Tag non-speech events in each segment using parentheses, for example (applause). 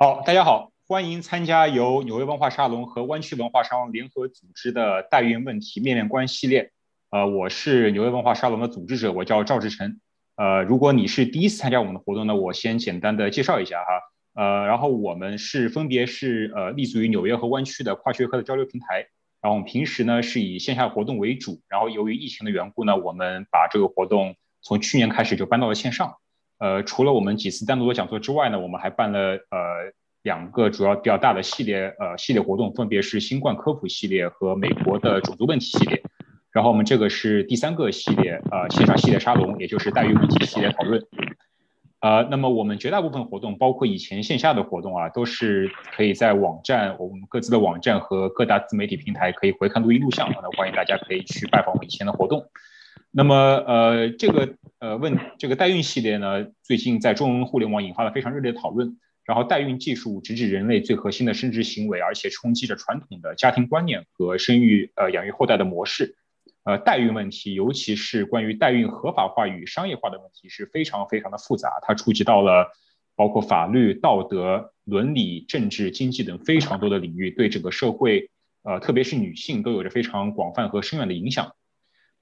好，大家好，欢迎参加由纽约文化沙龙和湾区文化沙龙联合组织的代孕问题面面观系列。呃，我是纽约文化沙龙的组织者，我叫赵志成。呃，如果你是第一次参加我们的活动呢，我先简单的介绍一下哈。呃，然后我们是分别是呃立足于纽约和湾区的跨学科的交流平台。然后我们平时呢是以线下活动为主，然后由于疫情的缘故呢，我们把这个活动从去年开始就搬到了线上。呃，除了我们几次单独的讲座之外呢，我们还办了呃两个主要比较大的系列呃系列活动，分别是新冠科普系列和美国的种族问题系列。然后我们这个是第三个系列呃线上系列沙龙，也就是待遇问题系列讨论。呃，那么我们绝大部分活动，包括以前线下的活动啊，都是可以在网站我们各自的网站和各大自媒体平台可以回看录音录像。那欢迎大家可以去拜访我们以前的活动。那么呃这个。呃，问这个代孕系列呢，最近在中文互联网引发了非常热烈的讨论。然后，代孕技术直指人类最核心的生殖行为，而且冲击着传统的家庭观念和生育呃养育后代的模式。呃，代孕问题，尤其是关于代孕合法化与商业化的问题，是非常非常的复杂。它触及到了包括法律、道德、伦理、政治、经济等非常多的领域，对整个社会，呃，特别是女性，都有着非常广泛和深远的影响。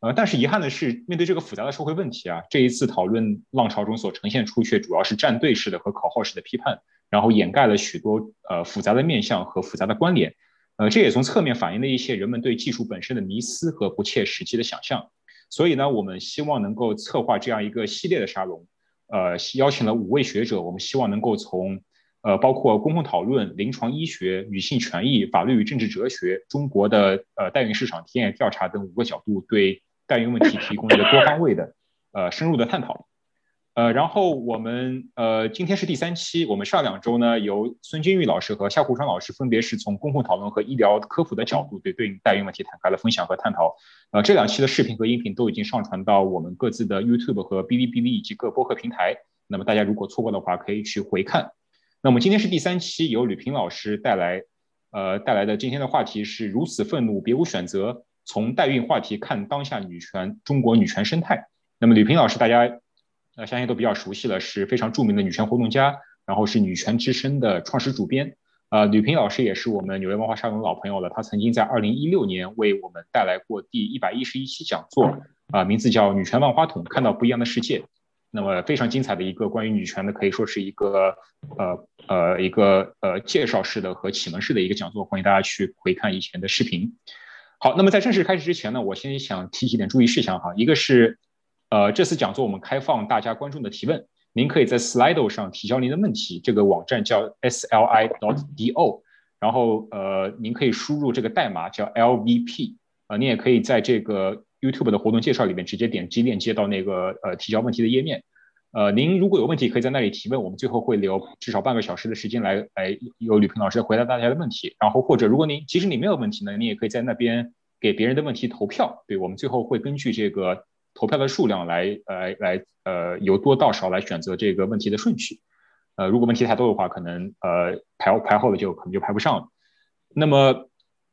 呃，但是遗憾的是，面对这个复杂的社会问题啊，这一次讨论浪潮中所呈现出却主要是站队式的和口号式的批判，然后掩盖了许多呃复杂的面向和复杂的关联。呃，这也从侧面反映了一些人们对技术本身的迷思和不切实际的想象。所以呢，我们希望能够策划这样一个系列的沙龙，呃，邀请了五位学者，我们希望能够从呃包括公共讨论、临床医学、女性权益、法律与政治哲学、中国的呃代孕市场体验调查等五个角度对。代孕问题提供一个多方位的、呃深入的探讨，呃，然后我们呃今天是第三期，我们上两周呢由孙金玉老师和夏湖川老师分别是从公共讨论和医疗科普的角度对对应代孕问题展开了分享和探讨，呃，这两期的视频和音频都已经上传到我们各自的 YouTube 和哔哩哔哩以及各播客平台，那么大家如果错过的话可以去回看。那么今天是第三期，由吕平老师带来，呃带来的今天的话题是如此愤怒别无选择。从代孕话题看当下女权中国女权生态。那么吕平老师大家呃相信都比较熟悉了，是非常著名的女权活动家，然后是女权之声的创始主编。呃，吕平老师也是我们纽约文化沙龙老朋友了，他曾经在二零一六年为我们带来过第一百一十一期讲座，啊，名字叫《女权万花筒：看到不一样的世界》。那么非常精彩的一个关于女权的，可以说是一个呃呃一个呃介绍式的和启蒙式的一个讲座，欢迎大家去回看以前的视频。好，那么在正式开始之前呢，我先想提几点注意事项哈。一个是，呃，这次讲座我们开放大家观众的提问，您可以在 Slido 上提交您的问题，这个网站叫 S L I. D O，然后呃，您可以输入这个代码叫 LVP，啊，您也可以在这个 YouTube 的活动介绍里面直接点击链接到那个呃提交问题的页面。呃，您如果有问题，可以在那里提问，我们最后会留至少半个小时的时间来来由吕平老师回答大家的问题。然后或者如果您即使你没有问题呢，你也可以在那边给别人的问题投票。对我们最后会根据这个投票的数量来来来呃由多到少来选择这个问题的顺序。呃，如果问题太多的话，可能呃排排后的就可能就排不上了。那么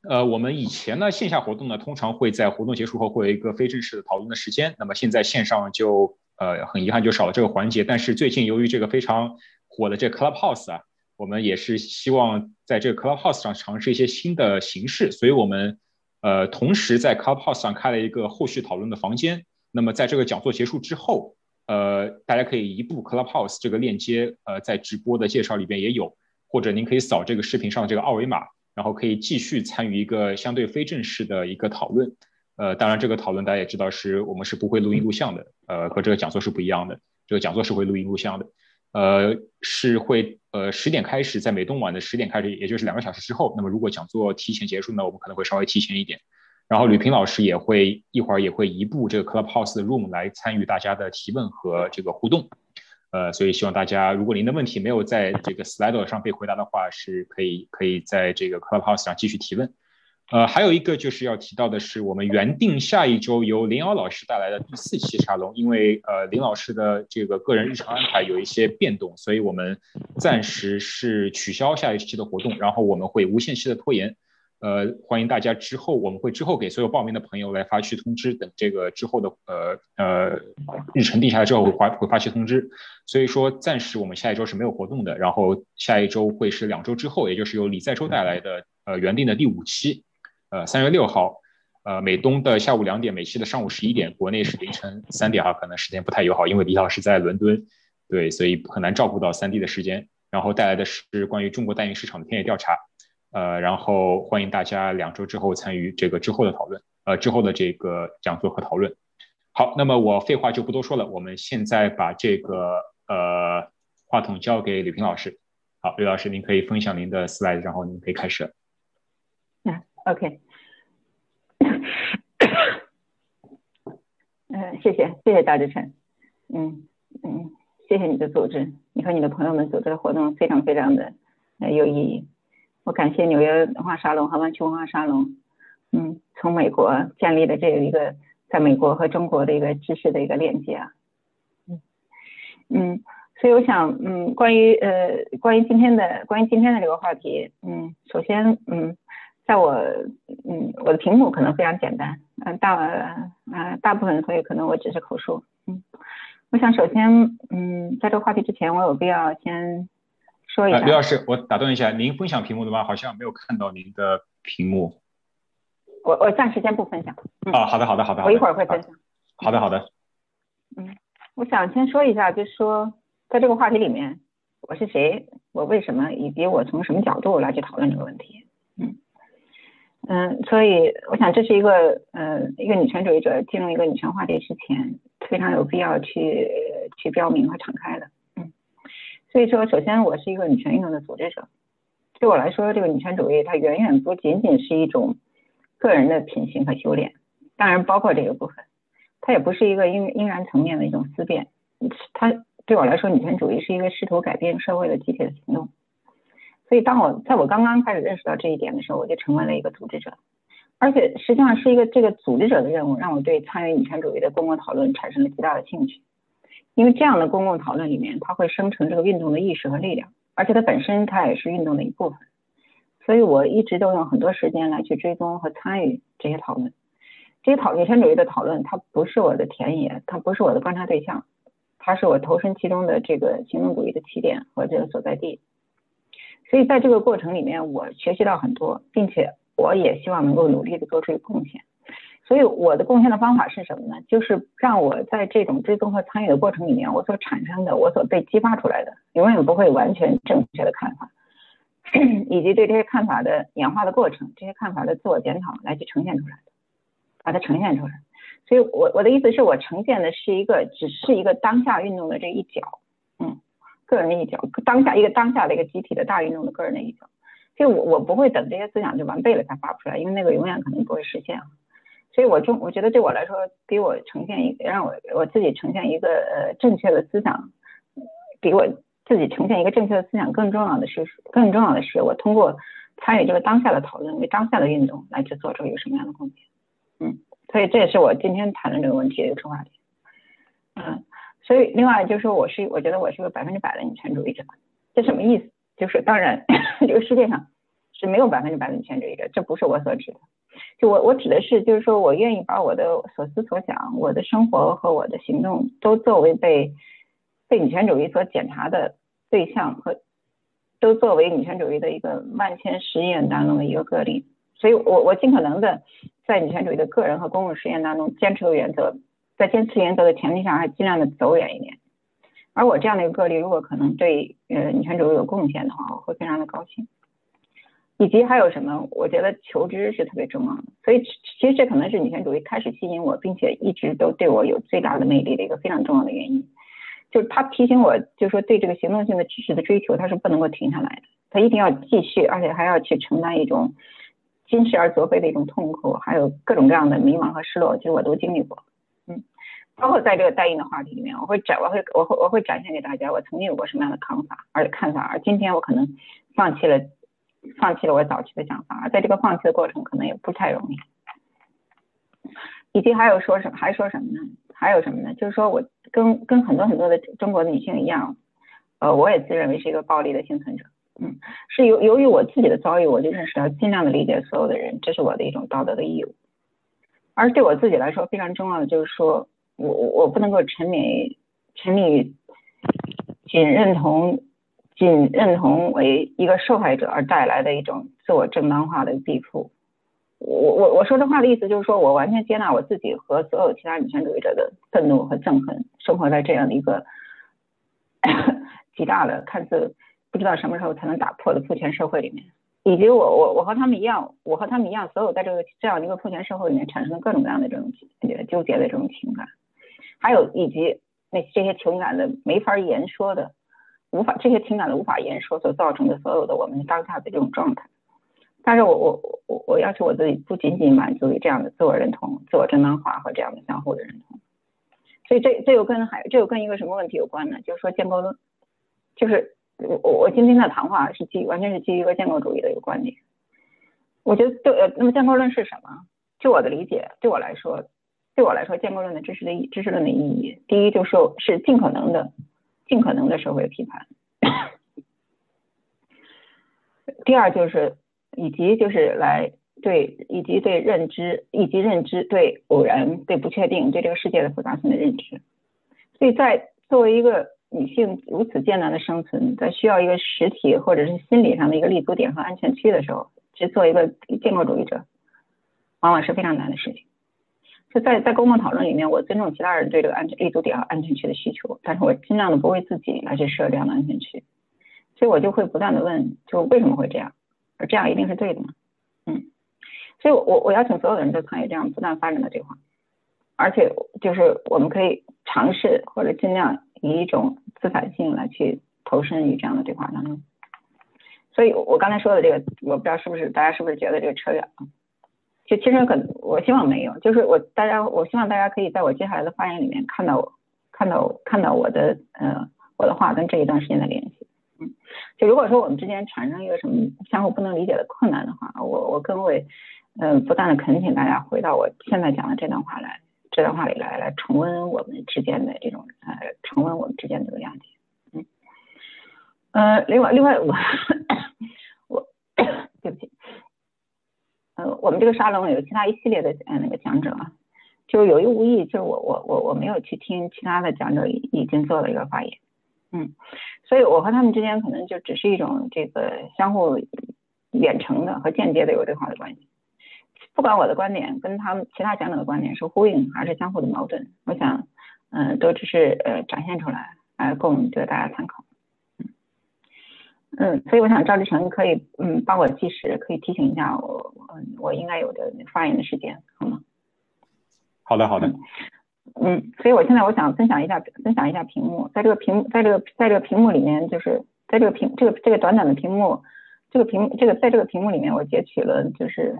呃我们以前呢线下活动呢通常会在活动结束后会有一个非正式的讨论的时间。那么现在线上就。呃，很遗憾就少了这个环节。但是最近由于这个非常火的这 Clubhouse 啊，我们也是希望在这个 Clubhouse 上尝试一些新的形式，所以我们呃同时在 Clubhouse 上开了一个后续讨论的房间。那么在这个讲座结束之后，呃，大家可以移步 Clubhouse 这个链接，呃，在直播的介绍里边也有，或者您可以扫这个视频上的这个二维码，然后可以继续参与一个相对非正式的一个讨论。呃，当然，这个讨论大家也知道，是我们是不会录音录像的，呃，和这个讲座是不一样的。这个讲座是会录音录像的，呃，是会呃十点开始，在美东晚的十点开始，也就是两个小时之后。那么如果讲座提前结束呢，我们可能会稍微提前一点。然后吕平老师也会一会儿也会移步这个 Clubhouse 的 Room 来参与大家的提问和这个互动。呃，所以希望大家，如果您的问题没有在这个 Slide 上被回答的话，是可以可以在这个 Clubhouse 上继续提问。呃，还有一个就是要提到的是，我们原定下一周由林瑶老师带来的第四期沙龙，因为呃林老师的这个个人日常安排有一些变动，所以我们暂时是取消下一期的活动，然后我们会无限期的拖延。呃，欢迎大家之后我们会之后给所有报名的朋友来发去通知，等这个之后的呃呃日程定下来之后会发会发去通知。所以说暂时我们下一周是没有活动的，然后下一周会是两周之后，也就是由李在洲带来的呃原定的第五期，呃三月六号，呃美东的下午两点，美西的上午十一点，国内是凌晨三点哈，可能时间不太友好，因为李老师在伦敦，对，所以很难照顾到三 D 的时间。然后带来的是关于中国代孕市场的田野调查。呃，然后欢迎大家两周之后参与这个之后的讨论，呃，之后的这个讲座和讨论。好，那么我废话就不多说了，我们现在把这个呃话筒交给吕平老师。好，吕老师，您可以分享您的 slide，然后您可以开始。嗯，OK。(coughs) 嗯，谢谢，谢谢大志成。嗯嗯，谢谢你的组织，你和你的朋友们组织的活动非常非常的呃有意义。我感谢纽约文化沙龙和湾区文化沙龙，嗯，从美国建立的这一个在美国和中国的一个知识的一个链接啊，嗯嗯，所以我想，嗯，关于呃关于今天的关于今天的这个话题，嗯，首先，嗯，在我，嗯，我的屏幕可能非常简单，嗯，大，呃，大部分的同学可能我只是口述，嗯，我想首先，嗯，在这个话题之前，我有必要先。说一下，刘老师，我打断一下，您分享屏幕的吗？好像没有看到您的屏幕。我我暂时先不分享。啊，好的，好的，好的。我一会儿会分享。好的，好的。嗯，我想先说一下，就是说，在这个话题里面，我是谁，我为什么，以及我从什么角度来去讨论这个问题。嗯嗯，所以我想这是一个呃一个女权主义者进入一个女权话题之前，非常有必要去去标明和敞开的。嗯所以说，首先我是一个女权运动的组织者。对我来说，这个女权主义它远远不仅仅是一种个人的品行和修炼，当然包括这个部分。它也不是一个应应然层面的一种思辨。它对我来说，女权主义是一个试图改变社会的集体的行动。所以，当我在我刚刚开始认识到这一点的时候，我就成为了一个组织者。而且，实际上是一个这个组织者的任务，让我对参与女权主义的公共讨论产生了极大的兴趣。因为这样的公共讨论里面，它会生成这个运动的意识和力量，而且它本身它也是运动的一部分。所以我一直都用很多时间来去追踪和参与这些讨论。这些讨女权主义的讨论，它不是我的田野，它不是我的观察对象，它是我投身其中的这个行动主义的起点和这个所在地。所以在这个过程里面，我学习到很多，并且我也希望能够努力的做出一个贡献。所以我的贡献的方法是什么呢？就是让我在这种追踪和参与的过程里面，我所产生的、我所被激发出来的，永远不会完全正确的看法，(clears throat) 以及对这些看法的演化的过程、这些看法的自我检讨来去呈现出来的，把它呈现出来。所以，我我的意思是我呈现的是一个，只是一个当下运动的这一角，个人的一角，当下一个当下的一个集体的大运动的个人的一角。所以我我不会等这些思想就完备了才发不出来，因为那个永远可能不会实现。所以，我中我觉得对我来说，给我呈现一个让我我自己呈现一个呃正确的思想，给我自己呈现一个正确的思想，更重要的是，更重要的是，我通过参与这个当下的讨论，为当下的运动来去做出一个什么样的贡献。嗯，所以这也是我今天谈论这个问题的一个出发点。嗯，所以另外就是说，我是我觉得我是个百分之百的女权主义者，这什么意思？就是当然，(laughs) 这个世界上是没有百分之百的女权主义者，这不是我所指的。就我我指的是，就是说我愿意把我的所思所想、我的生活和我的行动都作为被被女权主义所检查的对象和都作为女权主义的一个万千实验当中的一个个例，所以我我尽可能的在女权主义的个人和公共实验当中坚持的原则，在坚持原则的前提下还尽量的走远一点。而我这样的一个个例，如果可能对呃女权主义有贡献的话，我会非常的高兴。以及还有什么？我觉得求知是特别重要的，所以其实这可能是女权主义开始吸引我，并且一直都对我有最大的魅力的一个非常重要的原因。就是他提醒我，就是说对这个行动性的知识的追求，它是不能够停下来的，他一定要继续，而且还要去承担一种今世而昨非的一种痛苦，还有各种各样的迷茫和失落，其实我都经历过。包括在这个代孕的话题里面，我会展，我会，我会，我会展现给大家我曾经有过什么样的看法，而看法，而今天我可能放弃了。放弃了我早期的想法，而在这个放弃的过程可能也不太容易。以及还有说什么？还说什么呢？还有什么呢？就是说我跟跟很多很多的中国的女性一样，呃，我也自认为是一个暴力的幸存者。嗯，是由由于我自己的遭遇，我就认识到尽量的理解所有的人，这是我的一种道德的义务。而对我自己来说，非常重要的就是说我我不能够沉迷沉迷于仅认同仅认同为一个受害者而带来的一种自我正当化的庇护。我我我说这话的意思就是说我完全接纳我自己和所有其他女权主义者的愤怒和憎恨，生活在这样的一个 (coughs) 极大的看似不知道什么时候才能打破的父权社会里面，以及我我我和他们一样，我和他们一样，所有在这个这样一个父权社会里面产生的各种各样的这种纠结的这种情感，还有以及那这些情感的没法言说的，无法这些情感的无法言说所造成的所有的我们当下的这种状态。但是我我我我要求我自己不仅仅满足于这样的自我认同、自我正当化和这样的相互的认同，所以这这又跟还这又跟一个什么问题有关呢？就是说建构论，就是我我今天的谈话是基完全是基于一个建构主义的一个观点。我觉得对呃，那么建构论是什么？就我的理解，对我来说，对我来说，建构论的知识的意知识论的意义，第一就是是尽可能的尽可能的社会批判，(coughs) 第二就是。以及就是来对，以及对认知，以及认知对偶然、对不确定、对这个世界的复杂性的认知。所以在作为一个女性如此艰难的生存，在需要一个实体或者是心理上的一个立足点和安全区的时候，去做一个建构主义者，往往是非常难的事情。就在在公共讨论里面，我尊重其他人对这个安全立足点和安全区的需求，但是我尽量的不为自己来去设这样的安全区。所以我就会不断的问，就为什么会这样？而这样一定是对的吗？嗯，所以，我我邀请所有的人都参与这样不断发展的对话，而且就是我们可以尝试或者尽量以一种自反性来去投身于这样的对话当中。所以，我刚才说的这个，我不知道是不是大家是不是觉得这个扯远了？就其实可我希望没有，就是我大家我希望大家可以在我接下来的发言里面看到我看到看到我的呃我的话跟这一段时间的联系。嗯就如果说我们之间产生一个什么相互不能理解的困难的话，我我更会嗯不断的恳请大家回到我现在讲的这段话来，这段话里来来重温我们之间的这种呃重温我们之间的这个谅解，嗯呃另外另外我 (coughs) 我 (coughs) 对不起，我们这个沙龙有其他一系列的呃那个讲者啊，就是有意无意就是我我我我没有去听其他的讲者已经做了一个发言。嗯，所以我和他们之间可能就只是一种这个相互远程的和间接的有对话的关系。不管我的观点跟他们其他讲者的观点是呼应还是相互的矛盾，我想，嗯，都只是呃展现出来，呃，供这个大家参考。嗯，嗯，所以我想赵志成可以嗯帮我计时，可以提醒一下我，嗯，我应该有的发言的时间，好吗？好的，好的。嗯，所以我现在我想分享一下，分享一下屏幕，在这个屏，在这个在这个屏幕里面，就是在这个屏这个这个短短的屏幕，这个屏这个在这个屏幕里面，我截取了就是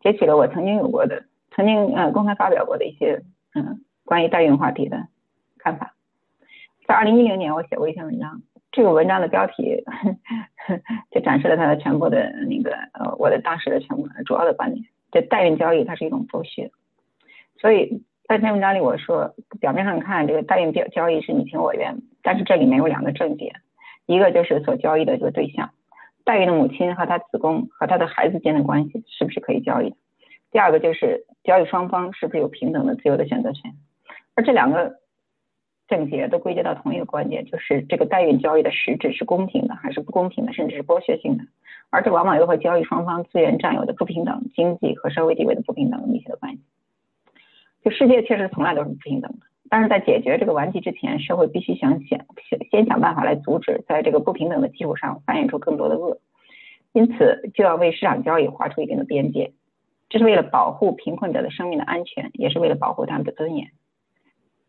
截取了我曾经有过的，曾经呃公开发表过的一些嗯关于代孕话题的看法。在二零一零年，我写过一篇文章，这个文章的标题 (laughs) 就展示了它的全部的那个呃我的当时的全部主要的观点，这代孕交易它是一种剥削，所以。在这篇文章里，我说表面上看这个代孕交交易是你情我愿，但是这里面有两个症结，一个就是所交易的这个对象，代孕的母亲和她子宫和她的孩子间的关系是不是可以交易？第二个就是交易双方是不是有平等的自由的选择权？而这两个症结都归结到同一个关键，就是这个代孕交易的实质是公平的还是不公平的，甚至是剥削性的，而这往往又和交易双方资源占有的不平等、经济和社会地位的不平等密切的关系。就世界确实从来都是不平等的，但是在解决这个顽疾之前，社会必须想想先想办法来阻止在这个不平等的基础上繁衍出更多的恶，因此就要为市场交易划出一定的边界，这是为了保护贫困者的生命的安全，也是为了保护他们的尊严。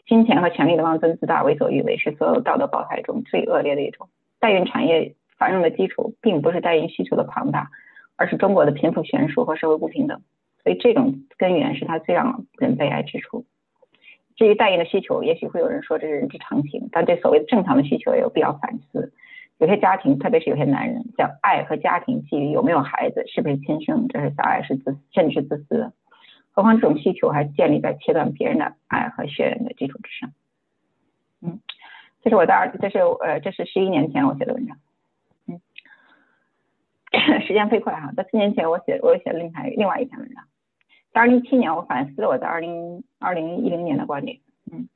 金钱和权力的妄尊自大、为所欲为是所有道德保态中最恶劣的一种。代孕产业繁荣的基础，并不是代孕需求的庞大，而是中国的贫富悬殊和社会不平等。所以这种根源是他最让人悲哀之处。至于代孕的需求，也许会有人说这是人之常情，但对所谓的正常的需求也有必要反思。有些家庭，特别是有些男人，将爱和家庭基于有没有孩子、是不是亲生，这是狭隘是自甚至是自私。何况这种需求还建立在切断别人的爱和血缘的基础之上。嗯，这是我的二，这是呃，这是十一年前我写的文章。嗯，(coughs) 时间飞快哈，在四年前我写我写了另外另外一篇文章，在二零一七年我反思了我在二零二零一零年的观点，嗯，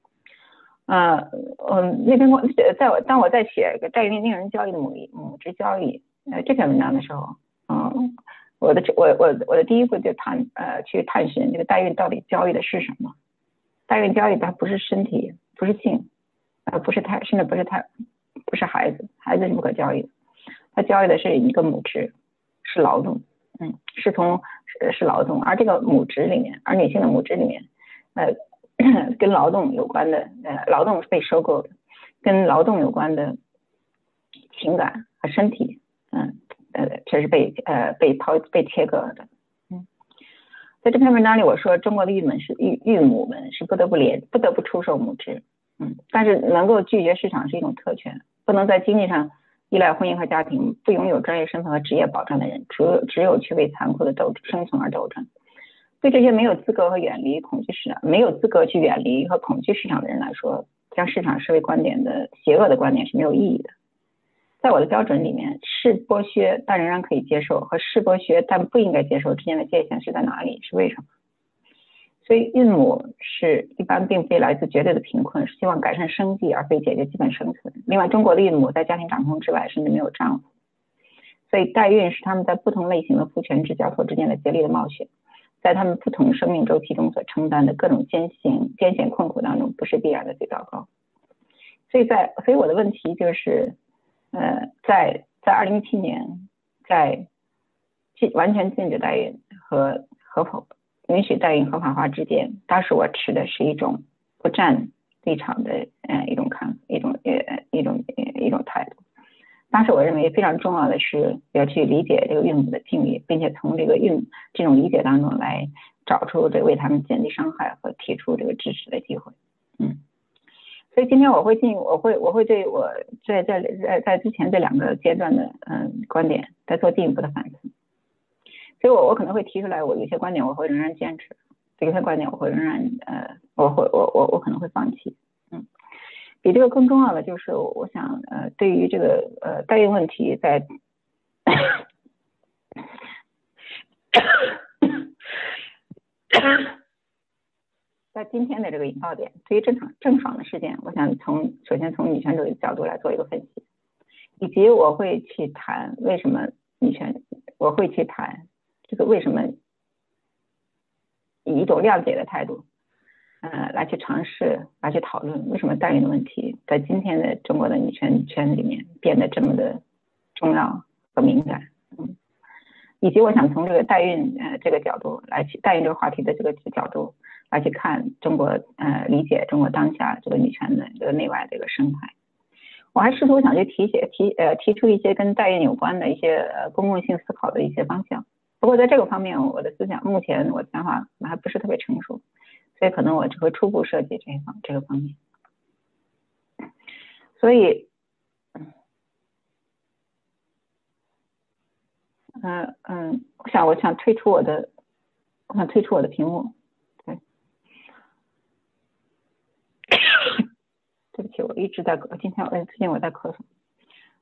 呃，嗯，那篇我在我当我在写个代孕令人交易的母母职交易呃这篇文章的时候，嗯，我的我我我的第一步就探呃去探寻这个代孕到底交易的是什么，代孕交易它不是身体，不是性，呃不是胎，甚至不是胎，不是孩子，孩子是不可交易的。他交易的是一个母职，是劳动，嗯，是从是是劳动，而这个母职里面，而女性的母职里面，呃，(coughs) 跟劳动有关的，呃，劳动被收购的，跟劳动有关的情感和身体，呃，这是被呃被抛被切割了的，嗯，在这篇文章里我说，中国的玉门是玉玉母们是不得不连不得不出售母职，嗯，但是能够拒绝市场是一种特权，不能在经济上。依赖婚姻和家庭，不拥有专业身份和职业保障的人，只有只有去为残酷的斗生存而斗争。对这些没有资格和远离恐惧市场、没有资格去远离和恐惧市场的人来说，将市场视为观点的邪恶的观点是没有意义的。在我的标准里面，是剥削但仍然可以接受和是剥削但不应该接受之间的界限是在哪里？是为什么？所以，孕母是一般并非来自绝对的贫困，是希望改善生计而非解决基本生存。另外，中国的孕母在家庭掌控之外，甚至没有丈夫，所以代孕是他们在不同类型的父权制交错之间的竭力的冒险，在他们不同生命周期中所承担的各种艰辛、艰险困苦当中，不是必然的最糟糕。所以在，所以我的问题就是，呃，在在二零一七年，在禁完全禁止代孕和合法。允许代孕合法化之间，当时我持的是一种不站立场的，呃，一种看，一种呃，一种一种态度。当时我认为非常重要的是要去理解这个孕母的境遇，并且从这个孕这种理解当中来找出这为他们减低伤害和提出这个支持的机会。嗯，所以今天我会进，我会我会对我在在在在之前这两个阶段的嗯观点再做进一步的反思。所以我我可能会提出来，我有些观点我会仍然坚持，有些观点我会仍然呃，我会我我我可能会放弃，嗯，比这个更重要的就是我想呃，对于这个呃代孕问题，在 (coughs) 在今天的这个引爆点，对于正常郑爽的事件，我想从首先从女权主义角度来做一个分析，以及我会去谈为什么女权，我会去谈。这个为什么以一种谅解的态度，呃，来去尝试来去讨论为什么代孕的问题在今天的中国的女权圈里面变得这么的重要和敏感，嗯，以及我想从这个代孕呃这个角度来去代孕这个话题的这个角度来去看中国呃理解中国当下这个女权的这个内外这个生态，我还试图想去提写提呃提出一些跟代孕有关的一些呃公共性思考的一些方向。不过在这个方面，我的思想目前我的想法还不是特别成熟，所以可能我只会初步设计这一方这个方面。所以，嗯嗯，我想我想退出我的，我想退出我的屏幕。对，(coughs) 对不起，我一直在咳，今天我最近我在咳嗽，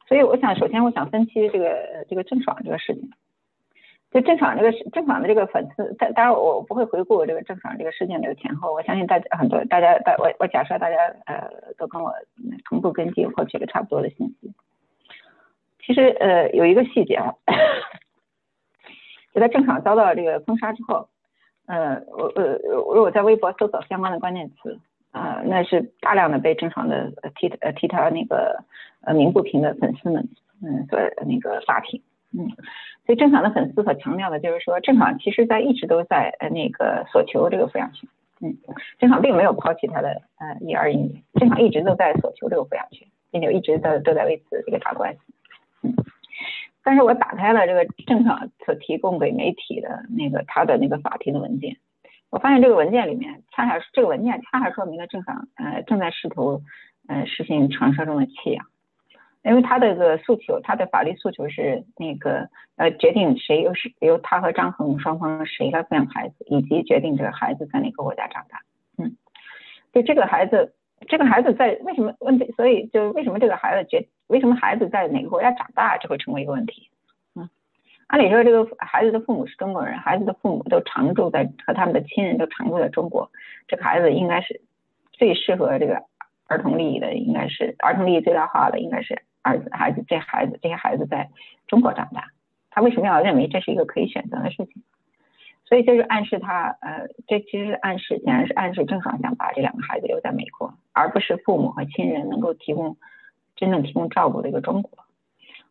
所以我想首先我想分析这个这个郑爽这个事情。就郑爽这个郑爽的这个粉丝，当当然我不会回顾这个郑爽这个事件的前后，我相信大家很多大家大我我假设大家呃都跟我同步跟进获取了差不多的信息。其实呃有一个细节啊，就在郑爽遭到这个封杀之后，呃我呃如果在微博搜索相关的关键词，呃那是大量的被郑爽的替呃替他那个呃鸣不平的粉丝们嗯所那个发帖。嗯，所以郑爽的粉丝所强调的就是说，郑爽其实在一直都在呃那个索求这个抚养权。嗯，郑爽并没有抛弃他的呃一儿一女，郑爽一直都在索求这个抚养权，并且一直都都在为此这个打官司。但是我打开了这个郑爽所提供给媒体的那个他的那个法庭的文件，我发现这个文件里面恰恰这个文件恰恰说明了郑爽呃正在试图呃实行传说中的弃养。因为他的一个诉求，他的法律诉求是那个呃决定谁由是由他和张恒双方谁来抚养孩子，以及决定这个孩子在哪个国家长大。嗯，就这个孩子，这个孩子在为什么问题？所以就为什么这个孩子觉为什么孩子在哪个国家长大就会成为一个问题？嗯，按理说，这个孩子的父母是中国人，孩子的父母都常住在和他们的亲人都常住在中国，这个孩子应该是最适合这个儿童利益的，应该是儿童利益最大化的，应该是儿子孩子这孩子这些孩子在中国长大，他为什么要认为这是一个可以选择的事情？所以就是暗示他，呃，这其实是暗示，显然是暗示郑爽想把这两个孩子留在美国，而不是父母和亲人能够提供真正提供照顾的一个中国，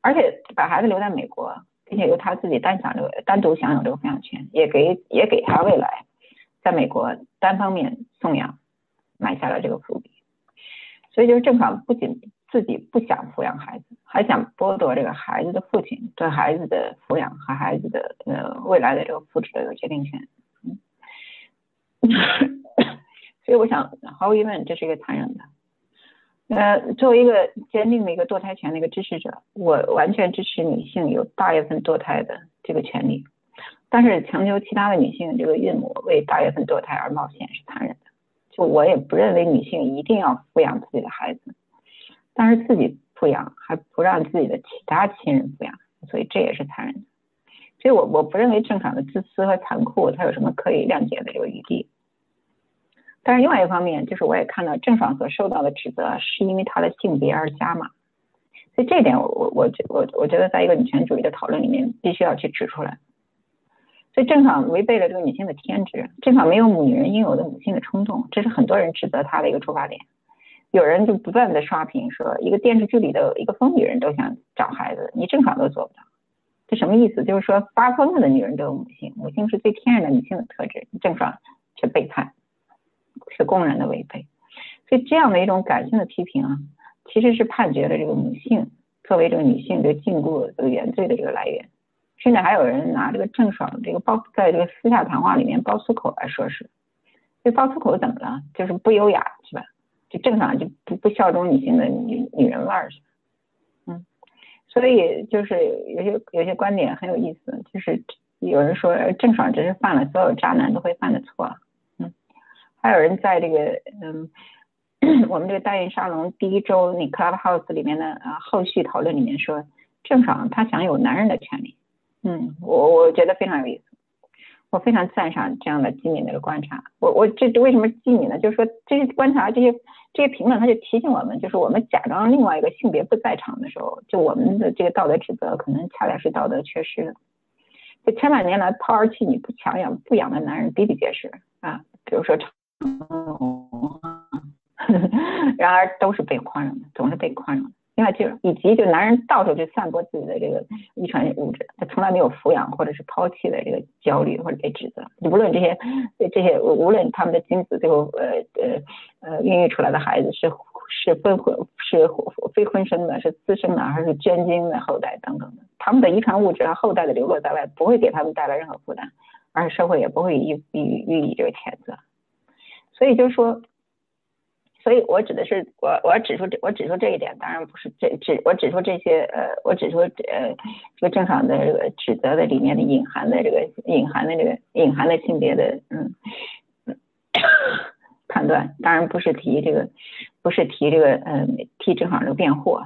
而且把孩子留在美国。并且由他自己单享这个单独享有这个抚养权，也给也给他未来在美国单方面送养埋下了这个伏笔。所以就是郑爽不仅自己不想抚养孩子，还想剥夺这个孩子的父亲对孩子的抚养和孩子的呃未来的这个福祉的一个决定权。嗯，(coughs) 所以我想毫无疑问这是一个残忍的。呃，作为一个坚定的一个堕胎权的一个支持者，我完全支持女性有大月份堕胎的这个权利。但是强求其他的女性这个孕母为大月份堕胎而冒险是残忍的。就我也不认为女性一定要抚养自己的孩子，但是自己抚养还不让自己的其他亲人抚养，所以这也是残忍的。所以我我不认为正常的自私和残酷，它有什么可以谅解的这个余地。但是另外一方面，就是我也看到郑爽所受到的指责，是因为她的性别而加码，所以这一点我我我我我觉得在一个女权主义的讨论里面，必须要去指出来。所以郑爽违背了这个女性的天职，郑爽没有女人应有的母性的冲动，这是很多人指责她的一个出发点。有人就不断的刷屏说，一个电视剧里的一个疯女人都想找孩子，你郑爽都做不到，这什么意思？就是说发疯了的女人都有母性，母性是最天然的女性的特质，郑爽却背叛。是公然的违背，所以这样的一种感性的批评啊，其实是判决了这个母性作为这个女性的禁锢这个原罪的这个来源，甚至还有人拿这个郑爽这个包在这个私下谈话里面爆粗口来说事，这爆粗口怎么了？就是不优雅是吧？就郑爽就不不效忠女性的女女人味儿，嗯，所以就是有些有些观点很有意思，就是有人说郑爽只是犯了所有渣男都会犯的错。嗯还有人在这个嗯，我们这个代孕沙龙第一周那 Clubhouse 里面的呃后续讨论里面说，郑爽她享有男人的权利，嗯，我我觉得非常有意思，我非常赞赏这样的机敏的一个观察。我我这为什么机敏呢？就是说这些观察这些这些评论，他就提醒我们，就是我们假装另外一个性别不在场的时候，就我们的这个道德指责可能恰恰是道德缺失的。这千百年来抛儿弃女不强养不养的男人比比皆是啊，比如说。哦，(laughs) 然而都是被宽容的，总是被宽容的。另外就是，以及就男人到处去散播自己的这个遗传物质，他从来没有抚养或者是抛弃的这个焦虑或者被指责。无论这些这些，无论他们的精子最后呃呃呃孕育出来的孩子是是分婚是非婚生的，是私生的还是捐精的后代等等的，他们的遗传物质和后代的流落在外，不会给他们带来任何负担，而社会也不会予予予以这个谴责。所以就是说，所以我指的是我我指出这我指出这一点，当然不是这指我指出这些呃，我指出呃这个正常的这个指责的里面的隐含的这个隐含的这个隐含的性别的嗯判断，当然不是提这个不是提这个嗯替正好这个辩护。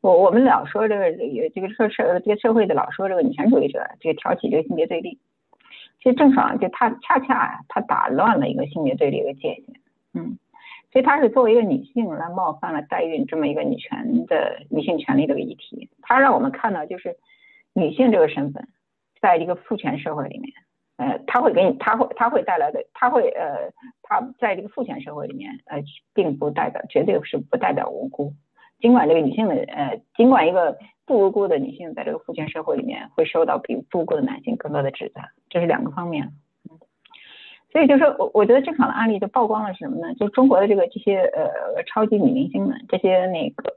我我们老说这个这个社社这个社会的老说这个女权主义者这个挑起这个性别对立。其实郑爽就她恰恰，她打乱了一个性别对立的界限，嗯，所以她是作为一个女性来冒犯了代孕这么一个女权的女性权利的议题，她让我们看到就是女性这个身份，在一个父权社会里面，呃，她会给你，她会，她会带来的，她会，呃，她在这个父权社会里面，呃，并不代表，绝对是不代表无辜。尽管这个女性的，呃，尽管一个不无辜的女性在这个父权社会里面会受到比无辜的男性更多的指责，这是两个方面。所以就是我我觉得正常的案例就曝光了什么呢？就中国的这个这些呃超级女明星们，这些那个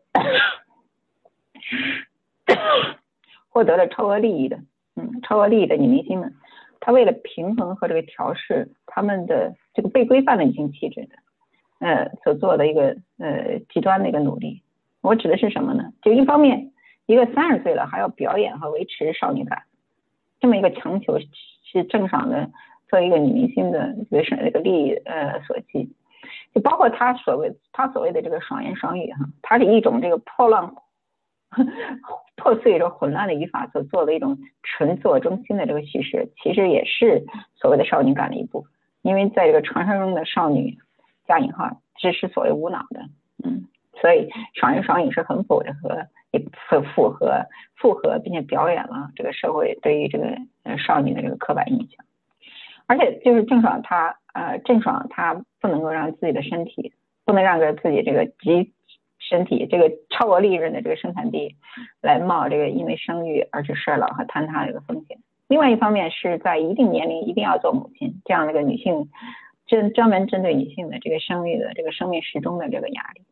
获得了超额利益的，嗯，超额利益的女明星们，她为了平衡和这个调试她们的这个被规范的女性气质的，呃，所做的一个呃极端的一个努力。我指的是什么呢？就一方面，一个三十岁了还要表演和维持少女感，这么一个强求是郑爽的作为一个女明星的这个这个利益呃所寄，就包括她所谓她所谓的这个爽言爽语哈，它是一种这个破乱破碎着混乱的语法所做的一种纯自我中心的这个叙事，其实也是所谓的少女感的一部分。因为在这个传说中的少女，加引号只是所谓无脑的，嗯，所以爽言爽语是很符合也很符合符合并且表演了这个社会对于这个呃少女的这个刻板印象。而且就是郑爽她呃郑爽她不能够让自己的身体不能让着自己这个极。身体这个超额利润的这个生产地，来冒这个因为生育而去衰老和坍塌这个风险。另外一方面是在一定年龄一定要做母亲这样的一个女性，针专门针对女性的这个生育的这个生命时钟的这个压力。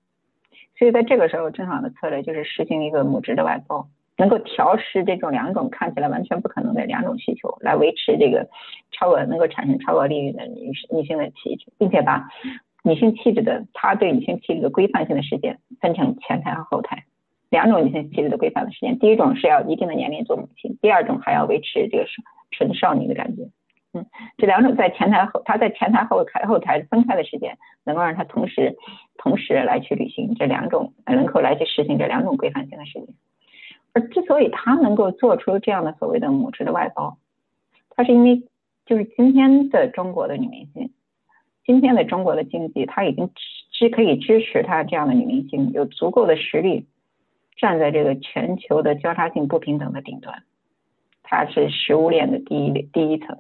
所以在这个时候，郑爽的策略就是实行一个母职的外包，能够调试这种两种看起来完全不可能的两种需求，来维持这个超额能够产生超额利润的女女性的气质，并且把。女性气质的，她对女性气质的规范性的时间分成前台和后台两种女性气质的规范的时间。第一种是要一定的年龄做母亲，第二种还要维持这个纯少女的感觉。嗯，这两种在前台后，她在前台后台后台分开的时间，能够让她同时同时来去履行这两种，能够来去实行这两种规范性的时间。而之所以她能够做出这样的所谓的母职的外包，她是因为就是今天的中国的女明星。今天的中国的经济，她已经支可以支持她这样的女明星有足够的实力，站在这个全球的交叉性不平等的顶端，它是食物链的第一第一层。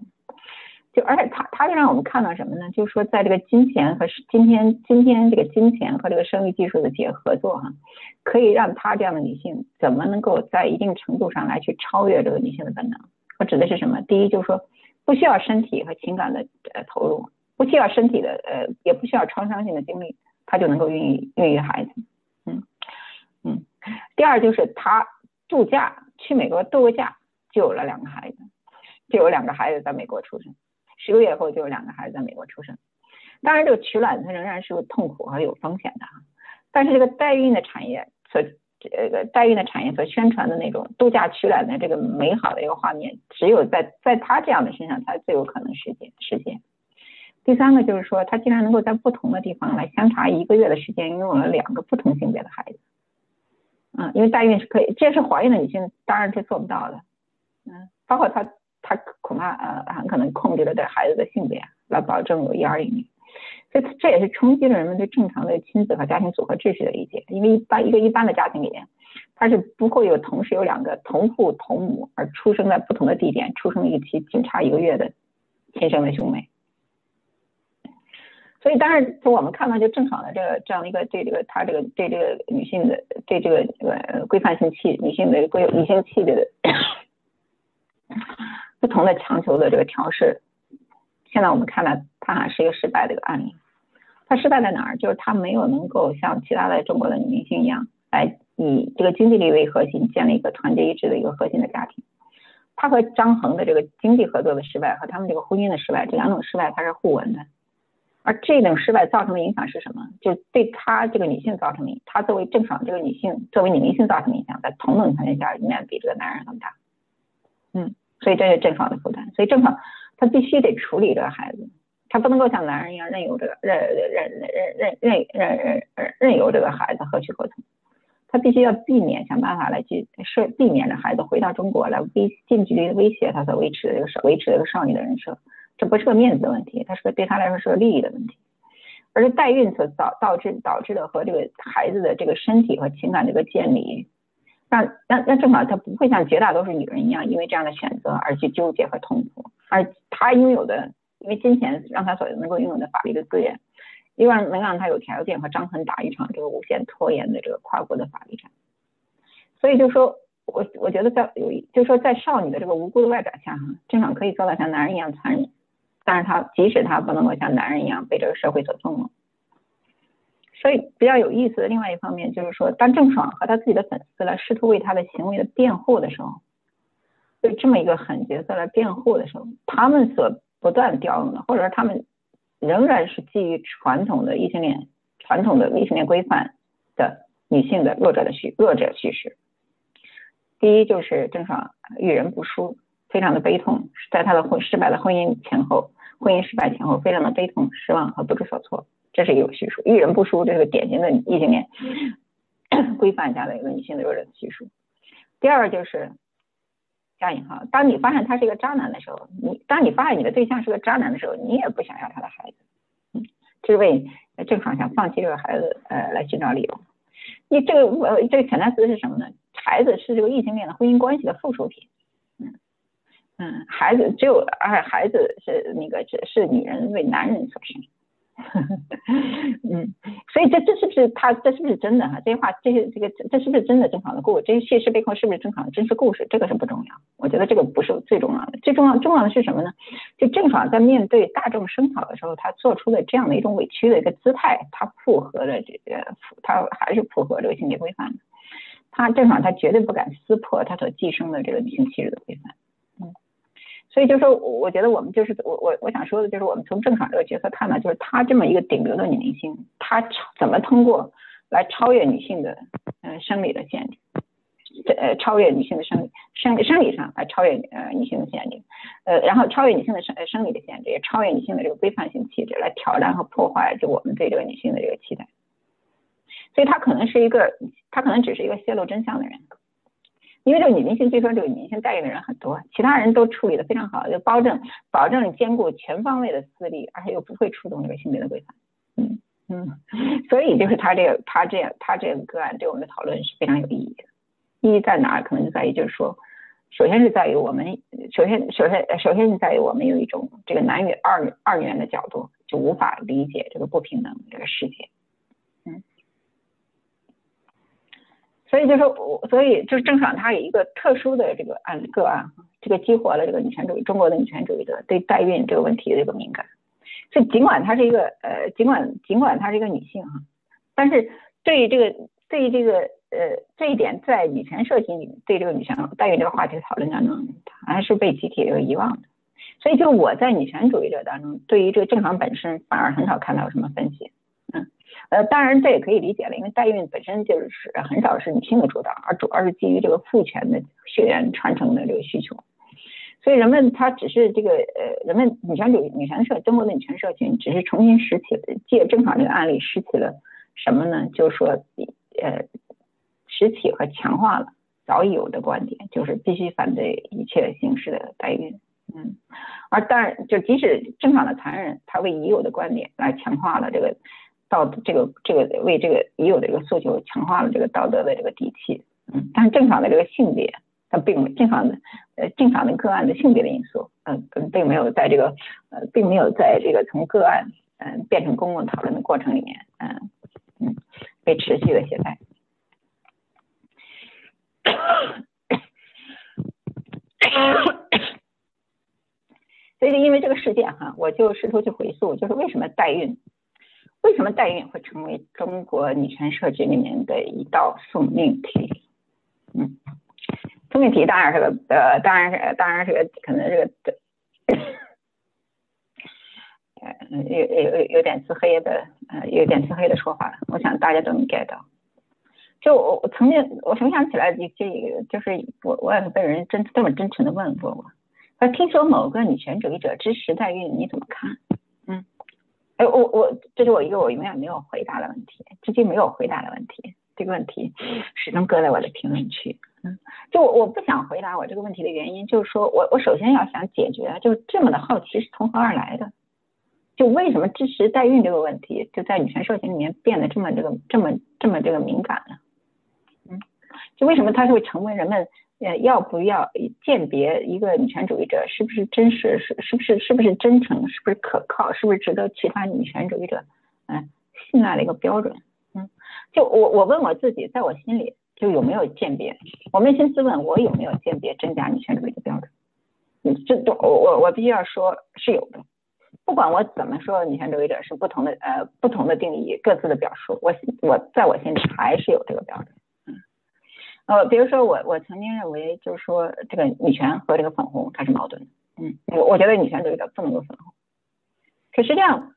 就而且他他就让我们看到什么呢？就是说，在这个金钱和今天今天这个金钱和这个生育技术的结合作哈，可以让她这样的女性怎么能够在一定程度上来去超越这个女性的本能？我指的是什么？第一就是说，不需要身体和情感的呃投入。不需要身体的，呃，也不需要创伤性的经历，他就能够孕育孕育孩子，嗯嗯。第二就是他度假去美国度个假，就有了两个孩子，就有两个孩子在美国出生，十个月后就有两个孩子在美国出生。当然，这个取卵它仍然是痛苦和有风险的啊，但是这个代孕的产业所这个代孕的产业所宣传的那种度假取卵的这个美好的一个画面，只有在在他这样的身上才最有可能实现实现。第三个就是说，他竟然能够在不同的地方来相差一个月的时间，拥有了两个不同性别的孩子。嗯，因为代孕是可以，这是怀孕的女性当然是做不到的。嗯，包括她，他恐怕呃很可能控制了这孩子的性别，来保证有一儿一女。所以这也是冲击了人们对正常的亲子和家庭组合秩序的理解。因为一般一个一般的家庭里面，他是不会有同时有两个同父同母而出生在不同的地点、出生日期仅差一个月的亲生的兄妹。所以，当然，就我们看到，就正常的这个这样的一个对这个他这个对这个女性的对这个呃规范性气女性的规女性气质的不同的强求的这个调试，现在我们看来，它还是一个失败的一个案例。它失败在哪儿？就是它没有能够像其他的中国的女明星一样，来以这个经济力为核心，建立一个团结一致的一个核心的家庭。他和张恒的这个经济合作的失败和他们这个婚姻的失败，这两种失败它是互文的。而这种失败造成的影响是什么？就对她这个女性造成的，她作为郑爽这个女性，作为女明星造成的影响，在同等条件下应该比这个男人更大。嗯，所以这是郑爽的负担。所以郑爽她必须得处理这个孩子，她不能够像男人一样任由这个任任任任任任任任任由这个孩子何去何从。她必须要避免想办法来去设避免这孩子回到中国来威近距离威胁她所维持的这个少维持这个少女的人设。这不是个面子的问题，它是个对他来说是个利益的问题，而是代孕所导导致导致的和这个孩子的这个身体和情感这个建立，让让让正好他不会像绝大多数女人一样，因为这样的选择而去纠结和痛苦，而他拥有的，因为金钱让他所能够拥有的法律的资源，又让能让他有条件和张恒打一场这个无限拖延的这个跨国的法律战，所以就说。我我觉得在有一，就说在少女的这个无辜的外表下，哈，正常可以做到像男人一样残忍。但是他即使他不能够像男人一样被这个社会所纵容，所以比较有意思的另外一方面就是说，当郑爽和他自己的粉丝来试图为他的行为的辩护的时候，对这么一个狠角色来辩护的时候，他们所不断调用的，或者说他们仍然是基于传统的异性恋、传统的异性恋规范的女性的弱者的叙弱者叙事。第一就是郑爽遇人不淑。非常的悲痛，在她的婚失败的婚姻前后，婚姻失败前后，非常的悲痛、失望和不知所措，这是一个叙述。遇人不淑，这是个典型的异性恋规范下的一个女性的弱者叙述。第二就是加引号，当你发现他是一个渣男的时候，你当你发现你的对象是个渣男的时候，你也不想要他的孩子，嗯，这是为正常想放弃这个孩子呃来寻找理由。你这个呃这个潜台词是什么呢？孩子是这个异性恋的婚姻关系的附属品，嗯嗯，孩子只有而孩子是那个是是女人为男人所生。(laughs) 嗯，所以这这是不是他这是不是真的哈？这些话这些这个这是不是真的正常的故事？这些现实背后是不是正常的真实故事？这个是不重要，我觉得这个不是最重要的。最重要重要的是什么呢？就郑爽在面对大众声讨的时候，他做出的这样的一种委屈的一个姿态，他符合了这个，他还是符合这个性别规范的。他郑爽他绝对不敢撕破他所寄生的这个女性气质的规范。所以就是说，我觉得我们就是我我我想说的就是，我们从郑爽这个角色看呢，就是她这么一个顶流的女明星，她怎么通过来超越女性的嗯生理的限制，呃超越女性的生理生生理上来超越呃女性的限制，呃然后超越女性的生生理的限制，也超越女性的这个规范性气质，来挑战和破坏就我们对这个女性的这个期待。所以她可能是一个，她可能只是一个泄露真相的人。因为这个女明星，据说这个女明星代言的人很多，其他人都处理的非常好，就保证保证兼顾全方位的私利，而且又不会触动这个性别的规范。嗯嗯，所以就是他这个他这样他这个个案对我们的讨论是非常有意义的。意义在哪？可能就在于就是说，首先是在于我们首先首先首先是在于我们有一种这个男女二二元的角度，就无法理解这个不平等这个世界。所以就说，我所以就是郑爽她有一个特殊的这个案个案这个激活了这个女权主义中国的女权主义者对代孕这个问题的一个敏感。所以尽管她是一个呃，尽管尽管她是一个女性哈，但是对于这个对于这个呃这一点，在女权社群里对这个女权代孕这个话题讨论当中，还是被集体这个遗忘的。所以就我在女权主义者当中，对于这个郑爽本身反而很少看到有什么分析。呃，当然这也可以理解了，因为代孕本身就是很少是女性的主导，而主要是基于这个父权的血缘传承的这个需求，所以人们他只是这个呃，人们女权主义、女权社中国的女权社群只是重新拾起了借正常这个案例拾起了什么呢？就是说呃，拾起和强化了早已有的观点，就是必须反对一切形式的代孕。嗯，而当然就即使正常的残忍，他为已有的观点来强化了这个。道德这个这个为这个已有的这个诉求强化了这个道德的这个底气，嗯，但是正常的这个性别，它并正常的呃正常的个案的性别的因素，嗯，并没有在这个呃并没有在这个从个案嗯变成公共讨论的过程里面，嗯嗯被持续的携带。(coughs) 所以就因为这个事件哈，我就试图去回溯，就是为什么代孕。为什么代孕会成为中国女权社区里面的一道送命题？嗯，送命题当然是个呃，当然是当然是个可能这个呃有有有点自黑的呃有点自黑的说法了。我想大家都能 get 到。就我我曾经我回想起来，这这就是我我也是被人真这么真诚的问过我，他听说某个女权主义者支持代孕，你怎么看？哎，我我这是我一个我永远没有回答的问题，至今没有回答的问题。这个问题 (laughs) 始终搁在我的评论区。嗯，就我我不想回答我这个问题的原因，就是说我我首先要想解决，就这么的好奇是从何而来的？就为什么支持代孕这个问题，就在女权社群里面变得这么这个这么这么这个敏感呢？嗯，就为什么它会成为人们？呃，要不要鉴别一个女权主义者是不是真实，是是不是是不是真诚，是不是可靠，是不是值得其他女权主义者嗯信赖的一个标准？嗯，就我我问我自己，在我心里就有没有鉴别？我扪心自问，我有没有鉴别真假女权主义的标准？嗯，这都我我我必须要说是有的。不管我怎么说，女权主义者是不同的呃不同的定义，各自的表述，我我在我心里还是有这个标准。呃，比如说我我曾经认为，就是说这个女权和这个粉红它是矛盾的，嗯，我我觉得女权主义者不能够粉红，可实际上，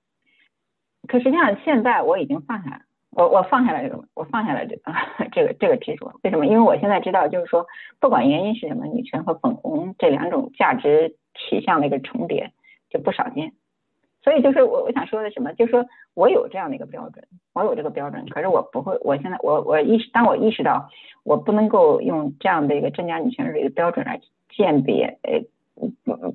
可实际上现在我已经放下了，我我放下了这个，我放下了这个 (laughs) 这个这个执着，为什么？因为我现在知道，就是说不管原因是什么，女权和粉红这两种价值取向的一个重叠就不少见。所以就是我我想说的什么，就是说我有这样的一个标准，我有这个标准，可是我不会，我现在我我意识，当我意识到我不能够用这样的一个增加女权主义的标准来鉴别，呃，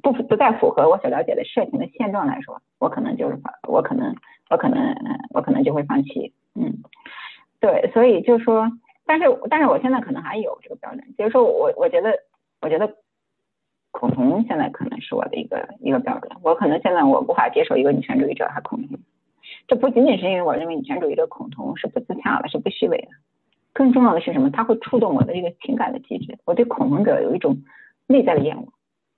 不不不再符合我所了解的社情的现状来说，我可能就是我可能我可能我可能就会放弃，嗯，对，所以就说，但是但是我现在可能还有这个标准，就是说我我觉得我觉得。恐同现在可能是我的一个一个标准，我可能现在我无法接受一个女权主义者还恐同，这不仅仅是因为我认为女权主义的恐同是不自洽的，是不虚伪的，更重要的是什么？它会触动我的一个情感的机制，我对恐同者有一种内在的厌恶，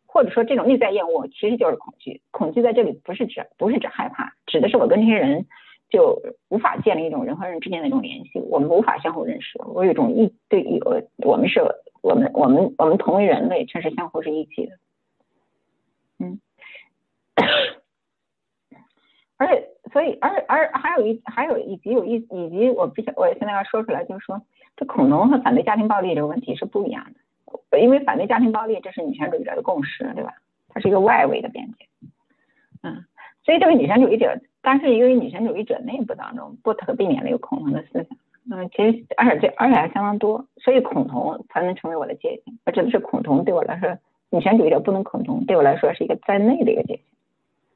或者说这种内在厌恶其实就是恐惧，恐惧在这里不是指不是指害怕，指的是我跟这些人就无法建立一种人和人之间的一种联系，我们无法相互认识，我有一种一对我我们是。我们我们我们同为人类，确实相互是一体的，嗯，(coughs) 而且所以而而还有一还有以及有一以及我必须我现在要说出来，就是说这恐龙和反对家庭暴力这个问题是不一样的，因为反对家庭暴力这是女权主义者的共识，对吧？它是一个外围的边界，嗯，所以这个女权主义者，但是因为女权主义者内部当中不可避免的有恐龙的思想。嗯，其实而且这而且还相当多，所以恐同才能成为我的界限。我指的是恐同对我来说，女权主义者不能恐同，对我来说是一个在内的一个界限。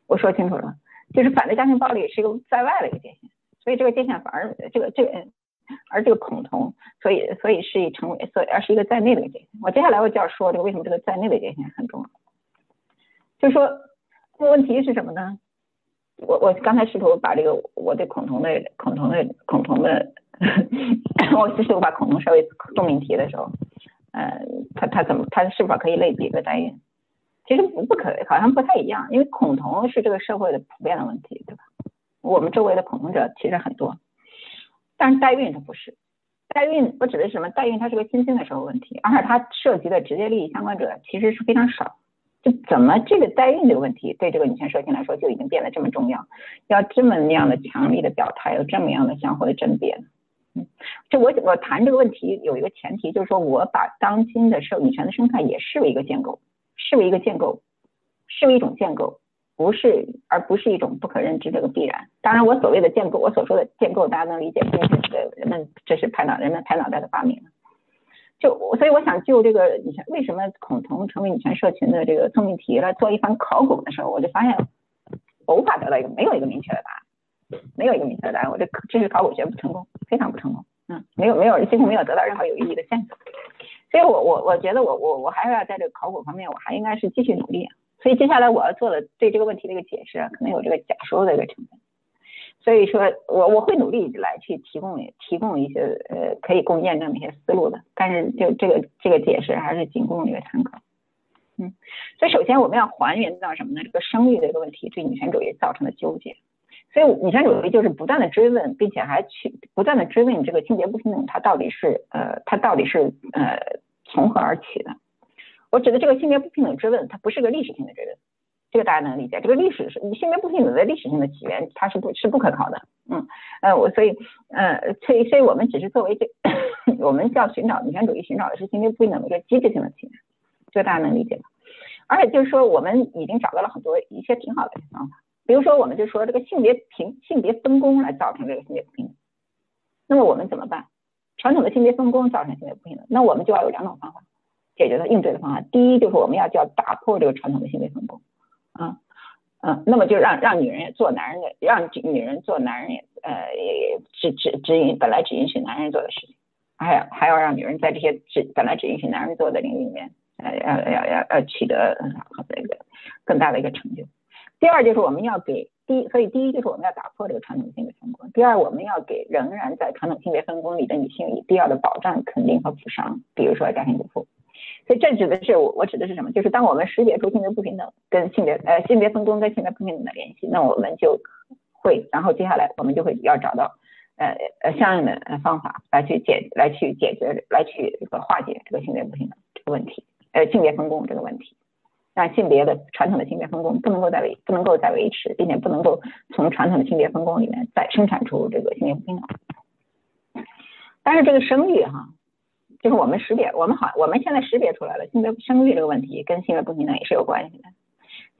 我说清楚了，就是反对家庭暴力是一个在外的一个界限，所以这个界限反而这个这个，而这个恐同，所以所以是以成为所以而是一个在内的一个界限。我接下来我就要说这个为什么这个在内的界限很重要，就是说这个问题是什么呢？我我刚才试图把这个我对恐同的恐同的恐同的。(laughs) 我其实我把恐龙设为重命题的时候，呃，他他怎么他是否可以类比一个代孕？其实不不可，好像不太一样，因为恐同是这个社会的普遍的问题，对吧？我们周围的恐同者其实很多，但是代孕它不是。代孕我指的是什么？代孕它是个新兴的社会问题，而且它涉及的直接利益相关者其实是非常少。就怎么这个代孕这个问题对这个女权社群来说就已经变得这么重要，要这么那样的强力的表态，有这么样的相互的甄别？嗯，就我我谈这个问题有一个前提，就是说我把当今的社女权的生态也视为一个建构，视为一个建构，视为一种建构，不是而不是一种不可认知这个必然。当然，我所谓的建构，我所说的建构，大家能理解，因为这个人们这是拍脑人们拍脑袋的发明。就所以我想就这个女权为什么孔同成为女权社群的这个聪明题来做一番考古的时候，我就发现我无法得到一个没有一个明确的答案。没有一个明确的答案，我这知识考古学不成功，非常不成功。嗯，没有没有几乎没有得到任何有意义的线索，所以我我我觉得我我我还是要在这个考古方面，我还应该是继续努力。所以接下来我要做的对这个问题的一个解释，可能有这个假说的一个成分。所以说我我会努力来去提供提供一些呃可以供验证的一些思路的，但是就这个这个解释还是仅供一个参考。嗯，所以首先我们要还原到什么呢？这个生育的一个问题对女权主义造成的纠结。所以女权主义就是不断的追问，并且还去不断的追问这个性别不平等，它到底是呃，它到底是呃从何而起的？我指的这个性别不平等追问，它不是个历史性的追问，这个大家能理解。这个历史是性别不平等的历史性的起源，它是不，是不可考的。嗯，呃，我所以呃，所以所以我们只是作为这，(coughs) 我们要寻找女权主义寻找的是性别不平等的一个机制性的起源，这个大家能理解吗？而且就是说，我们已经找到了很多一些挺好的方法。比如说，我们就说这个性别平性别分工来造成这个性别不平等，那么我们怎么办？传统的性别分工造成性别不平等，那我们就要有两种方法解决的应对的方法。第一就是我们要就要打破这个传统的性别分工，啊，嗯，那么就让让女人做男人的，让女人做男人也呃也只只只允本来只允许男人做的事情，还要还要让女人在这些只本来只允许男人做的领域里面，呃要要要要取得这个更大的一个成就。第二就是我们要给第一，所以第一就是我们要打破这个传统性别分工。第二，我们要给仍然在传统性别分工里的女性以必要的保障、肯定和补偿，比如说家庭主妇。所以这指的是我，我指的是什么？就是当我们识别出性别不平等跟性别呃性别分工跟性别不平等的联系，那我们就会，然后接下来我们就会要找到呃呃相应的方法来去解来去解决来去这个化解这个性别不平等这个问题，呃性别分工这个问题。让性别的传统的性别分工不能够再维不能够再维持，并且不能够从传统的性别分工里面再生产出这个性别不平等。但是这个生育哈，就是我们识别，我们好，我们现在识别出来了性别生育这个问题跟性别不平等也是有关系的。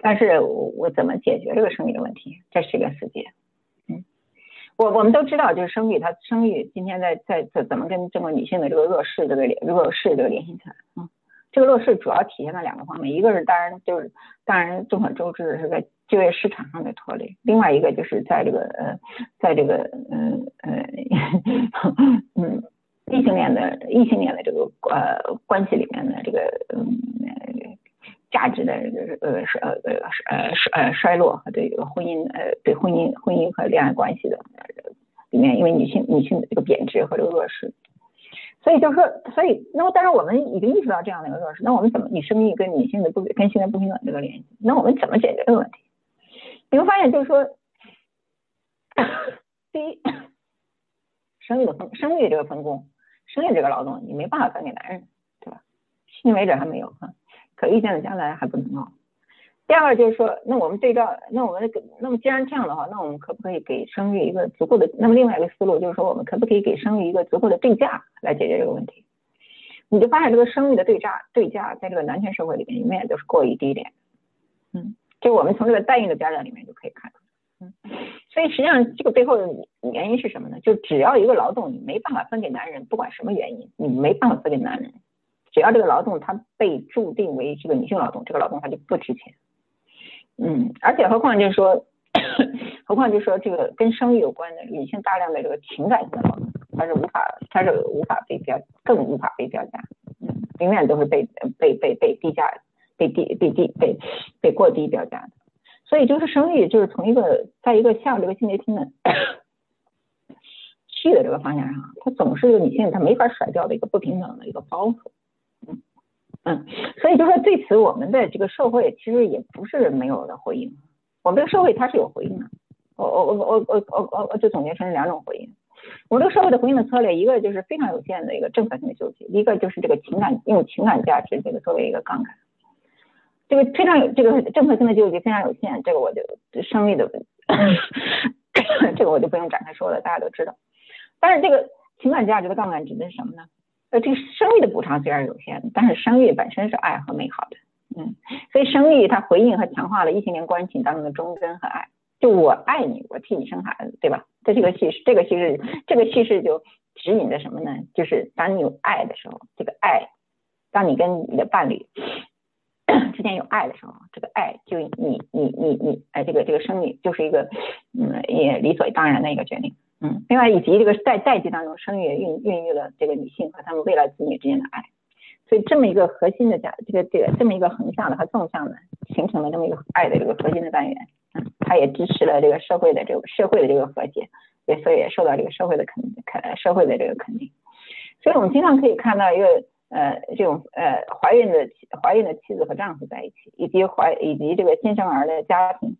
但是我我怎么解决这个生育的问题？这是一个死结。嗯，我我们都知道，就是生育，它生育今天在在在怎么跟这个女性的这个弱势这个弱势这个联系起来？嗯，这个弱势主要体现在两个方面，一个是当然就是当然众所周知的是在就业市场上的拖累，另外一个就是在这个呃在这个嗯呃嗯异性恋的异性恋的这个呃关系里面的这个嗯。价值的呃衰呃呃衰呃衰落和对这个婚姻呃对婚姻婚姻和恋爱关系的里面，因为女性女性的这个贬值和这个弱势，所以就是说，所以那么但是我们已经意识到这样的一个弱势，那我们怎么以生育跟女性的不跟性别不平等这个联系？那我们怎么解决这个问题？你会发现就是说，第一，生育的分生育这个分工，生育这个劳动你没办法分给男人，对吧？迄今为止还没有啊。可预见的将来还不能啊。第二个就是说，那我们对照，那我们那么既然这样的话，那我们可不可以给生育一个足够的？那么另外一个思路就是说，我们可不可以给生育一个足够的对价来解决这个问题？你就发现这个生育的对价对价在这个男权社会里面永远都是过于低廉。嗯，就我们从这个代孕的标准里面就可以看出。嗯，所以实际上这个背后的原因是什么呢？就只要一个劳动你没办法分给男人，不管什么原因，你没办法分给男人。只要这个劳动它被注定为这个女性劳动，这个劳动它就不值钱。嗯，而且何况就是说，(coughs) 何况就是说这个跟生育有关的女性大量的这个情感性的劳动，它是无法，它是无法被标，更无法被标价。嗯，永远都是被被被被低价，被低被低被被过低标价的。所以就是生育就是从一个在一个向这个性别平等去的这个方向上，它总是一个女性她没法甩掉的一个不平等的一个包袱。嗯，嗯所以就说对此，我们的这个社会其实也不是没有的回应。我们这个社会它是有回应的。我我我我我我我我就总结成两种回应。我这个社会的回应的策略，一个就是非常有限的一个政策性的救济，一个就是这个情感用情感价值这个作为一个杠杆。这个非常有这个政策性的救济非常有限，这个我就生育的，(coughs) 这个我就不用展开说了，大家都知道。但是这个情感价值的杠杆指的是什么呢？呃，这个生育的补偿虽然有限，但是生育本身是爱和美好的，嗯，所以生育它回应和强化了异性恋关系当中的忠贞和爱。就我爱你，我替你生孩子，对吧？这这个叙事，这个叙事，这个叙事就指引着什么呢？就是当你有爱的时候，这个爱，当你跟你的伴侣 (clears throat) 之间有爱的时候，这个爱就你你你你，哎，这个这个生育就是一个嗯也理所当然的一个决定。嗯，另外以及这个在代际当中，生育也孕孕育了这个女性和他们未来子女之间的爱，所以这么一个核心的价，这个这个这么一个横向的和纵向的形成了这么一个爱的这个核心的单元，嗯，它也支持了这个社会的这个社会的这个和谐，也所以也受到这个社会的肯肯社会的这个肯定，所以我们经常可以看到一个呃这种呃怀孕的怀孕的妻子和丈夫在一起，以及怀以及这个新生儿的家庭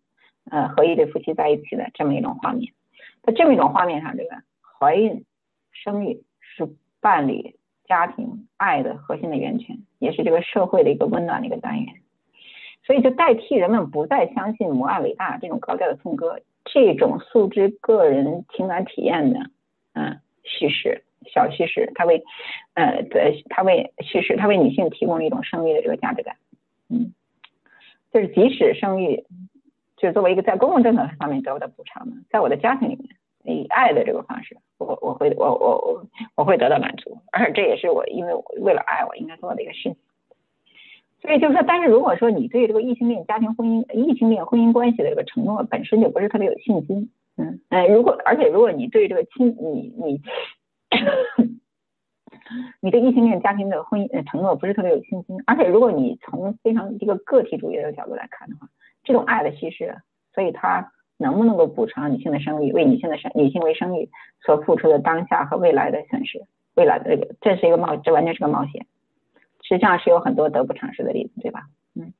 呃和一对夫妻在一起的这么一种画面。在这么一种画面上，这个怀孕、生育是伴侣、家庭、爱的核心的源泉，也是这个社会的一个温暖的一个单元。所以，就代替人们不再相信母爱伟大这种高调的颂歌，这种诉之个人情感体验的嗯叙事、小叙事，它为呃的它为叙事，它为女性提供了一种生育的这个价值感。嗯，就是即使生育。就作为一个在公共政策上面得到的补偿呢，在我的家庭里面，以爱的这个方式，我我会我我我我会得到满足，而这也是我因为为了爱我应该做的一个事情。所以就是说，但是如果说你对这个异性恋家庭婚姻、异性恋婚姻关系的这个承诺本身就不是特别有信心，嗯，哎，如果而且如果你对这个亲你你 (coughs) 你对异性恋家庭的婚姻承诺不是特别有信心，而且如果你从非常一个个体主义的角度来看的话。这种爱的稀释，所以它能不能够补偿女性的生育，为女性的生女性为生育所付出的当下和未来的损失？未来的这个，这是一个冒，这完全是个冒险。实际上是有很多得不偿失的例子，对吧？嗯。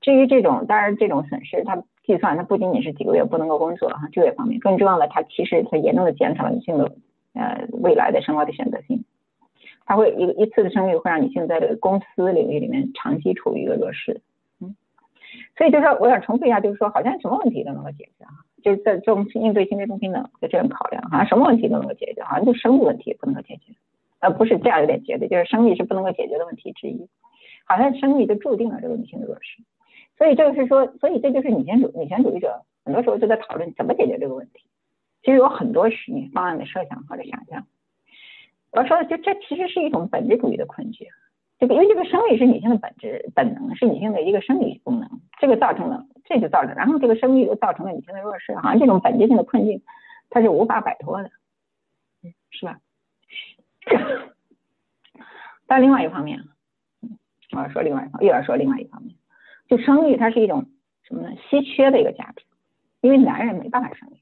至于这种，当然这种损失，它计算它不仅仅是几个月不能够工作哈，就业方面，更重要的，它其实它严重的减少了女性的呃未来的生活的选择性。它会一一次的生育会让女性在这个公司领域里面长期处于一个弱势。所以就是说，我想重复一下，就是说，好像什么问题都能够解决哈，就是在这种应对性别不平等的这种考量，好像什么问题都能够解决，好像就生育问题不能够解决，呃，不是这样有点绝对，就是生育是不能够解决的问题之一，好像生育就注定了这个女性的弱势。所以这个是说，所以这就是女权主女权主义者很多时候就在讨论怎么解决这个问题。其实有很多实验方案的设想或者想象。我说的就这其实是一种本质主义的困局。这个因为这个生育是女性的本质本能，是女性的一个生理功能，这个造成了这就造成，然后这个生育又造成了女性的弱势，好像这种本质性的困境，它是无法摆脱的，是吧？(coughs) 但另外一方面，我要说另外一方，又要说另外一方面，就生育它是一种什么呢？稀缺的一个价值，因为男人没办法生育。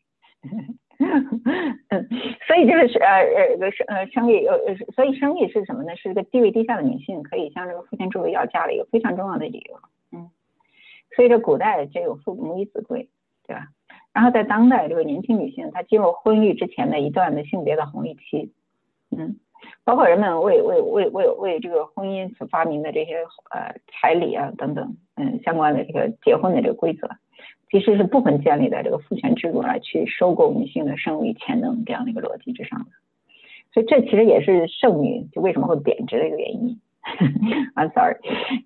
嗯，(laughs) 所以这个是呃呃生呃生育呃呃所以生育是什么呢？是一个地位低下的女性可以向这个父权制度要嫁的一个非常重要的理由。嗯，所以这古代就有父母以子贵，对吧？然后在当代这个年轻女性她进入婚育之前的一段的性别的红利期，嗯，包括人们为为为为为这个婚姻所发明的这些呃彩礼啊等等，嗯相关的这个结婚的这个规则。其实是部分建立在这个父权制度来去收购女性的生育潜能这样的一个逻辑之上的，所以这其实也是剩女就为什么会贬值的一个原因。I'm (laughs) sorry，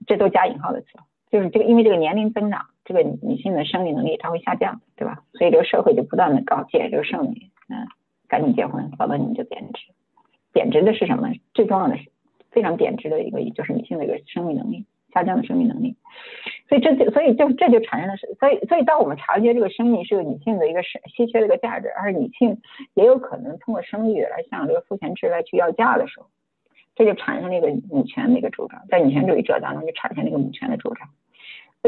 这都加引号的词，就是这个因为这个年龄增长，这个女性的生育能力它会下降，对吧？所以这个社会就不断的告诫这个剩女，嗯，赶紧结婚，否则你就贬值。贬值的是什么？最重要的是非常贬值的一个就是女性的一个生育能力。下降的生命能力，所以这就所以就这就产生了，所以所以当我们察觉这个生命是个女性的一个是稀缺的一个价值，而女性也有可能通过生育来向这个父权制来去要价的时候，这就产生了一个母权的一个主张，在女权主义者当中就产生了一个母权的主张。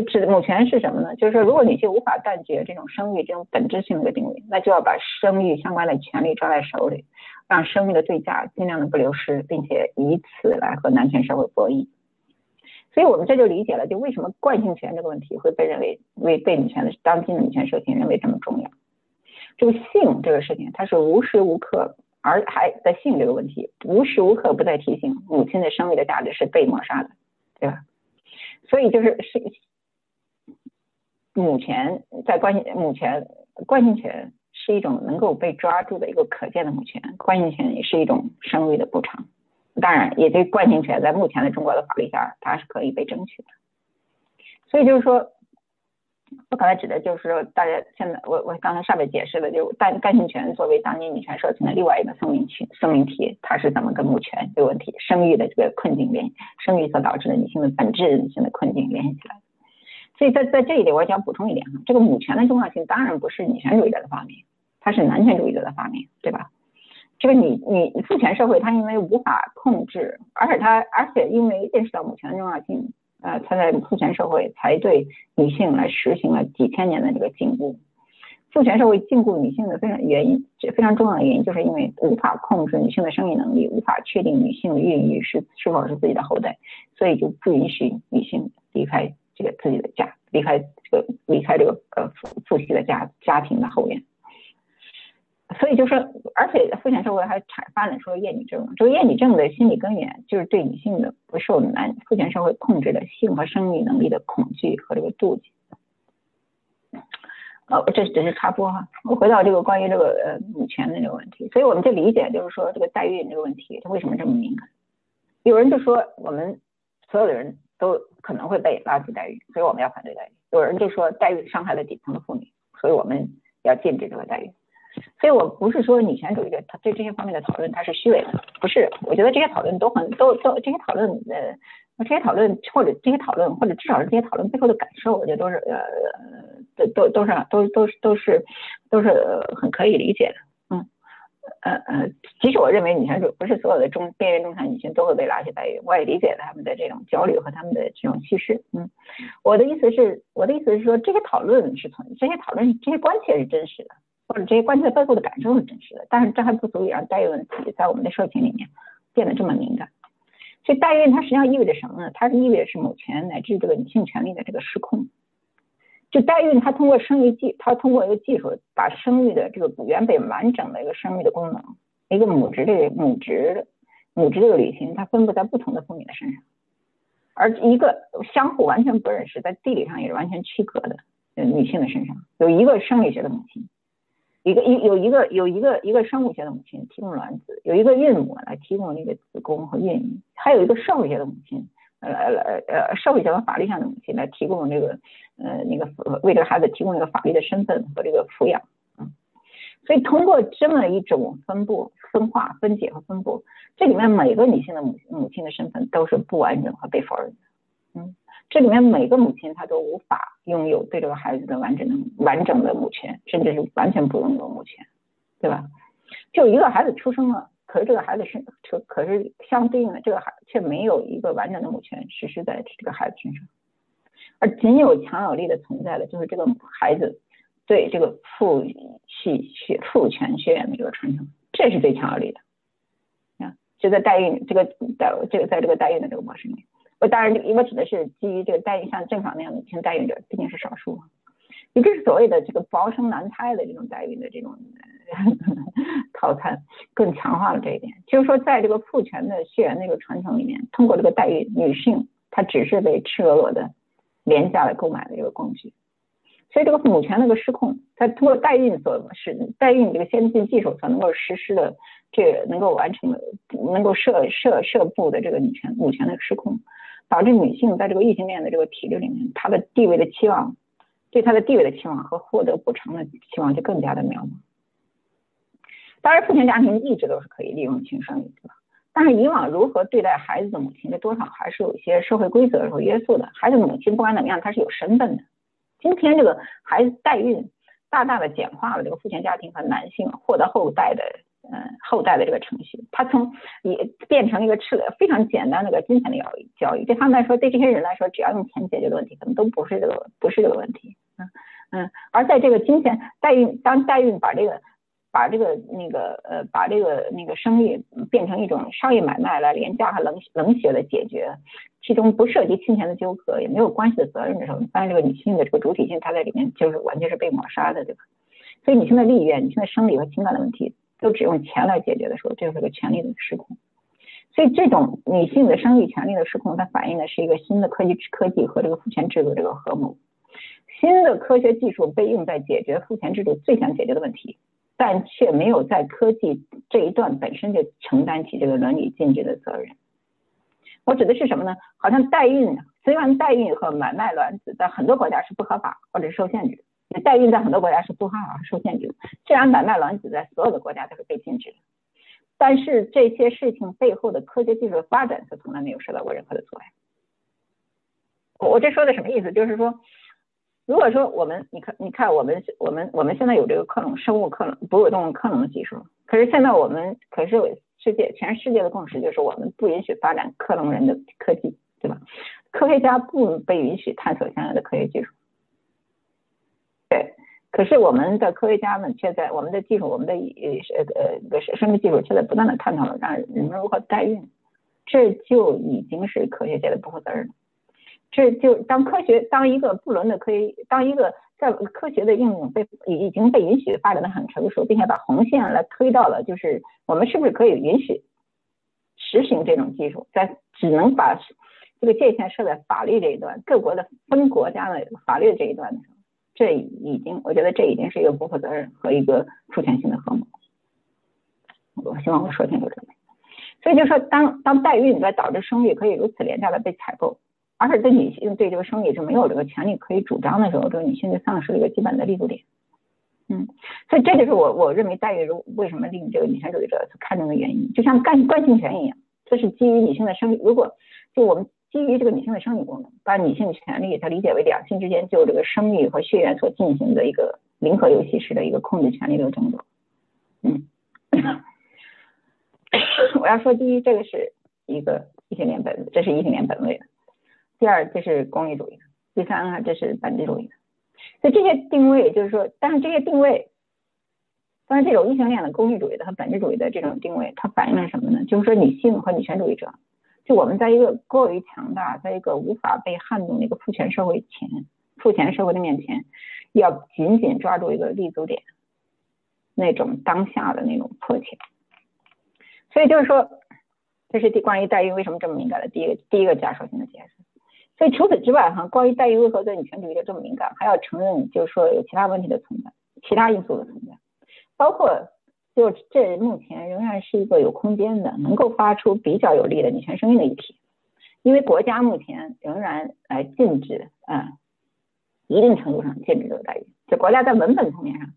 指母权是什么呢？就是说，如果女性无法断绝这种生育这种本质性的一个定位，那就要把生育相关的权利抓在手里，让生育的对价尽量的不流失，并且以此来和男权社会博弈。所以我们这就理解了，就为什么惯性权这个问题会被认为为被女权的当今的女权社群认为这么重要。这个性这个事情，它是无时无刻而还在性这个问题，无时无刻不在提醒母亲的生育的价值是被抹杀的，对吧？所以就是是母权在关系母权惯性权是一种能够被抓住的一个可见的母权，惯性权也是一种生育的补偿。当然，也对惯性权在目前的中国的法律下，它是可以被争取的。所以就是说，我刚才指的就是说，大家现在我我刚才上面解释的，就干干性权作为当今女权社群的另外一个生命体生命体，它是怎么跟母权这个问题、生育的这个困境联生育所导致的女性的本质女性的困境联系起来。所以在在这一点，我想补充一点哈，这个母权的重要性当然不是女权主义者的发明，它是男权主义者的发明，对吧？这个你你父权社会，它因为无法控制，而且它而且因为认识到母权的重要性，呃，它在父权社会才对女性来实行了几千年的这个禁锢。父权社会禁锢女性的非常原因，这非常重要的原因，就是因为无法控制女性的生育能力，无法确定女性的孕育是是否是自己的后代，所以就不允许女性离开这个自己的家，离开这个离开这个呃父父系的家家庭的后院。所以就是，而且父权社会还产发展出了厌女症。这个厌女症的心理根源就是对女性的不受男父权社会控制的性和生育能力的恐惧和这个妒忌。呃，这只是插播哈。我回到这个关于这个呃女权的这个问题，所以我们就理解就是说这个代孕这个问题它为什么这么敏感？有人就说我们所有的人都可能会被拉去代孕，所以我们要反对代孕。有人就说代孕伤害了底层的妇女，所以我们要禁止这个代孕。所以我不是说女权主义者他对这些方面的讨论他是虚伪的，不是，我觉得这些讨论都很都都这些讨论呃，这些讨论或者这些讨论或者至少是这些讨论背后的感受，我觉得都是呃都都都是都都是都是都是很可以理解的，嗯呃呃，即使我认为女权主不是所有的中边缘中产女性都会被拉去代孕，我也理解他们的这种焦虑和他们的这种叙事，嗯，我的意思是我的意思是说这些讨论是从这些讨论这些关切是真实的。或者这些关系的背后的感受是真实的，但是这还不足以让代孕问题在我们的社群里面变得这么敏感。所以代孕它实际上意味着什么呢？它是意味着是母权乃至这个女性权利的这个失控。就代孕，它通过生育技，它通过一个技术把生育的这个原本完整的一个生育的功能，一个母职的母职母职这个旅行，它分布在不同的妇女的身上，而一个相互完全不认识，在地理上也是完全区隔的女性的身上，有一个生理学的母亲。一个一有一个有一个一个生物学的母亲提供卵子，有一个孕母来提供那个子宫和孕育，还有一个社会学的母亲呃呃呃社会学和法律上的母亲来提供这个呃那个为这个孩子提供这个法律的身份和这个抚养，嗯，所以通过这么一种分布、分化、分解和分布，这里面每个女性的母母亲的身份都是不完整和被否认的，嗯，这里面每个母亲她都无法拥有对这个孩子的完整的完整的母权，甚至是完全不拥有母权，对吧？就一个孩子出生了。可是这个孩子是，可可是相对应的，这个孩却没有一个完整的母权实施在这个孩子身上，而仅有强有力的存在的，就是这个孩子对这个父系血父权血缘的这个传承，这是最强有力的。啊，就在代孕这个代这个在这个代孕的这个模式里我当然我指的是基于这个代孕像正常那样的女性代孕者，毕竟是少数。也就是所谓的这个包生男胎的这种代孕的这种 (laughs) 套餐，更强化了这一点。就是说，在这个父权的血缘那个传承里面，通过这个代孕，女性她只是被赤裸裸的廉价的购买的一个工具。所以，这个母权那个失控，在通过代孕所使代孕这个先进技术所能够实施的这能够完成的能够设设设布的这个女权母权的失控，导致女性在这个异性恋的这个体制里面，她的地位的期望。对她的地位的期望和获得补偿的期望就更加的渺茫。当然，父权家庭一直都是可以利用亲生的，对吧？但是以往如何对待孩子的母亲，这多少还是有一些社会规则和约束的。孩子母亲不管怎么样，她是有身份的。今天这个孩子代孕，大大的简化了这个父权家庭和男性获得后代的。嗯，后代的这个程序，他从也变成一个吃非常简单的一个金钱的教育，对他们来说，对这些人来说，只要用钱解决的问题，可能都不是这个，不是这个问题。嗯嗯，而在这个金钱代孕，当代孕把这个把这个那个呃把这个那个生育变成一种商业买卖来廉价和冷冷血的解决，其中不涉及金钱的纠葛，也没有关系的责任的时候，发现这个女性的这个主体性，她在里面就是完全是被抹杀的，对吧？所以女性的利益、女性的生理和情感的问题。都只用钱来解决的时候，这就是个权力的失控。所以，这种女性的生育权利的失控，它反映的是一个新的科技科技和这个父权制度这个合谋。新的科学技术被用在解决父权制度最想解决的问题，但却没有在科技这一段本身就承担起这个伦理禁止的责任。我指的是什么呢？好像代孕，虽然代孕和买卖卵子在很多国家是不合法或者受限制。代孕在很多国家是不合法、受限制的，这样买卖卵子在所有的国家都是被禁止的。但是这些事情背后的科学技术的发展却从来没有受到过任何的阻碍。我这说的什么意思？就是说，如果说我们，你看，你看，我们，我们，我们现在有这个克隆生物克隆哺乳动物克隆技术，可是现在我们可是世界全世界的共识就是我们不允许发展克隆人的科技，对吧？科学家不被允许探索相应的科学技术。对，可是我们的科学家们却在我们的技术，我们的呃呃呃个生命技术却在不断的探讨让人们如何代孕，这就已经是科学界的不负责任。这就当科学当一个不伦的科学，当一个在科学的应用被已经被允许发展的很成熟，并且把红线来推到了，就是我们是不是可以允许实行这种技术，在只能把这个界限设在法律这一段，各国的分国家的法律这一段的时候。这已经，我觉得这已经是一个不负责任和一个父权性的合谋。我希望我说清楚这个。所以就说，当当代孕在导致生育可以如此廉价的被采购，而且对女性对这个生育是没有这个权利可以主张的时候，这个女性就丧失了一个基本的立足点。嗯，所以这就是我我认为代孕如为什么令这个女权主义者看重的原因，就像干惯性权一样，这是基于女性的生育。如果就我们。基于这个女性的生理功能，把女性权利，它理解为两性之间就这个生育和血缘所进行的一个零和游戏式的一个控制权利的争夺。嗯，(coughs) 我要说，第一，这个是一个异性恋本，这是异性恋本位的；第二，这是功利主义的；第三啊，这是本质主义的。所以这些定位，就是说，但是这些定位，但是这种异性恋的功利主义的和本质主义的这种定位，它反映了什么呢？就是说，女性和女权主义者。就我们在一个过于强大，在一个无法被撼动的一个父权社会前，父权社会的面前，要紧紧抓住一个立足点，那种当下的那种迫切。所以就是说，这是第关于代孕为什么这么敏感的第一个第一个假设性的解释。所以除此之外，哈，关于代孕为何对女权主义者这么敏感，还要承认就是说有其他问题的存在，其他因素的存在，包括。就这目前仍然是一个有空间的，能够发出比较有力的女权声音的议题，因为国家目前仍然来禁止，嗯，一定程度上禁止这个待遇。就国家在文本层面上、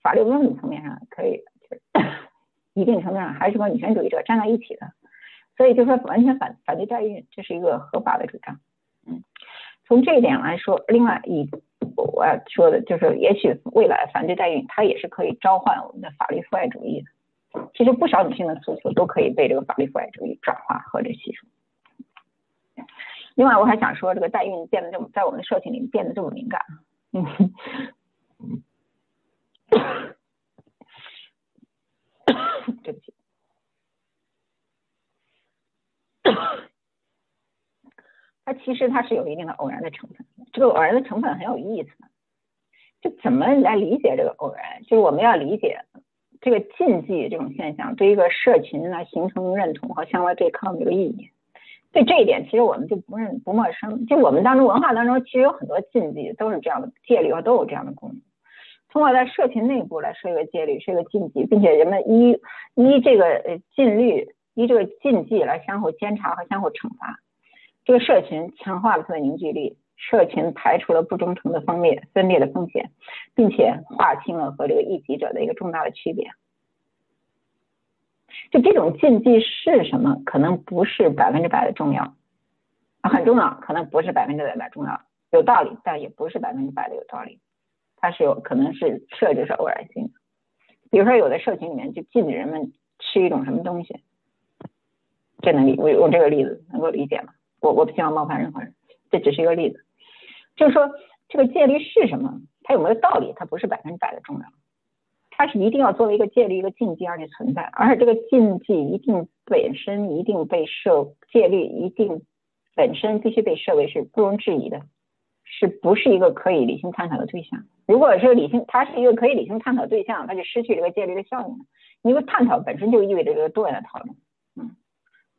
法律文本层面上可以，就 (coughs) 一定程度上还是和女权主义者站在一起的。所以就说完全反反对代孕，这是一个合法的主张。嗯，从这一点来说，另外一我要说的就是，也许未来反对代孕，它也是可以召唤我们的法律父爱主义的。其实不少女性的诉求都可以被这个法律父爱主义转化或者吸收。另外，我还想说，这个代孕变得这么在我们的社群里变得这么敏感。嗯，(coughs) 对不起。它其实它是有一定的偶然的成分，这个偶然的成分很有意思。就怎么来理解这个偶然？就是我们要理解这个禁忌这种现象对一个社群来形成认同和相互对抗的这个意义。对这一点，其实我们就不认不陌生。就我们当中文化当中，其实有很多禁忌都是这样的，戒律和都有这样的功能。通过在社群内部来设一个戒律，设一个禁忌，并且人们依依这个呃禁律。依这个禁忌来相互监察和相互惩罚，这个社群强化了它的凝聚力，社群排除了不忠诚的分裂分裂的风险，并且划清了和这个异己者的一个重大的区别。就这种禁忌是什么？可能不是百分之百的重要，很重要，可能不是百分之百的重要，有道理，但也不是百分之百的有道理。它是有可能是设置是偶然性的，比如说有的社群里面就禁止人们吃一种什么东西。这能理我用这个例子能够理解吗？我我不希望冒犯任何人，这只是一个例子，就是说这个戒律是什么？它有没有道理？它不是百分之百的重要，它是一定要作为一个戒律一个禁忌而且存在，而且这个禁忌一定本身一定被设戒律一定本身必须被设为是不容置疑的，是不是一个可以理性探讨的对象？如果是理性，它是一个可以理性探讨对象，它就失去这个戒律的效应了，因为探讨本身就意味着这个多元的讨论，嗯。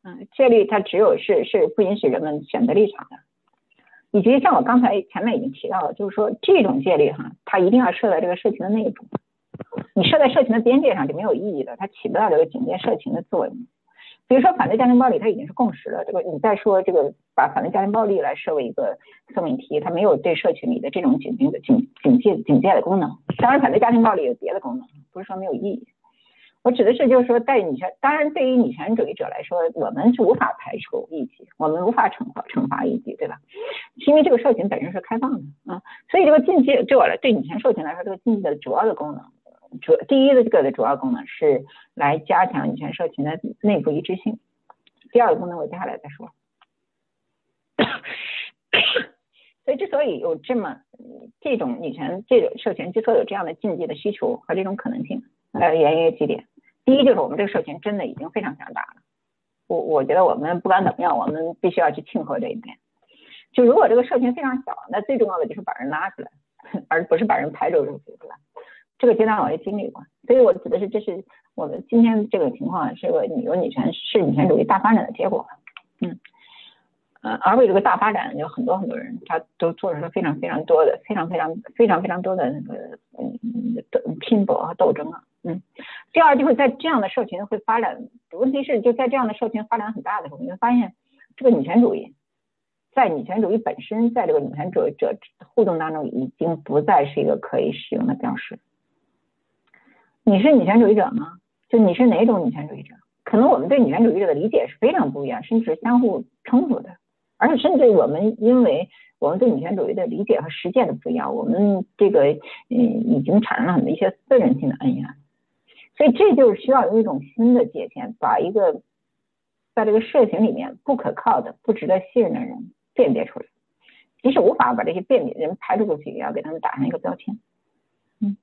嗯，戒律它只有是是不允许人们选择立场的，以及像我刚才前面已经提到了，就是说这种戒律哈，它一定要设在这个社群的内部，你设在社群的边界上就没有意义的，它起不到这个警戒社群的作用。比如说反对家庭暴力，它已经是共识了，这个你再说这个把反对家庭暴力来设为一个送命题，它没有对社群里的这种警警警警戒警戒的功能。当然，反对家庭暴力有别的功能，不是说没有意义。我指的是，就是说，在女权，当然，对于女权主义者来说，我们是无法排除异己，我们无法惩罚惩罚异己，对吧？是因为这个社群本身是开放的啊，所以这个禁忌对我来，对女权社群来说，这个禁忌的主要的功能，主第一的这个的主要功能是来加强女权社群的内部一致性，第二个功能我接下来再说。(coughs) 所以，之所以有这么这种女权这种社群之所以有这样的禁忌的需求和这种可能性，呃，原因有几点。第一就是我们这个社群真的已经非常强大了，我我觉得我们不管怎么样，我们必须要去庆贺这一点。就如果这个社群非常小，那最重要的就是把人拉出来，而不是把人排走出去，对吧？这个阶段我也经历过，所以我指的是这是我们今天这个情况是个女有女权是女权主义大发展的结果，嗯，呃，而为这个大发展有很多很多人他都做出了非常非常多的非常非常非常非常多的那个嗯拼搏和斗争啊。嗯，第二就是在这样的社群会发展，问题是就在这样的社群发展很大的时候，你会发现这个女权主义，在女权主义本身，在这个女权主义者互动当中，已经不再是一个可以使用的标识。你是女权主义者吗？就你是哪种女权主义者？可能我们对女权主义者的理解是非常不一样，甚至相互冲突的，而且甚至我们因为我们对女权主义的理解和实践的不一样，我们这个嗯已经产生了很多一些私人性的恩怨。所以这就是需要有一种新的界限，把一个在这个社群里面不可靠的、不值得信任的人辨别出来。即使无法把这些辨别人排除出去，也要给他们打上一个标签。嗯，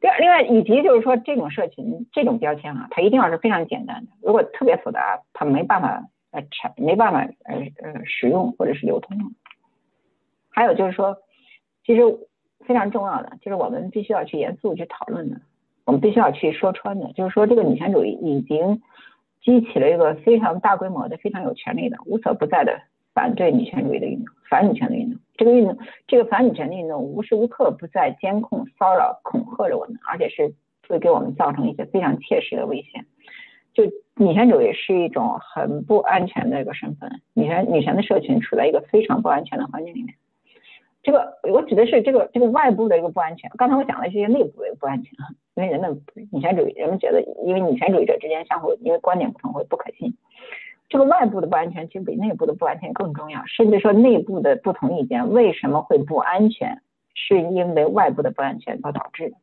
第二，另外以及就是说，这种社群这种标签啊，它一定要是非常简单的。如果特别复杂，它没办法呃产，没办法呃呃使用或者是流通。还有就是说，其实非常重要的就是我们必须要去严肃去讨论的。我们必须要去说穿的，就是说这个女权主义已经激起了一个非常大规模的、非常有权力的、无所不在的反对女权主义的运动、反女权的运动。这个运动，这个反女权的运动无时无刻不在监控、骚扰、恐吓着我们，而且是会给我们造成一些非常切实的危险。就女权主义是一种很不安全的一个身份，女权女权的社群处在一个非常不安全的环境里面。这个我指的是这个这个外部的一个不安全。刚才我讲的是些内部的不安全，因为人们女权主义，人们觉得因为女权主义者之间相互因为观点不同会不可信。这个外部的不安全其实比内部的不安全更重要，甚至说内部的不同意见为什么会不安全，是因为外部的不安全所导致的。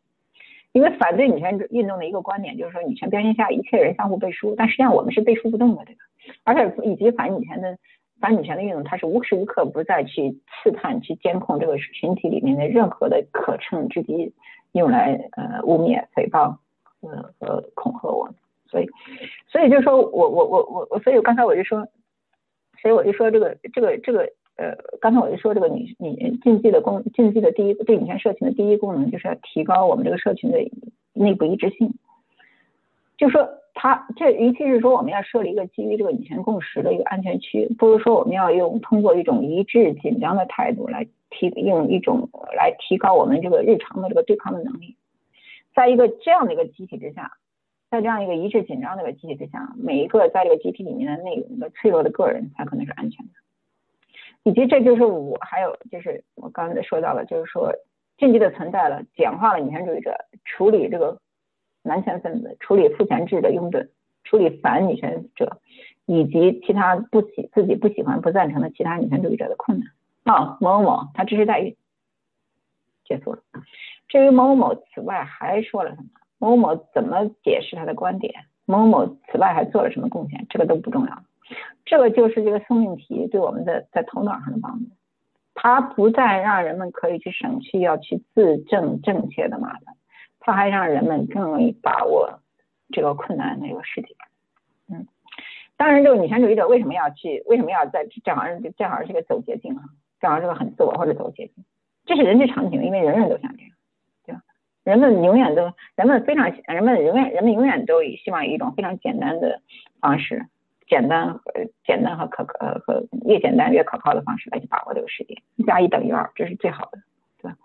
因为反对女权运动的一个观点就是说，女权标签下一切人相互背书，但实际上我们是背书不动的，对吧？而且以及反女权的反女权的运动，它是无时无刻不在去刺探、去监控这个群体里面的任何的可乘之机，用来呃污蔑、诽谤呃和恐吓我。所以，所以就是说我我我我我，所以刚才我就说，所以我就说这个这个这个呃，刚才我就说这个女女竞技的功竞技的第一对女权社群的第一功能就是要提高我们这个社群的内部一致性。就说他这与其是说我们要设立一个基于这个女权共识的一个安全区，不如说我们要用通过一种一致紧张的态度来提用一种来提高我们这个日常的这个对抗的能力，在一个这样的一个集体之下。在这样一个一致紧张的一个集体之下，每一个在这个集体里面的那个脆弱的个人才可能是安全的。以及这就是我还有就是我刚才说到了，就是说禁忌的存在了，简化了女权主义者处理这个男权分子、处理父权制的拥趸、处理反女权者以及其他不喜自己不喜欢、不赞成的其他女权主义者的困难。啊，某某某他支持代孕，结束了。至于某某某此外还说了什么？某某怎么解释他的观点？某某某此外还做了什么贡献？这个都不重要，这个就是这个送命题对我们的在头脑上的帮助。它不再让人们可以去省去要去自证正确的麻烦，它还让人们更容易把握这个困难那个世界。嗯，当然，这个女权主义者为什么要去？为什么要在这好像这好是个走捷径啊？正好是个很自我或者走捷径，这是人之常情，因为人人都想这样。对吧人们永远都，人们非常，人们永远，人们永远都以希望以一种非常简单的方式，简单简单和可可和越简单越可靠的方式来去把握这个世界，一加一等于二，这是最好的，对吧？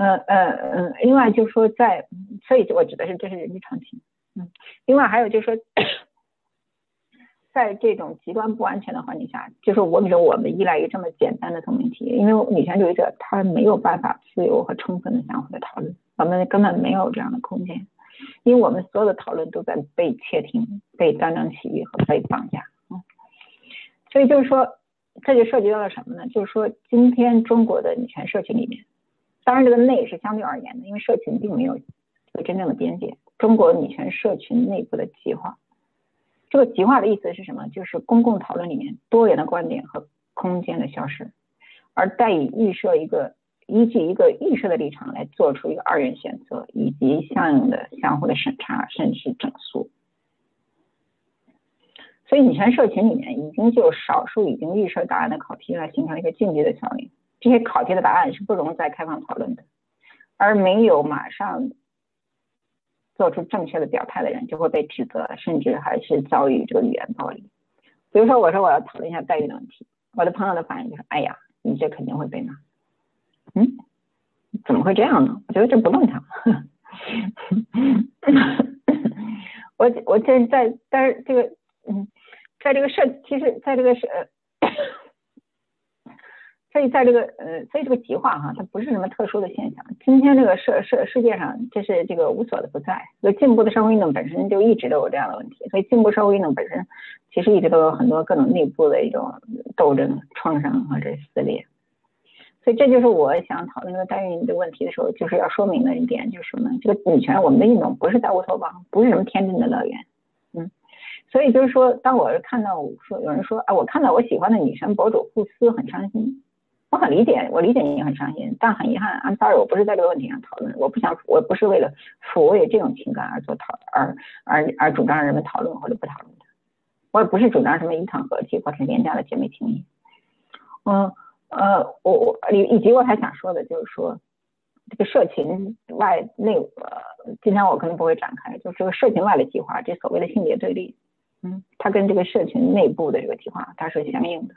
嗯嗯嗯，另外就是说，在，所以我指的是这是人之常情，嗯，另外还有就是说。在这种极端不安全的环境下，就是我比如我们依赖于这么简单的透明题，因为女权主义者她没有办法自由和充分的相互的讨论，我们根本没有这样的空间，因为我们所有的讨论都在被窃听、被断章取义和被绑架。嗯，所以就是说，这就涉及到了什么呢？就是说，今天中国的女权社群里面，当然这个内是相对而言的，因为社群并没有一个真正的边界，中国女权社群内部的极化。这个极化的意思是什么？就是公共讨论里面多元的观点和空间的消失，而代以预设一个依据一个预设的立场来做出一个二元选择，以及相应的相互的审查，甚至是整肃。所以女权社群里面已经就少数已经预设答案的考题来形成一个竞技的效应，这些考题的答案是不容再开放讨论的，而没有马上。做出正确的表态的人就会被指责，甚至还是遭遇这个语言暴力。比如说，我说我要讨论一下待遇的问题，我的朋友的反应就是：哎呀，你这肯定会被骂。嗯，怎么会这样呢？我觉得这不正常。(laughs) 我我这在，但是这个，嗯，在这个社，其实在这个社。所以在这个呃，所以这个极化哈，它不是什么特殊的现象。今天这个社社世界上，这是这个无所的不在。就进步的社会运动本身就一直都有这样的问题。所以进步社会运动本身其实一直都有很多各种内部的一种斗争、创伤或者撕裂。所以这就是我想讨论这个代孕的问题的时候，就是要说明的一点，就是什么？这个女权我们的运动不是在乌托邦，不是什么天真的乐园。嗯，所以就是说，当我看到说有人说啊，我看到我喜欢的女神博主互撕，很伤心。我很理解，我理解你也很伤心，但很遗憾，I'm sorry，我不是在这个问题上讨论，我不想，我不是为了抚慰这种情感而做讨，而而而主张人们讨论或者不讨论的，我也不是主张什么一场和气或者廉价的姐妹情谊，嗯呃，我我以以及我还想说的就是说，这个社群外内呃，今天我可能不会展开，就是这个社群外的计划，这所谓的性别对立，嗯，它跟这个社群内部的这个计划它是相应的。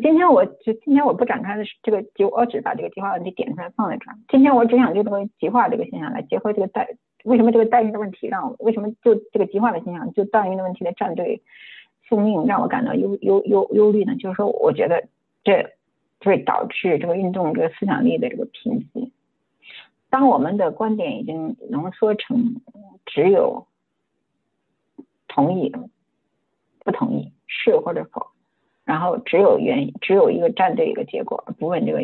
今天我就今天我不展开的是这个，就我只把这个极化问题点出来放在这儿。今天我只想就这个极化这个现象来结合这个代为什么这个代孕的问题让为什么就这个极化的现象就代孕的问题的战队宿命让我感到忧忧忧忧虑呢？就是说，我觉得这会导致这个运动这个思想力的这个贫瘠。当我们的观点已经浓缩成只有同意、不同意、是或者否，然后只有原因，只有一个站队一个结果，不问这个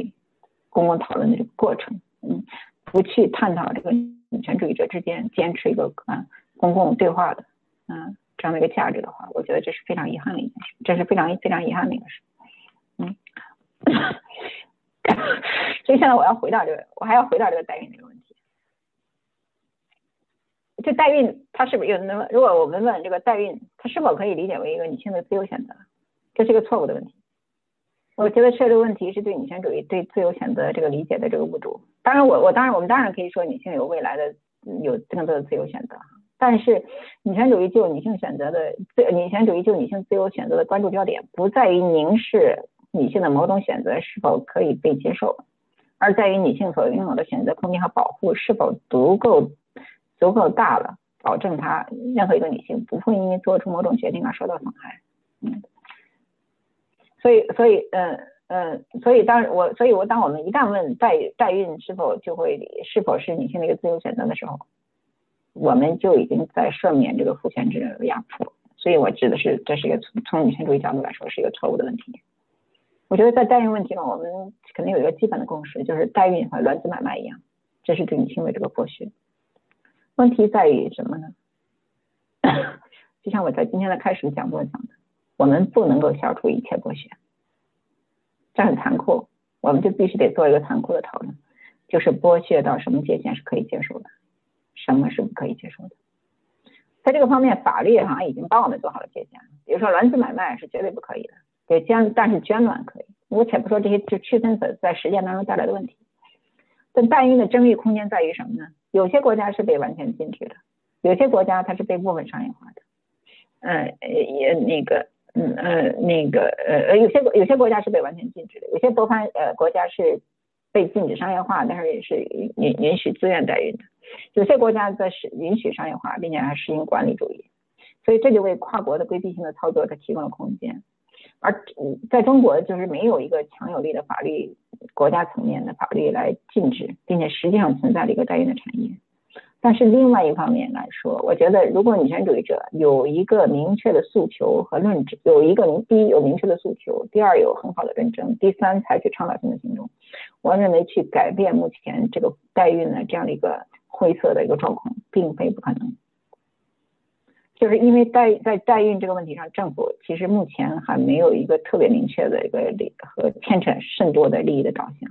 公共讨论的这个过程，嗯，不去探讨这个女权主义者之间坚持一个啊公共对话的，嗯，这样的一个价值的话，我觉得这是非常遗憾的一件事，这是非常非常遗憾的一个事，嗯。(coughs) 所以现在我要回到这个，我还要回到这个代孕这个问题。就代孕，它是不是有那么？如果我们问这个代孕，它是否可以理解为一个女性的自由选择？这是一个错误的问题。我觉得这个问题是对女权主义对自由选择这个理解的这个误读。当然，我我当然我们当然可以说女性有未来的有更多的自由选择，但是女权主义就女性选择的自女权主义就女性自由选择的关注焦点不在于凝视。女性的某种选择是否可以被接受，而在于女性所拥有的选择空间和保护是否足够足够大了，保证她任何一个女性不会因为做出某种决定而受到损害。嗯，所以所以嗯嗯，所以当我所以我当我们一旦问代代孕是否就会是否是女性的一个自由选择的时候，我们就已经在赦免这个父权制的压迫。所以我指的是这是一个从从女性主义角度来说是一个错误的问题。我觉得在代孕问题上，我们肯定有一个基本的共识，就是代孕和卵子买卖一样，这是对女性的这个剥削。问题在于什么呢？(coughs) 就像我在今天的开始讲座讲的，我们不能够消除一切剥削，这很残酷，我们就必须得做一个残酷的讨论，就是剥削到什么界限是可以接受的，什么是不可以接受的。在这个方面，法律好像已经帮我们做好了界限，比如说卵子买卖是绝对不可以的。对捐，但是捐卵可以。我且不说这些就区分在在实践当中带来的问题。但代孕的争议空间在于什么呢？有些国家是被完全禁止的，有些国家它是被部分商业化的。嗯，也那个，嗯呃，那个呃呃，有些有些国家是被完全禁止的，有些多方呃国家是被禁止商业化，但是也是允允许自愿代孕的。有些国家则是允许商业化，并且还实行管理主义。所以这就为跨国的规避性的操作它提供了空间。而在中国，就是没有一个强有力的法律，国家层面的法律来禁止，并且实际上存在了一个代孕的产业。但是另外一方面来说，我觉得如果女权主义者有一个明确的诉求和论证，有一个第一有明确的诉求，第二有很好的论证，第三采取倡导性的行动，我认为去改变目前这个代孕的这样的一个灰色的一个状况，并非不可能。就是因为代在代孕这个问题上，政府其实目前还没有一个特别明确的一个利和牵扯甚多的利益的导向，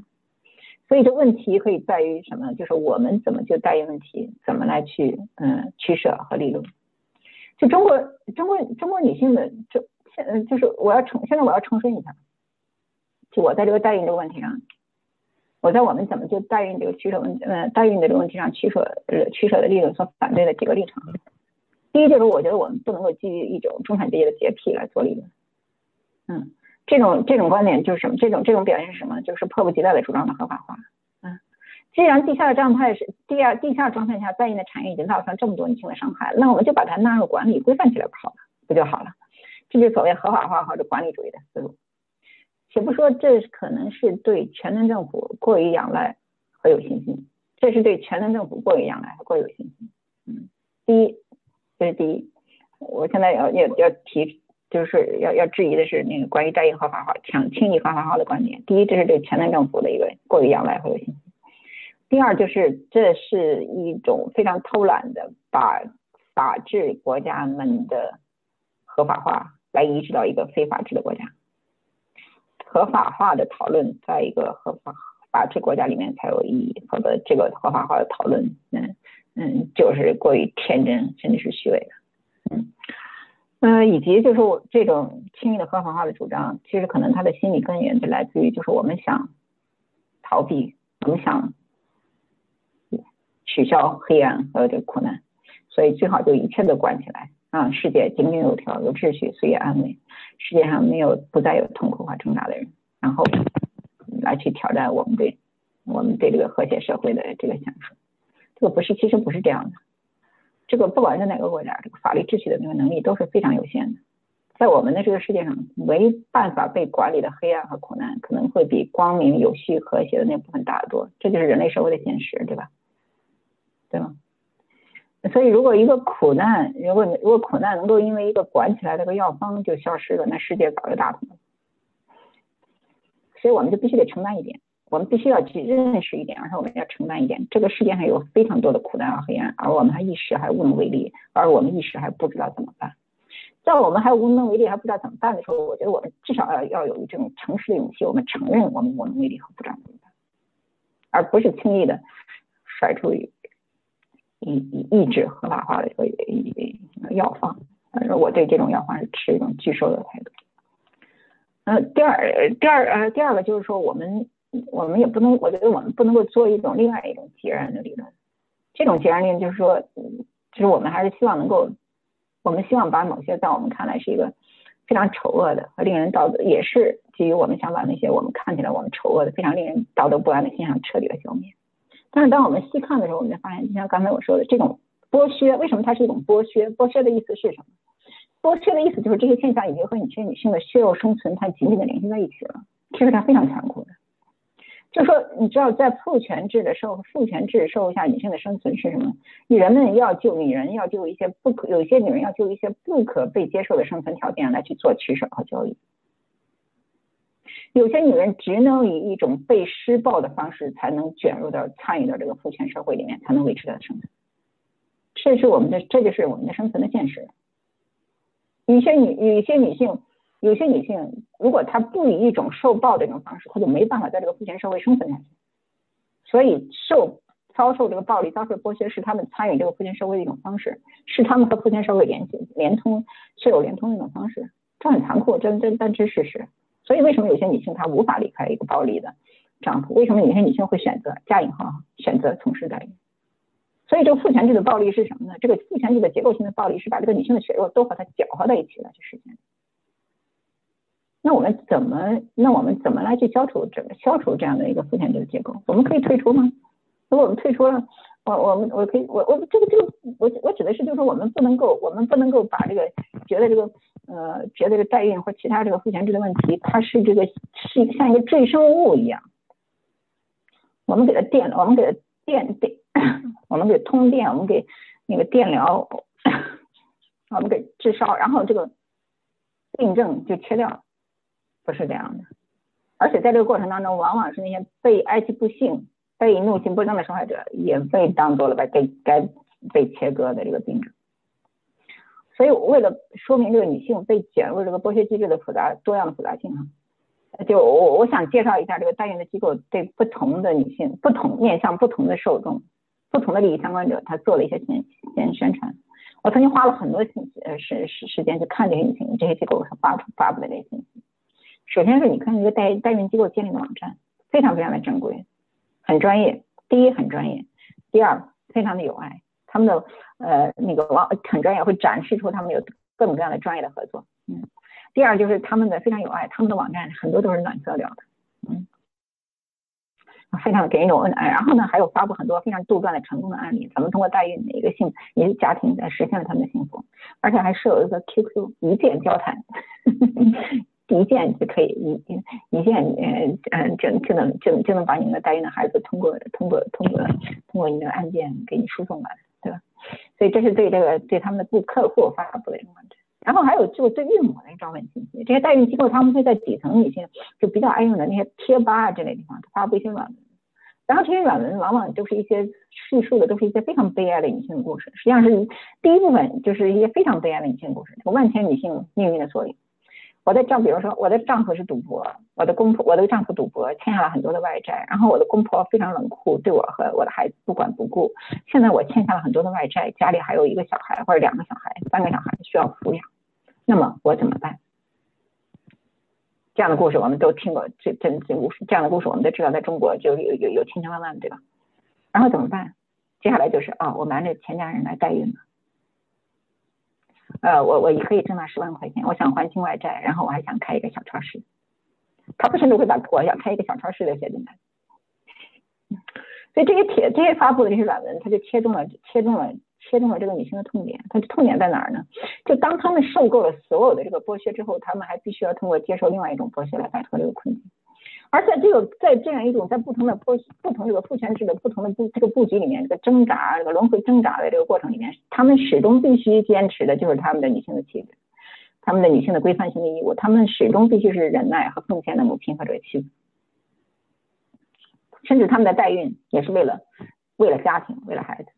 所以这问题可以在于什么？就是我们怎么就代孕问题怎么来去嗯取舍和利用？就中国中国中国女性的就现就是我要重现在我要重申一下，就我在这个代孕这个问题上，我在我们怎么就代孕这个取舍问呃代孕的这个问题上取舍呃取舍的利润所反对的几个立场。第一就是我觉得我们不能够基于一种中产阶级的洁癖来做理论，嗯，这种这种观点就是什么？这种这种表现是什么？就是迫不及待的主张的合法化，嗯，既然地下的状态是地下地下状态下在孕的产业已经造成这么多女性的伤害，那我们就把它纳入管理规范起来不好了，不就好了？这就所谓合法化或者管理主义的思路。且不说这可能是对全能政府过于仰赖和有信心，这是对全能政府过于仰赖和过于有信心，嗯，第一。这是第一，我现在要要要提，就是要要质疑的是那个关于代孕合法化、强轻易合法化的观点。第一，这是对前任政府的一个过于仰赖和有信心；第二，就是这是一种非常偷懒的，把法治国家们的合法化来移植到一个非法治的国家。合法化的讨论在一个合法法治国家里面才有意义，否则这个合法化的讨论，嗯。嗯，就是过于天真，甚至是虚伪的。嗯，呃，以及就是我这种轻易的合法化的主张，其实可能他的心理根源就来自于，就是我们想逃避，我们想取消黑暗和这个苦难，所以最好就一切都关起来，让世界井井有条，有秩序，岁月安稳，世界上没有不再有痛苦和挣扎的人，然后来去挑战我们对我们对这个和谐社会的这个享受。这个不是，其实不是这样的。这个不管是哪个国家，这个法律秩序的那个能力都是非常有限的。在我们的这个世界上，没办法被管理的黑暗和苦难，可能会比光明、有序、和谐的那部分大得多。这就是人类社会的现实，对吧？对吗？所以，如果一个苦难，如果如果苦难能够因为一个管起来的个药方就消失了，那世界早就大同了。所以我们就必须得承担一点，我们必须要去认识一点，而且我们要承担一点。这个世界上有非常多的苦难和黑暗，而我们还一时还无能为力，而我们一时还不知道怎么办。在我们还无能为力还不知道怎么办的时候，我觉得我们至少要要有这种诚实的勇气，我们承认我们无能为力和不知道怎么办，而不是轻易的甩出意意意志合法化的一个药方。反正，我对这种药方是持一种拒收的态度。呃，第二第二呃第二个就是说，我们我们也不能，我觉得我们不能够做一种另外一种截然的理论。这种截然论就是说，就是我们还是希望能够。我们希望把某些在我们看来是一个非常丑恶的和令人道德，也是基于我们想把那些我们看起来我们丑恶的、非常令人道德不安的现象彻底的消灭。但是当我们细看的时候，我们就发现，就像刚才我说的，这种剥削，为什么它是一种剥削？剥削的意思是什么？剥削的意思就是这些现象已经和你这些女性的血肉生存它紧紧的联系在一起了，这是它非常残酷的。就说你知道，在父权制的社会，父权制社会下，女性的生存是什么？女人们要救女人要救一些不可，有些女人要救一些不可被接受的生存条件来去做取舍和交易。有些女人只能以一种被施暴的方式才能卷入到参与到这个父权社会里面，才能维持她的生存。这是我们的，这就是我们的生存的现实。有些女，有些女性。有些女性，如果她不以一种受暴的这种方式，她就没办法在这个父权社会生存下去。所以，受遭受这个暴力、遭受剥削，是他们参与这个父权社会的一种方式，是他们和父权社会联系、连通、血肉连通的一种方式。这很残酷，这这但这是事实。所以，为什么有些女性她无法离开一个暴力的丈夫？为什么有些女性会选择加引号选择从事代孕？所以，这个父权制的暴力是什么呢？这个父权制的结构性的暴力是把这个女性的血肉都和她搅和在一起了去实现。那我们怎么？那我们怎么来去消除这个消除这样的一个父权制的结构？我们可以退出吗？如果我们退出了，我我们我可以我我这个这个我我指的是就是说我们不能够我们不能够把这个觉得这个呃觉得这个代孕或其他这个父权制的问题，它是这个是像一个赘生物一样，我们给它电，我们给它电电，(coughs) 我们给通电，我们给那个电疗，(coughs) 我们给治烧，然后这个病症就切掉了。不是这样的，而且在这个过程当中，往往是那些被哀其不幸、被怒性不争的受害者，也被当做了该该被切割的这个病者。所以，为了说明这个女性被卷入这个剥削机制的复杂多样的复杂性啊，就我我想介绍一下这个代孕的机构对不同的女性、不同面向不同的受众、不同的利益相关者，他做了一些宣宣宣传。我曾经花了很多信息呃时时时间去看这些女性、这些机构发出发布的这些信息。首先是你看一个代代孕机构建立的网站，非常非常的正规，很专业。第一很专业，第二非常的有爱，他们的呃那个网很专业，会展示出他们有各种各样的专业的合作。嗯，第二就是他们的非常有爱，他们的网站很多都是暖色调的，嗯，非常的给人一种恩爱。然后呢，还有发布很多非常杜撰的成功的案例，怎么通过代孕的一个幸一个家庭在实现了他们的幸福，而且还设有一个 QQ 一键交谈。呵 (laughs) 呵一键就可以一一键，嗯嗯，就就能就能就能把你的代孕的孩子通过通过通过通过你的案件给你输送来，对吧？所以这是对这个对他们的顾客户发布的一种网站。然后还有就是对孕母的招聘信息，这些代孕机构他们会在底层一些就比较爱用的那些贴吧啊这类地方发布一些软文，然后这些软文往往都是一些叙述的都是一些非常悲哀的女性故事，实际上是第一部分就是一些非常悲哀的女性故事，万千女性命运的缩影。我的丈，比如说我的丈夫是赌博，我的公婆，我的丈夫赌博欠下了很多的外债，然后我的公婆非常冷酷，对我和我的孩子不管不顾。现在我欠下了很多的外债，家里还有一个小孩或者两个小孩，三个小孩需要抚养，那么我怎么办？这样的故事我们都听过，这这这无数这样的故事我们都知道，在中国就有有有千千万万，对吧？然后怎么办？接下来就是啊，我瞒着全家人来代孕了。呃，我我也可以挣到十万块钱，我想还清外债，然后我还想开一个小超市。他不甚至会把我想开一个小超市的写进来。所以这些帖这些发布的这些软文，他就切中了切中了切中了这个女性的痛点。它的痛点在哪儿呢？就当他们受够了所有的这个剥削之后，他们还必须要通过接受另外一种剥削来摆脱这个困境。而在这个在这样一种在不同的不不同这个父权制的不同的布这个布局里面，这个挣扎这个轮回挣扎的这个过程里面，他们始终必须坚持的就是他们的女性的气质，他们的女性的规范性的义务，他们始终必须是忍耐和奉献的母亲和这个妻子。甚至他们的代孕也是为了为了家庭，为了孩子。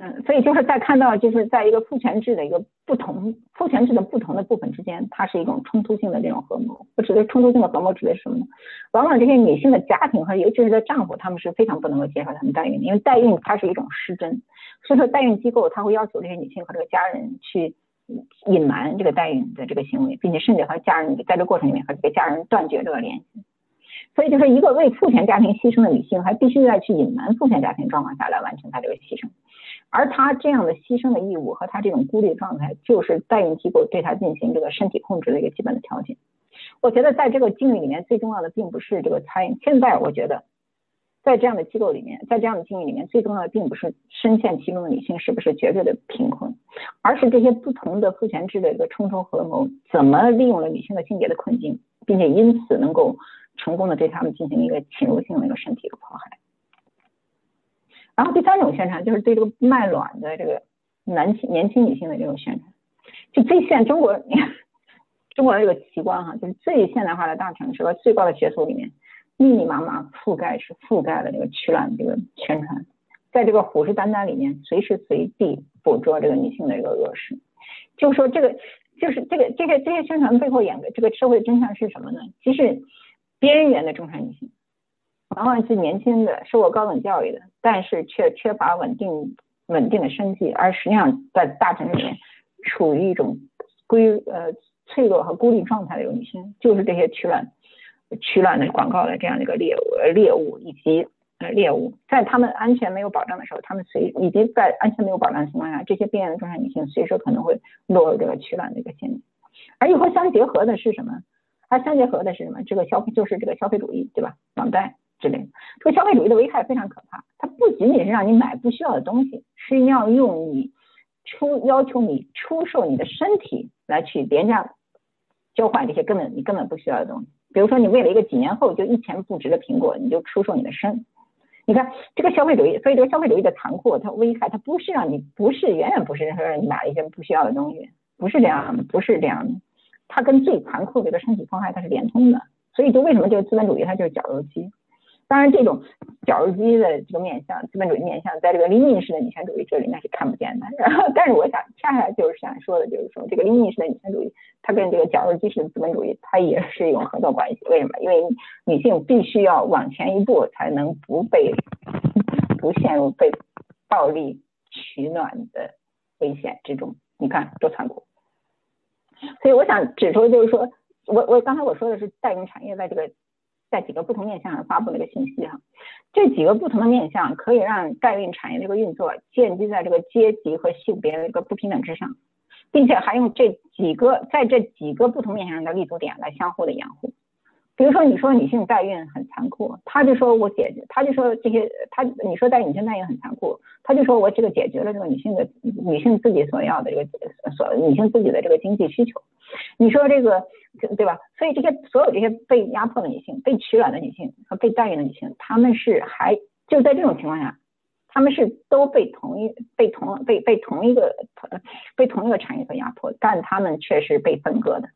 嗯，所以就是在看到就是在一个父权制的一个不同父权制的不同的部分之间，它是一种冲突性的这种合谋。我指的冲突性的合谋指的是什么呢？往往这些女性的家庭和尤其是在丈夫，他们是非常不能够接受他们代孕的，因为代孕它是一种失真。所以说代孕机构他会要求这些女性和这个家人去隐瞒这个代孕的这个行为，并且甚至和家人在这过程里面和这个家人断绝这个联系。所以，就是一个为父权家庭牺牲的女性，还必须在去隐瞒父权家庭状况下来完成她这个牺牲，而她这样的牺牲的义务和她这种孤立状态，就是代孕机构对她进行这个身体控制的一个基本的条件。我觉得在这个境遇里面，最重要的并不是这个参与。现在我觉得，在这样的机构里面，在这样的境遇里面，最重要的并不是深陷其中的女性是不是绝对的贫困，而是这些不同的父权制的一个冲突合谋，怎么利用了女性的性别的困境，并且因此能够。成功的对他们进行一个侵入性的一个身体的迫害，然后第三种宣传就是对这个卖卵的这个男性年轻女性的这种宣传，就最现中国中国的这个奇观哈，就是最现代化的大城市和最高的学府里面，密密麻麻覆盖是覆盖了这个取卵这个宣传，在这个虎视眈眈里面，随时随地捕捉这个女性的一个恶势，就说这个就是这个这些这些宣传背后演的这个社会真相是什么呢？其实。边缘的中产女性，往往是年轻的、受过高等教育的，但是却缺乏稳定稳定的生计，而实际上在大城市里面处于一种归呃脆弱和孤立状态的这种女性，就是这些取卵取卵的广告的这样的一个猎物猎物以及呃猎物，在他们安全没有保障的时候，他们随以及在安全没有保障的情况下，这些边缘的中产女性随时可能会落入这个取卵的一个陷阱，而与和相结合的是什么？它相结合的是什么？这个消费就是这个消费主义，对吧？网贷之类的。这个消费主义的危害非常可怕。它不仅仅是让你买不需要的东西，是要用你出要求你出售你的身体来去廉价交换这些根本你根本不需要的东西。比如说，你为了一个几年后就一钱不值的苹果，你就出售你的身。你看这个消费主义，所以这个消费主义的残酷，它危害它不是让你不是远远不是说让你买一些不需要的东西，不是这样的，不是这样的。它跟最残酷的一个身体伤害它是连通的，所以就为什么这个资本主义它就是绞肉机？当然，这种绞肉机的这个面向，资本主义面向，在这个林荫式的女权主义这里那是看不见的。然后，但是我想恰恰就是想说的，就是说这个林荫式的女权主义，它跟这个绞肉机式的资本主义，它也是一种合作关系。为什么？因为女性必须要往前一步，才能不被不陷入被暴力取暖的危险之中。你看多残酷！所以我想指出，就是说我我刚才我说的是代孕产业在这个在几个不同面向上发布的一个信息哈，这几个不同的面向可以让代孕产业这个运作建立在这个阶级和性别的一个不平等之上，并且还用这几个在这几个不同面向上的立足点来相互的掩护。比如说，你说女性代孕很残酷，他就说我解决，他就说这些，他你说代女性代孕很残酷，他就说我这个解决了这个女性的女性自己所要的这个所女性自己的这个经济需求，你说这个对吧？所以这些所有这些被压迫的女性、被取卵的女性和被代孕的女性，她们是还就在这种情况下，她们是都被同一被同被被同一个被同一个产业所压迫，但她们却是被分割的。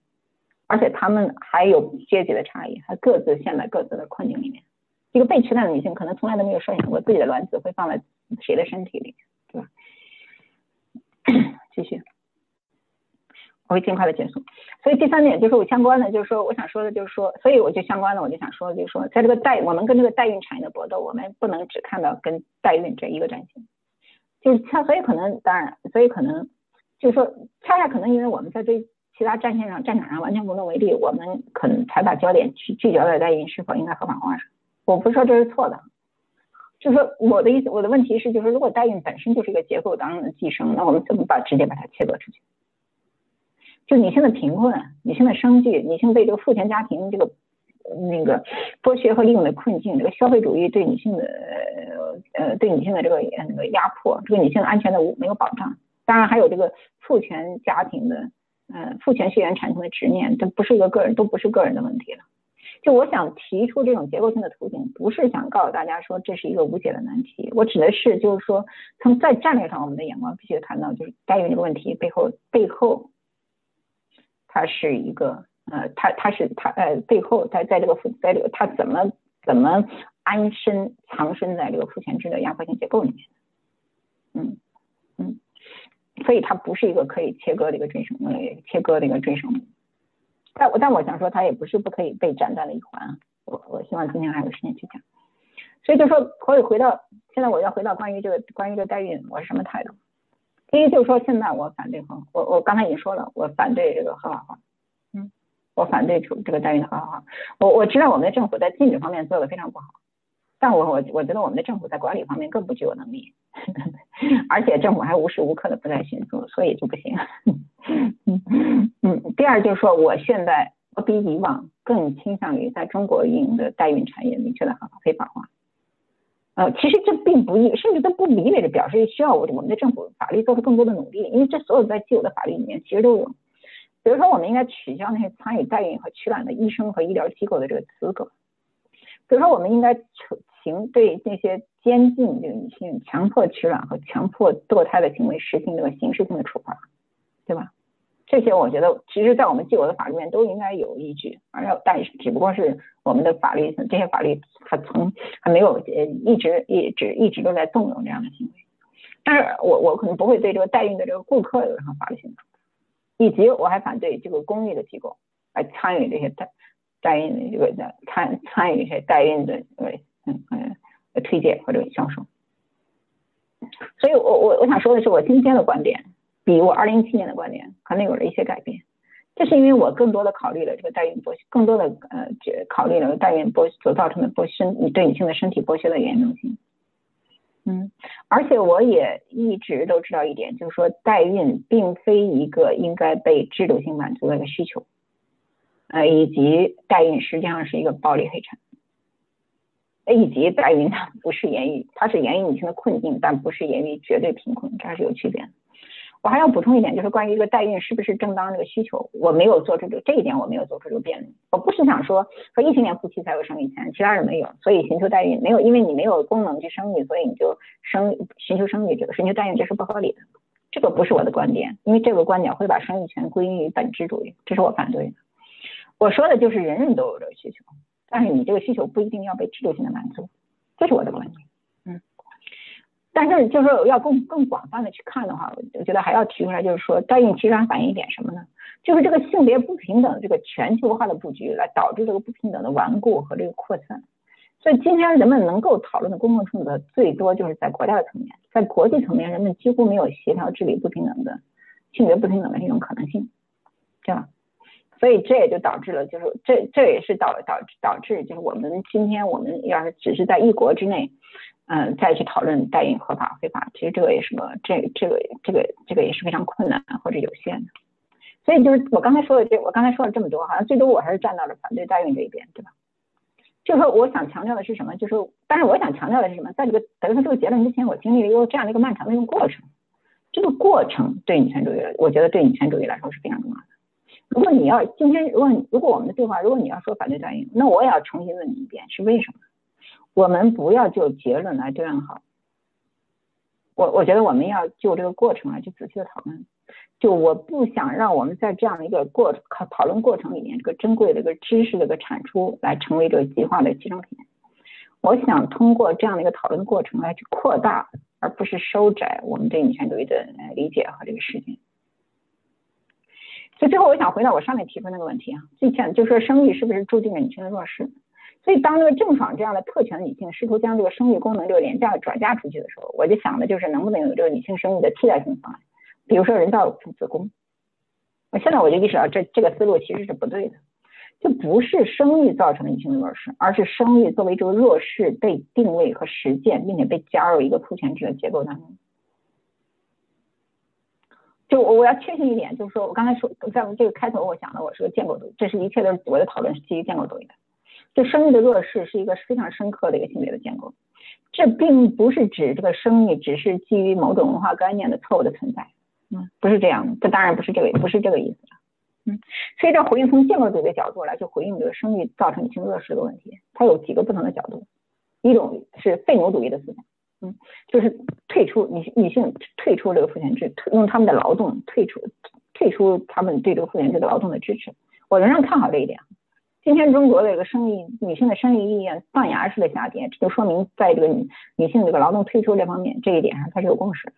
而且他们还有阶级的差异，还各自陷在各自的困境里面。一个被取代的女性可能从来都没有设想过自己的卵子会放在谁的身体里，对吧？(coughs) 继续，我会尽快的结束。所以第三点就是我相关的，就是说我想说的，就是说，所以我就相关的，我就想说，就是说，在这个代我们跟这个代孕产业的搏斗，我们不能只看到跟代孕这一个战线，就是它，所以可能当然，所以可能就是说，恰恰可能因为我们在这。其他战线上、战场上完全无能为力，我们可能才把焦点去聚焦在代孕是否应该合法化上。我不是说这是错的，就是说我的意思，我的问题是，就是如果代孕本身就是一个结构当中的寄生，那我们怎么把直接把它切割出去？就女性的贫困、女性的生计、女性被这个父权家庭这个那个剥削和利用的困境，这个消费主义对女性的呃对女性的这个那个压迫，这个女性安全的无没有保障。当然还有这个父权家庭的，呃父权血缘产生的执念，这不是一个个人，都不是个人的问题了。就我想提出这种结构性的图景，不是想告诉大家说这是一个无解的难题，我指的是就是说从在战略上我们的眼光必须看到，就是代孕这个问题背后背后，它是一个呃，它它是它呃背后在在这个父在这个它怎么怎么安身藏身在这个父权制的压迫性结构里面，嗯嗯，所以它不是一个可以切割的一个赘生呃切割的一个赘生。但我但我想说，它也不是不可以被斩断的一环。我我希望今天还有时间去讲。所以就说可以回到现在，我要回到关于这个关于这个代孕，我是什么态度？第一就是说，现在我反对合，我我刚才已经说了，我反对这个合法化。嗯，我反对出这个代孕的合法化。我我知道我们的政府在禁止方面做的非常不好。但我我我觉得我们的政府在管理方面更不具有能力，(laughs) 而且政府还无时无刻的不在迅速，所以就不行。嗯嗯。第二就是说，我现在我比以往更倾向于在中国运营的代孕产业明确的合法非法化。呃，其实这并不意，甚至都不意味着表示需要我我们的政府法律做出更多的努力，因为这所有在既有的法律里面其实都有。比如说，我们应该取消那些参与代孕和取卵的医生和医疗机构的这个资格。比如说，我们应该行对那些监禁这个女性、强迫取卵和强迫堕胎的行为实行这个刑事性的处罚，对吧？这些我觉得，其实，在我们既有的法律面都应该有依据，而且，但是只不过是我们的法律这些法律还从还没有呃一直一直一直都在纵容这样的行为。但是我我可能不会对这个代孕的这个顾客有任何法律性的处罚，以及我还反对这个公益的机构来参与这些代代孕的这个的参参与一些代孕的呃嗯嗯。推荐或者销售，所以我我我想说的是，我今天的观点比我二零一七年的观点可能有了一些改变。这是因为我更多的考虑了这个代孕剥削，更多的呃考虑了代孕剥所造成的剥身对女性的身体剥削的严重性。嗯，而且我也一直都知道一点，就是说代孕并非一个应该被制度性满足的一个需求，呃，以及代孕实际上是一个暴力黑产。以及代孕它不是源于，它是源于女性的困境，但不是源于绝对贫困，这还是有区别的。我还要补充一点，就是关于这个代孕是不是正当这个需求，我没有做出这这一点，我没有做出这个辩论。我不是想说说异性恋夫妻才有生育权，其他人没有，所以寻求代孕没有，因为你没有功能去生育，所以你就生寻求生育这个寻求代孕这是不合理的。这个不是我的观点，因为这个观点会把生育权归因于本质主义，这是我反对的。我说的就是人人都有这个需求。但是你这个需求不一定要被制度性的满足，这是我的观点。嗯，但是就是说要更更广泛的去看的话，我觉得还要提出来，就是说代孕其实还反映一点什么呢？就是这个性别不平等这个全球化的布局，来导致这个不平等的顽固和这个扩散。所以今天人们能够讨论的公共政策，最多就是在国家的层面，在国际层面，人们几乎没有协调治理不平等的性别不平等的这种可能性，对吧？所以这也就导致了，就是这这也是导导导致，就是我们今天我们要是只是在一国之内，嗯，再去讨论代孕合法非法，其实这个也是个这这个这个这个也是非常困难或者有限的。所以就是我刚才说的这，我刚才说了这么多，好像最多我还是站到了反对代孕这一边，对吧？就是说我想强调的是什么？就是但是我想强调的是什么？在这个得出这个结论之前，我经历了一个这样的一个漫长的一个过程，这个过程对女权主义，我觉得对女权主义来说是非常重要的。如果你要今天，如果如果我们的对话，如果你要说反对代孕，那我也要重新问你一遍，是为什么？我们不要就结论来对暗号。我我觉得我们要就这个过程来去仔细的讨论。就我不想让我们在这样的一个过讨讨论过程里面，这个珍贵的一个知识的一个产出来成为这个极化的集成品。我想通过这样的一个讨论过程来去扩大，而不是收窄我们对女权主义的理解和这个事情。所以最后我想回到我上面提出那个问题啊，最前就说生育是不是注定了女性的弱势？所以当这个郑爽这样的特权女性试图将这个生育功能这个廉价的转嫁出去的时候，我就想的就是能不能有这个女性生育的替代性方案，比如说人造子宫。我现在我就意识到这这个思路其实是不对的，就不是生育造成了女性的弱势，而是生育作为这个弱势被定位和实践，并且被加入一个父权制的结构当中。就我我要确信一点，就是说我刚才说在我们这个开头我讲的，我是个建构主义，这是一切都是我的讨论是基于建构主义的。就生育的弱势是一个非常深刻的一个性别的建构。这并不是指这个生育只是基于某种文化观念的错误的存在，嗯，不是这样的，这当然不是这个，不是这个意思，嗯，所以这回应从建构主义的角度来，就回应这个生育造成女性弱势的问题，它有几个不同的角度，一种是废奴主义的思想，嗯，就是退出女女性退出这个父权制，用他们的劳动退出退出他们对这个父权制的劳动的支持，我仍然看好这一点。今天中国的这个生育女性的生育意愿断崖式的下跌，这就说明在这个女女性这个劳动退出这方面这一点上它是有共识的。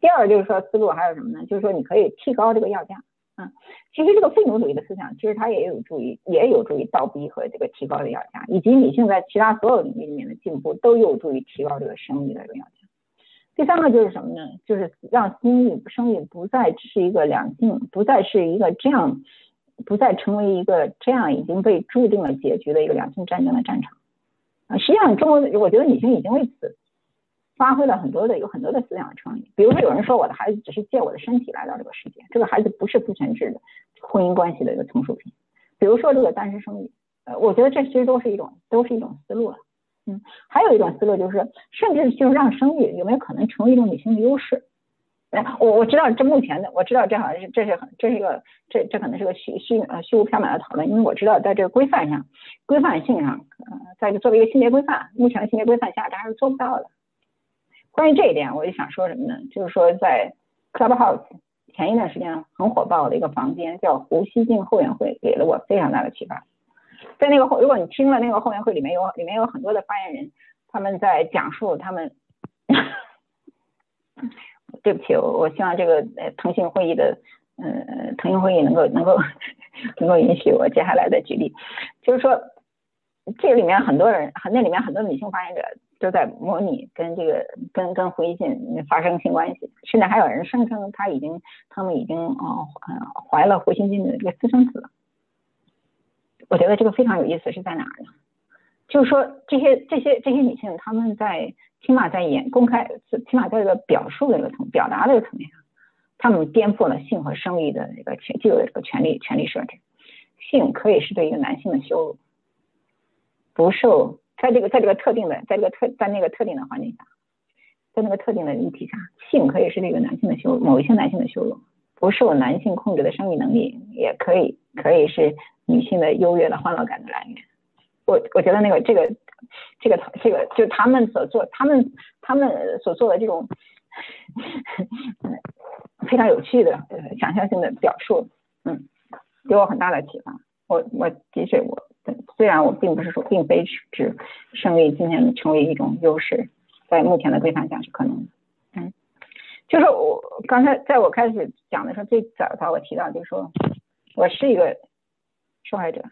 第二就是说思路还有什么呢？就是说你可以提高这个药价，嗯，其实这个废奴主义的思想其实它也有助于也有助于倒逼和这个提高的要价，以及女性在其他所有领域里面的进步都有助于提高这个生育的这个要价。第三个就是什么呢？就是让生育生育不再是一个两性，不再是一个这样。不再成为一个这样已经被注定了结局的一个两性战争的战场啊！实际上，中国我觉得女性已经为此发挥了很多的有很多的思想创意。比如说，有人说我的孩子只是借我的身体来到这个世界，这个孩子不是父权制的婚姻关系的一个从属品。比如说这个单身生育，呃，我觉得这其实都是一种都是一种思路了。嗯，还有一种思路就是，甚至就是让生育有没有可能成为一种女性的优势？我我知道这目前的，我知道这好像是这是很这是一个这这可能是个虚虚呃虚无缥缈的讨论，因为我知道在这个规范上规范性上，呃，在作为一个性别规范，目前的性别规范下，这还是做不到的。关于这一点，我就想说什么呢？就是说在 Clubhouse 前一段时间很火爆的一个房间叫胡锡进后援会，给了我非常大的启发。在那个后，如果你听了那个后援会里面有里面有很多的发言人，他们在讲述他们。对不起，我我希望这个呃腾讯会议的呃腾讯会议能够能够能够允许我接下来的举例，就是说这里面很多人，那里面很多女性发言者都在模拟跟这个跟跟胡锡进发生性关系，甚至还有人声称他已经他们已经呃怀了胡锡进的这个私生子。我觉得这个非常有意思，是在哪儿呢？就是说这些这些这些女性她们在。起码在演公开，起码在这个表述的这个层表达的这个层面上，她们颠覆了性和生育的一个权既有的这个权利权利设置。性可以是对一个男性的羞辱，不受在这个在这个特定的在这个特在那个特定的环境下，在那个特定的议题下，性可以是这个男性的羞，某一些男性的羞辱，不受男性控制的生育能力也可以可以是女性的优越的欢乐感的来源。我我觉得那个这个。这个这个就他们所做，他们他们所做的这种非常有趣的想象性的表述，嗯，给我很大的启发。我我的确我虽然我并不是说并非指胜利今天成为一种优势，在目前的规范下是可能的，嗯，就是我刚才在我开始讲的时候，最早早我提到就是说我是一个受害者。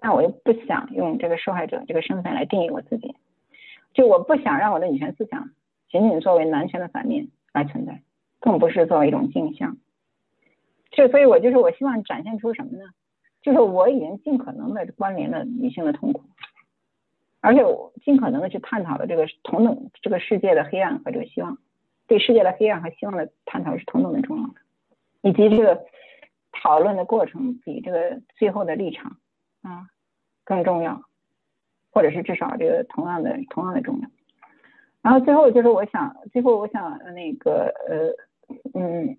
但我又不想用这个受害者这个身份来定义我自己，就我不想让我的女权思想仅仅作为男权的反面来存在，更不是作为一种镜像。就所以，我就是我希望展现出什么呢？就是我已经尽可能的关联了女性的痛苦，而且我尽可能的去探讨了这个同等这个世界的黑暗和这个希望，对世界的黑暗和希望的探讨是同等的重要的，以及这个讨论的过程比这个最后的立场。啊，更重要，或者是至少这个同样的同样的重要。然后最后就是我想，最后我想那个呃嗯，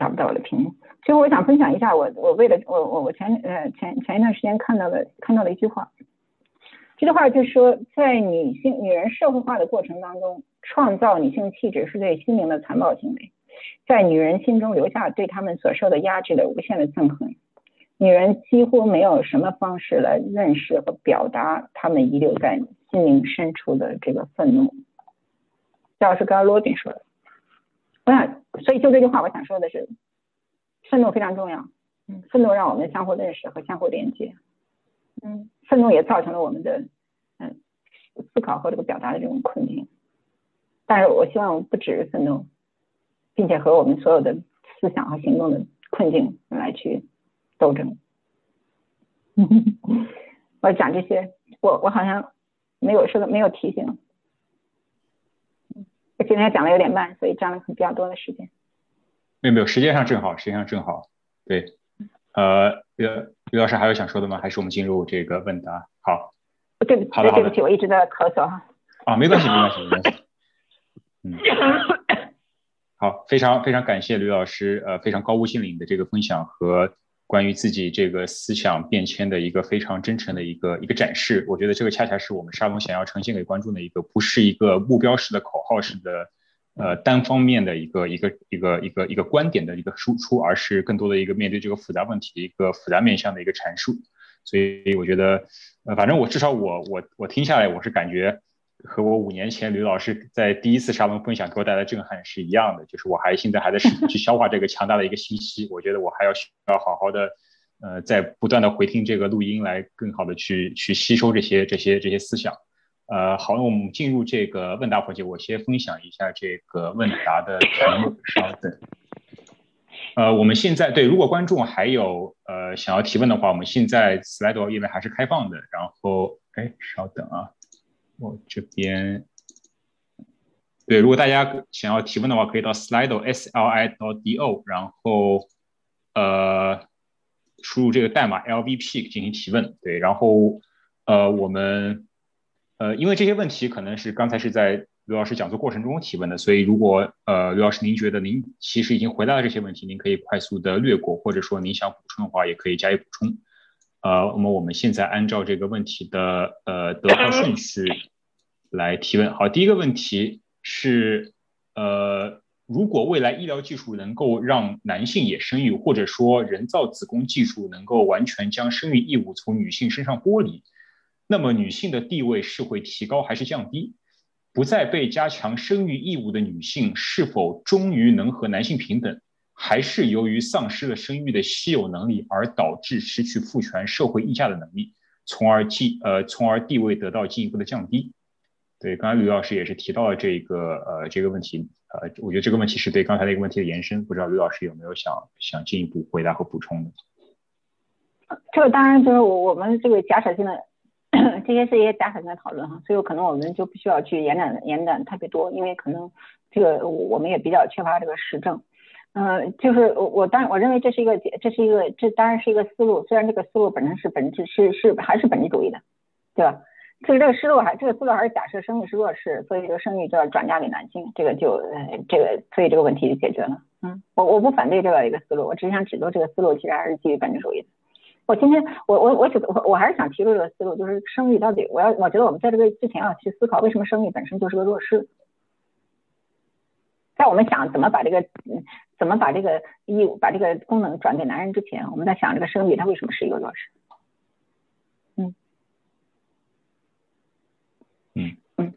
找不到我的屏幕。最后我想分享一下我我为了我我我前呃前前一段时间看到的看到的一句话，这句话就是说，在女性女人社会化的过程当中，创造女性气质是对心灵的残暴行为。在女人心中留下对他们所受的压制的无限的憎恨，女人几乎没有什么方式来认识和表达他们遗留在心灵深处的这个愤怒。这要是刚刚罗宾说的，我想，所以就这句话，我想说的是，愤怒非常重要。嗯，愤怒让我们相互认识和相互连接。嗯，愤怒也造成了我们的嗯思考和这个表达的这种困境。但是我希望不只是愤怒。并且和我们所有的思想和行动的困境来去斗争。(laughs) 我讲这些，我我好像没有说的，没有提醒。我今天讲的有点慢，所以占了比较多的时间。没有没有，时间上正好，时间上正好。对，呃，刘刘老师还有想说的吗？还是我们进入这个问答？好，对不起，对不起，我一直在咳嗽哈。啊，没关系，没关系，没关系。嗯，好，非常非常感谢刘老师，呃，非常高屋建瓴的这个分享和关于自己这个思想变迁的一个非常真诚的一个一个展示。我觉得这个恰恰是我们沙龙想要呈现给观众的一个，不是一个目标式的口号式的。呃，单方面的一个一个一个一个一个观点的一个输出，而是更多的一个面对这个复杂问题的一个复杂面向的一个阐述。所以我觉得，呃，反正我至少我我我听下来，我是感觉和我五年前刘老师在第一次沙龙分享给我带来震撼是一样的。就是我还现在还在试图 (laughs) 去消化这个强大的一个信息。我觉得我还要需要好好的，呃，在不断的回听这个录音，来更好的去去吸收这些这些这些思想。呃，好，那我们进入这个问答环节，我先分享一下这个问答的题目，稍等。呃，我们现在对，如果观众还有呃想要提问的话，我们现在 Slido 页面还是开放的。然后，哎，稍等啊，我这边，对，如果大家想要提问的话，可以到 Slido S L I 到 D O，然后呃输入这个代码 L V P 进行提问。对，然后呃我们。呃，因为这些问题可能是刚才是在刘老师讲座过程中提问的，所以如果呃刘老师您觉得您其实已经回答了这些问题，您可以快速的略过，或者说您想补充的话，也可以加以补充。呃，那么我们现在按照这个问题的呃得票顺序来提问。好，第一个问题是呃，如果未来医疗技术能够让男性也生育，或者说人造子宫技术能够完全将生育义务从女性身上剥离。那么女性的地位是会提高还是降低？不再被加强生育义务的女性是否终于能和男性平等？还是由于丧失了生育的稀有能力而导致失去父权社会议价的能力，从而进呃从而地位得到进一步的降低？对，刚才吕老师也是提到了这个呃这个问题，呃，我觉得这个问题是对刚才那个问题的延伸，不知道吕老师有没有想想进一步回答和补充的？这个当然就是我们这个假设性的。这些是一些假设性的讨论哈，所以可能我们就不需要去延展延展特别多，因为可能这个我们也比较缺乏这个实证。嗯，就是我我当然我认为这是一个这是一个这当然是一个思路，虽然这个思路本身是本质是是还是本质主义的，对吧？所以这个思路还这个思路还是假设生育是弱势，所以这个生育就要转嫁给男性，这个就呃这个所以这个问题就解决了。嗯，我我不反对这个一个思路，我只是想指出这个思路其实还是基于本质主义的。我今天我我我觉得我我还是想提出这个思路，就是生育到底我要我觉得我们在这个之前要去思考为什么生育本身就是个弱势，在我们想怎么把这个嗯怎么把这个义务把这个功能转给男人之前，我们在想这个生育它为什么是一个弱势？嗯嗯嗯，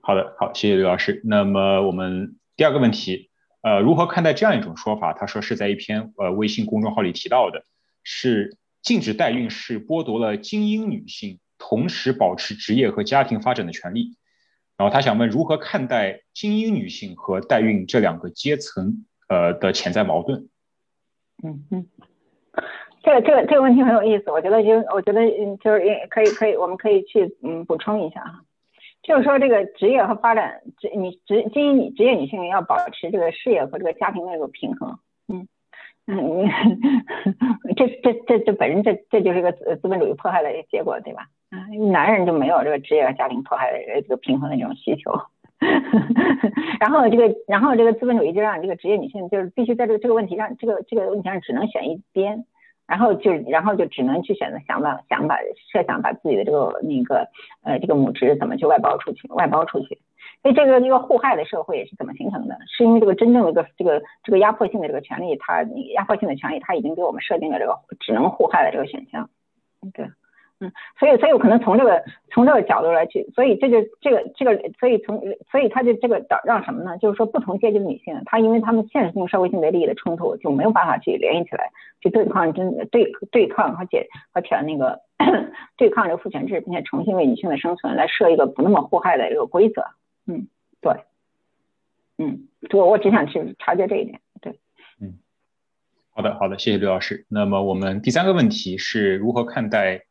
好的好，谢谢刘老师。那么我们第二个问题，呃，如何看待这样一种说法？他说是在一篇呃微信公众号里提到的，是。禁止代孕是剥夺了精英女性同时保持职业和家庭发展的权利。然后他想问，如何看待精英女性和代孕这两个阶层呃的潜在矛盾？嗯嗯，这个这个这个问题很有意思，我觉得就我觉得嗯就是也可以可以我们可以去嗯补充一下哈，就是说这个职业和发展职你职精英女职业女性要保持这个事业和这个家庭的这个平衡。嗯，这这这这本身这这就是一个资本主义迫害的结果，对吧？男人就没有这个职业和家庭迫害的这个平衡的这种需求，(laughs) 然后这个然后这个资本主义就让这个职业女性就是必须在这个这个问题上这个这个问题上只能选一边，然后就然后就只能去选择想把想把设想把自己的这个那个呃这个母职怎么去外包出去外包出去。所以这个一个互害的社会是怎么形成的？是因为这个真正的一个这个这个压迫性的这个权利，它压迫性的权利，它已经给我们设定了这个只能互害的这个选项。对，嗯，所以所以我可能从这个从这个角度来去，所以这就这个这个，所以从所以他就这个导让什么呢？就是说不同阶级的女性，她因为她们现实性社会性别利益的冲突，就没有办法去联系起来，去对抗真对对抗和解和挑那个对抗这个父权制，并且重新为女性的生存来设一个不那么互害的这个规则。嗯，对，嗯，我我只想去察觉这一点，对，嗯，好的，好的，谢谢刘老师。那么我们第三个问题是如何看待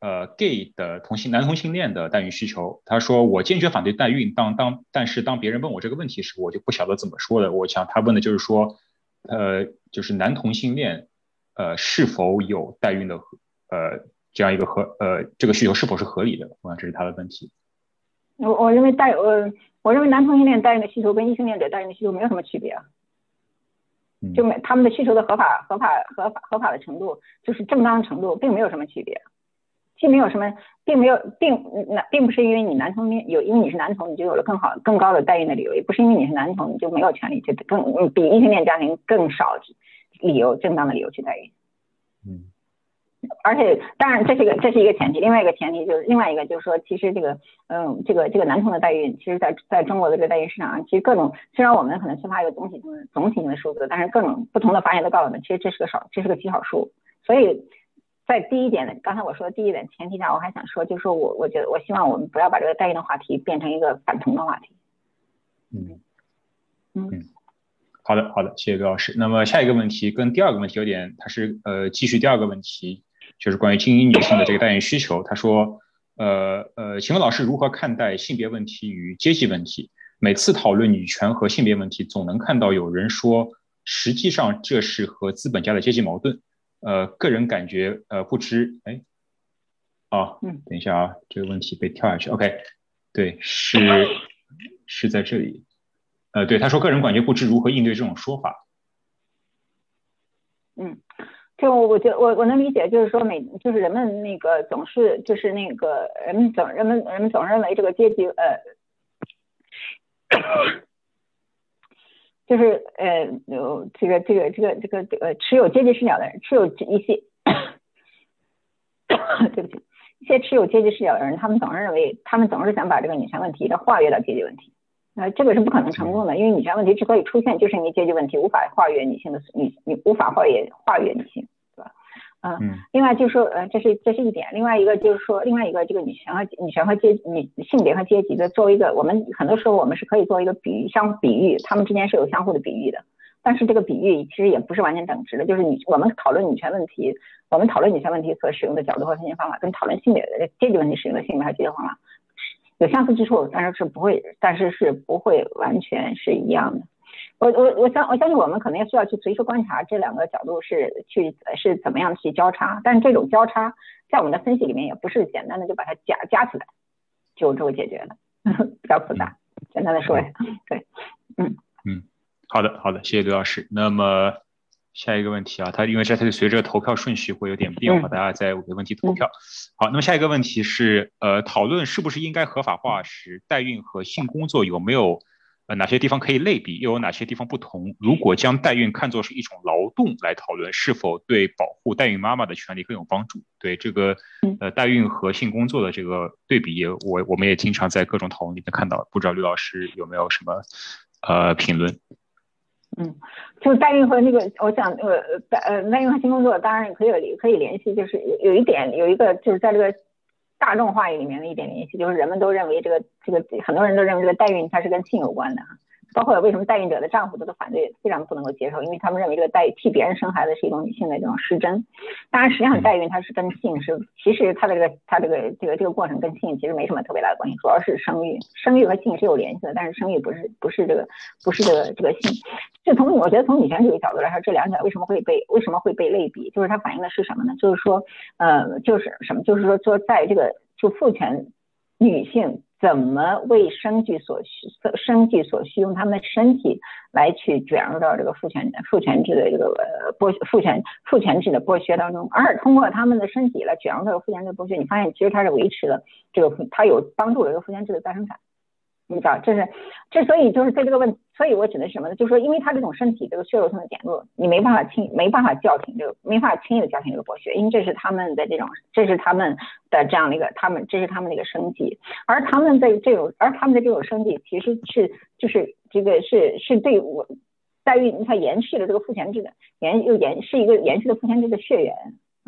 呃 gay 的同性男同性恋的代孕需求？他说我坚决反对代孕，当当但是当别人问我这个问题时，我就不晓得怎么说了。我想他问的就是说，呃，就是男同性恋呃是否有代孕的呃这样一个合呃这个需求是否是合理的？我想这是他的问题。我我认为代呃我认为男同性恋代孕的需求跟异性恋者代孕的需求没有什么区别啊，就没他们的需求的合法合法合法合法的程度就是正当程度并没有什么区别，既没有什么并没有并那并不是因为你男同恋有因为你是男同你就有了更好更高的代孕的理由，也不是因为你是男同你就没有权利去更比异性恋家庭更少理由正当的理由去代孕。嗯。而且，当然，这是一个这是一个前提。另外一个前提就是，另外一个就是说，其实这个，嗯，这个这个男同的代孕，其实在在中国的这个代孕市场上，其实各种虽然我们可能缺乏一个总体总体性的数字，但是各种不同的发现都告诉我们，其实这是个少，这是个极少数。所以在第一点，刚才我说的第一点前提下，我还想说，就是说我我觉得我希望我们不要把这个代孕的话题变成一个反同的话题。嗯嗯，好的好的，谢谢刘老师。那么下一个问题跟第二个问题有点，它是呃继续第二个问题。就是关于精英女性的这个代孕需求，他说，呃呃，请问老师如何看待性别问题与阶级问题？每次讨论女权和性别问题，总能看到有人说，实际上这是和资本家的阶级矛盾。呃，个人感觉，呃，不知，哎，哦，嗯，等一下啊，这个问题被跳下去。OK，对，是是在这里。呃，对，他说个人感觉不知如何应对这种说法。嗯。就我觉得我我能理解，就是说每就是人们那个总是就是那个人们总人们人们总认为这个阶级呃，就是呃有这个这个这个这个这个持有阶级视角的人，持有一些 (coughs) 对不起，一些持有阶级视角的人，他们总是认为他们总是想把这个女权问题的化约到阶级问题，呃这个是不可能成功的，因为女权问题之所以出现，就是因为阶级问题无法化约女性的女你无法化约化约女性。嗯，另外就是说，呃，这是这是一点，另外一个就是说，另外一个这个女权和女权和阶女性别和阶级的作为一个，我们很多时候我们是可以做一个比喻，相比喻，他们之间是有相互的比喻的，但是这个比喻其实也不是完全等值的，就是女我们讨论女权问题，我们讨论女权问题所使用的角度和分析方法，跟讨论性别的阶级问题使用的性别和阶级方法有相似之处，但是是不会，但是是不会完全是一样的。我我我相我相信我们可能也需要去随时观察这两个角度是去是怎么样去交叉，但是这种交叉在我们的分析里面也不是简单的就把它加加起来就就解决了，(laughs) 比较复杂。简单的说一下，对，嗯嗯，好的好的，谢谢刘老师。那么下一个问题啊，它因为这它随着投票顺序会有点变化，大家在给问题投票。好，那么下一个问题是呃，讨论是不是应该合法化时代孕和性工作有没有？呃，哪些地方可以类比，又有哪些地方不同？如果将代孕看作是一种劳动来讨论，是否对保护代孕妈妈的权利更有帮助？对这个呃代孕和性工作的这个对比，我我们也经常在各种讨论里面看到。不知道刘老师有没有什么呃评论？嗯，就是代孕和那个，我想呃代呃代孕和性工作当然也可以可以联系，就是有有一点有一个就是在这个。大众话语里面的一点联系，就是人们都认为这个这个很多人都认为这个代孕它是跟性有关的哈。包括为什么代孕者的丈夫都都反对，非常不能够接受，因为他们认为这个代替别人生孩子是一种女性的这种失贞。当然，实际上代孕它是跟性是，其实它的这个它这个这个这个过程跟性其实没什么特别大的关系，主要是生育，生育和性是有联系的，但是生育不是不是这个不是这个这个性。就从我觉得从女权主义角度来说，这两者为什么会被为什么会被类比？就是它反映的是什么呢？就是说，呃，就是什么？就是说说在这个就父权女性。怎么为生计所需？生计所需，用他们的身体来去卷入到这个父权父权制的这个剥父权父权制的剥削当中，而通过他们的身体来卷入到父权制的剥削，你发现其实它是维持了这个，它有帮助了这个父权制的再生产。你知道，这是，之所以就是在这个问，所以我指的什么呢？就是说，因为他这种身体这个血肉性的减弱，你没办法轻，没办法叫停这个，没法轻易的叫停这个剥削，因为这是他们的这种，这是他们的这样的一个，他们这是他们的一个生计，而他们的这种，而他们的这种生计其实是就是这个是是对我在于，你看延续了这个父权制的延又延是一个延续的父权制的血缘。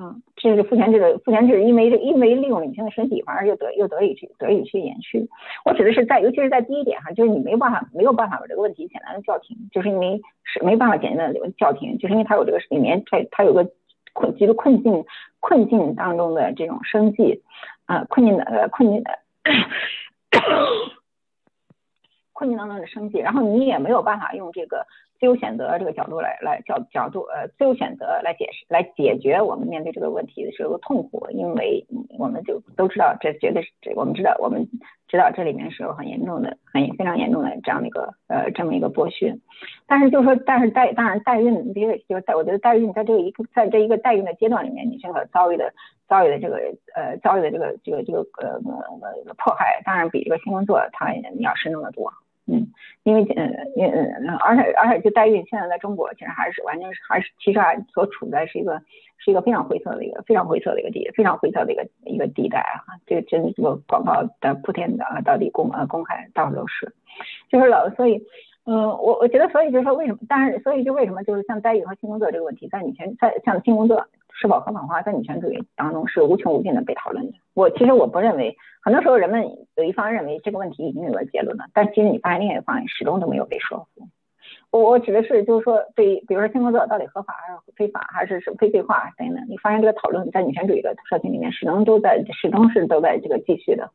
嗯，这是父权制的父权制，因为这因为利用女性的身体，反而又得又得以去得以去延续。我指的是在，尤其是在第一点哈，就是你没办法没有办法把这个问题简单的叫停，就是因为是没办法简单的叫停，就是因为它有这个里面它它有个困极个困境困境当中的这种生计啊困境的呃困境的困境当中的生计，然后你也没有办法用这个。自由选择这个角度来来角角度呃自由选择来解释来解决我们面对这个问题的时候痛苦，因为我们就都知道这绝对是这我们知道我们知道这里面是有很严重的很非常严重的这样的一个呃这么一个剥削，但是就是说但是代当然代孕这个就是代我觉得代孕在这个一个在这一个代孕的阶段里面，你这个遭遇的遭遇的这个呃遭遇的这个这个这个呃呃迫害，当然比这个性工作它要深重的多。嗯，因为嗯嗯，而且而且就代孕，现在在中国其实还是完全是还是其实还所处在是一个是一个非常灰色的一个非常灰色的一个地非常灰色的一个一个地带啊，这个真这个广告的铺天的啊，到底公呃公开到处都是，就是老所以嗯我我觉得所以就是说为什么，当然所以就为什么就是像代孕和性工作这个问题，在女权在像性工作。是否合法化在女权主义当中是无穷无尽的被讨论的。我其实我不认为，很多时候人们有一方认为这个问题已经有了结论了，但其实你发现另一方始终都没有被说服。我我指的是就是说，对，比如说性工作到底合法还是非法，还是是非对化等等，你发现这个讨论在女权主义的社群里面始终都在始终是都在这个继续的。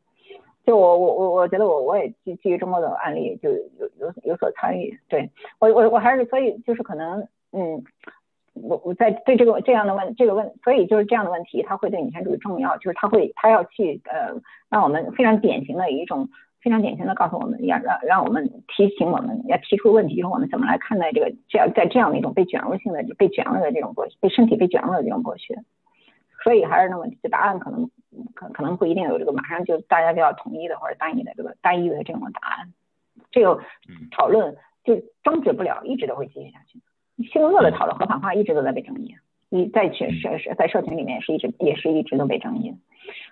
就我我我我觉得我我也基基于中国的案例就有有有所参与。对我我我还是所以就是可能嗯。我我在对这个这样的问这个问，所以就是这样的问题，它会对女权主义重要，就是它会它要去呃，让我们非常典型的一种非常典型的告诉我们，要让让我们提醒我们要提出问题，就是我们怎么来看待这个这样在这样的一种被卷入性的被卷入的这种剥被身体被卷入的这种剥削，所以还是那么这答案可能可可能不一定有这个马上就大家就要统一的或者单一的这个单一的这种答案，这个讨论就终止不了，一直都会继续下去。性工作的讨论合法化一直都在被争议，你在群社社在社群里面是一直也是一直都被争议。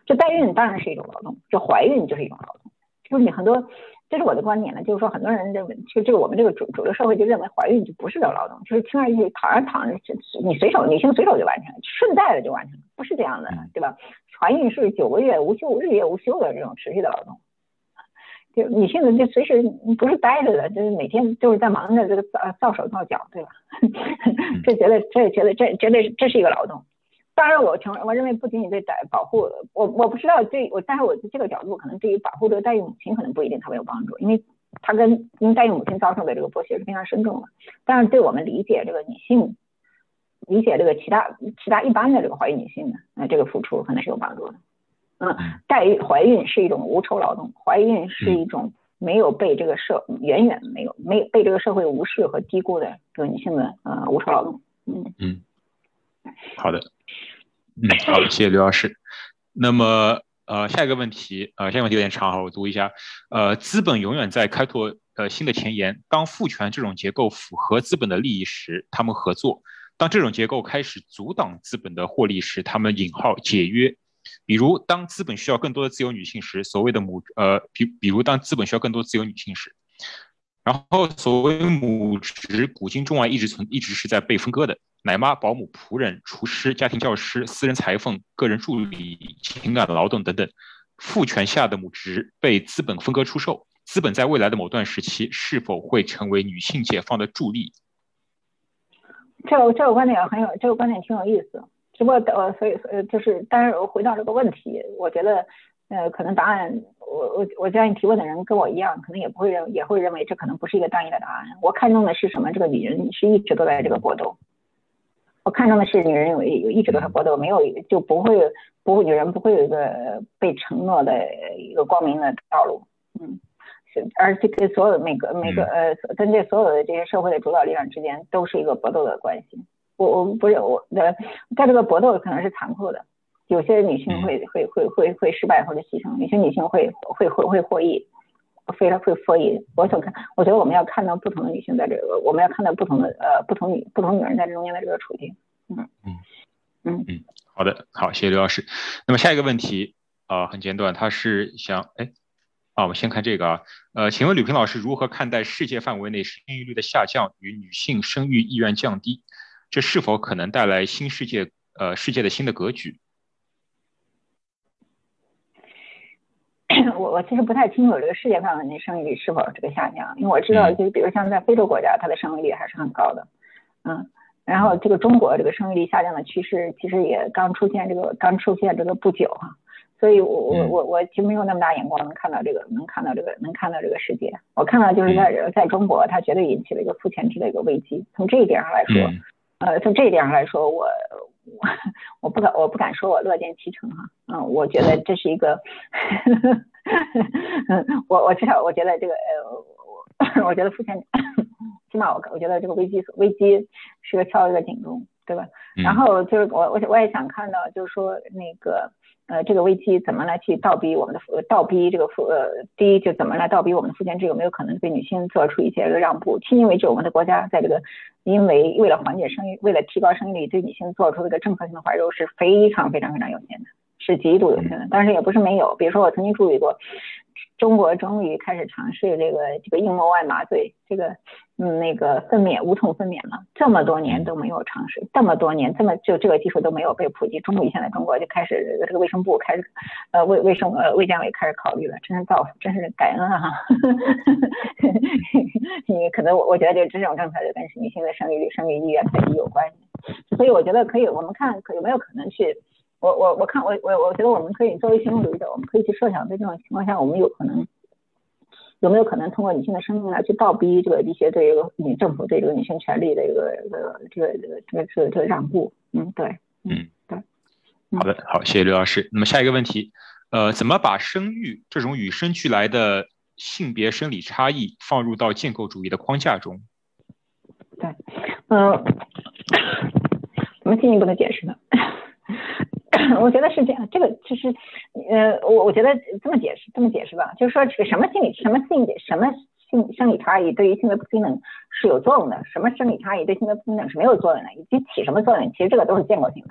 这代孕当然是一种劳动，这怀孕就是一种劳动。就是你很多，这是我的观点呢，就是说很多人认为，就这个我们这个主主流社会就认为怀孕就不是种劳动，就是轻而易举躺着躺着，你随手女性随手就完成，顺带的就完成，不是这样的，对吧？怀孕是九个月无休日夜无休的这种持续的劳动。就女性的就随时不是待着的，就是每天就是在忙着这个造造手造脚，对吧？(laughs) 这觉得这觉得这绝对这是一个劳动。当然，我承认，我认为不仅仅对待保护我，我不知道对我，但是我这个角度可能对于保护这个代孕母亲可能不一定特别有帮助，因为她跟因代孕母亲遭受的这个剥削是非常深重的。但是对我们理解这个女性，理解这个其他其他一般的这个怀孕女性的，那这个付出可能是有帮助的。嗯，代孕怀孕是一种无酬劳动，怀孕是一种没有被这个社远远没有没有被这个社会无视和低估的这个女性的呃无酬劳动。嗯嗯，好的，嗯 (laughs) 好的，谢谢刘老师。那么呃下一个问题呃下一个问题有点长哈，我读一下。呃，资本永远在开拓呃新的前沿。当父权这种结构符合资本的利益时，他们合作；当这种结构开始阻挡资本的获利时，他们引号解约。比如，当资本需要更多的自由女性时，所谓的母呃，比比如当资本需要更多自由女性时，然后所谓母职古今中外一直存一直是在被分割的，奶妈、保姆、仆人、厨师、家庭教师、私人裁缝、个人助理、情感劳动等等，父权下的母职被资本分割出售，资本在未来的某段时期是否会成为女性解放的助力？这个这个观点很有，这个观点挺有意思。只不过呃，所以呃，就是，但是回到这个问题，我觉得，呃，可能答案，我我我相信提问的人跟我一样，可能也不会认，也会认为这可能不是一个单一的答案。我看中的是什么？这个女人是一直都在这个搏斗。我看中的是女人有有一直都在搏斗，没有就不会不会女人不会有一个被承诺的一个光明的道路。嗯，是，而这个所有每个每个呃，跟这所有的这些社会的主导力量之间都是一个搏斗的关系。我我不是我的，在这个搏斗可能是残酷的，有些女性会会会会会失败或者牺牲，有些女性会会会会获益，非常会获益。我想看，我觉得我们要看到不同的女性在这个，我们要看到不同的呃不同女不同女人在这中间的这个处境。嗯嗯嗯嗯，好的，好，谢谢刘老师。那么下一个问题啊，很简短，他是想哎啊，我们先看这个啊，呃，请问吕平老师如何看待世界范围内生育率的下降与女性生育意愿降低？这是否可能带来新世界？呃，世界的新的格局？(coughs) 我我其实不太清楚这个世界范围内生育率是否这个下降，因为我知道，就是比如像在非洲国家，它的生育率还是很高的，嗯，然后这个中国这个生育率下降的趋势，其实也刚出现，这个刚出现这个不久哈，所以我我我我其实没有那么大眼光能看到这个，能看到这个，能看到这个世界。我看到就是在在中国，它绝对引起了一个负前值的一个危机。从这一点上来说，呃，从这一点上来说，我我我不敢我不敢说我乐见其成哈。嗯，我觉得这是一个，(laughs) 我我至少我觉得这个呃，我 (coughs) 我觉得负前，起码我我觉得这个危机危机是个敲一个警钟，对吧？然后就是我我我也想看到，就是说那个。呃，这个危机怎么来去倒逼我们的倒逼这个父呃，第一就怎么来倒逼我们的父权制有没有可能对女性做出一些个让步？迄今为止，我们的国家在这个因为为了缓解生育，为了提高生育率，对女性做出这个政策性的怀柔是非常非常非常有限的，是极度有限的。但是也不是没有，比如说我曾经注意过。中国终于开始尝试这个这个硬膜外麻醉，这个嗯那个分娩无痛分娩了，这么多年都没有尝试，这么多年这么就这个技术都没有被普及，终于现在中国就开始这个卫生部开始呃卫卫生呃卫健委开始考虑了，真是造福，真是感恩啊！(laughs) 你可能我我觉得就这种政策就跟女性的生育率、生育意愿太低有关系，所以我觉得可以，我们看可有没有可能去。我我我看我我我觉得我们可以作为行动主义者，我们可以去设想，在这种情况下，我们有可能有没有可能通过女性的生命来去倒逼这个一些对这个女政府对这个女性权利的一个呃这个这个这个这个让步？嗯，对，嗯对。好的，好，谢谢刘老师。那么下一个问题，呃，怎么把生育这种与生俱来的性别生理差异放入到建构主义的框架中？对，嗯，(coughs) 怎么进一步的解释呢？(laughs) 我觉得是这样，这个其实，呃，我我觉得这么解释，这么解释吧，就是说这个什么心理，什么性什么性生理差异对于性别不平等是有作用的，什么生理差异对性别不平等是没有作用的，以及起什么作用，其实这个都是建构性的。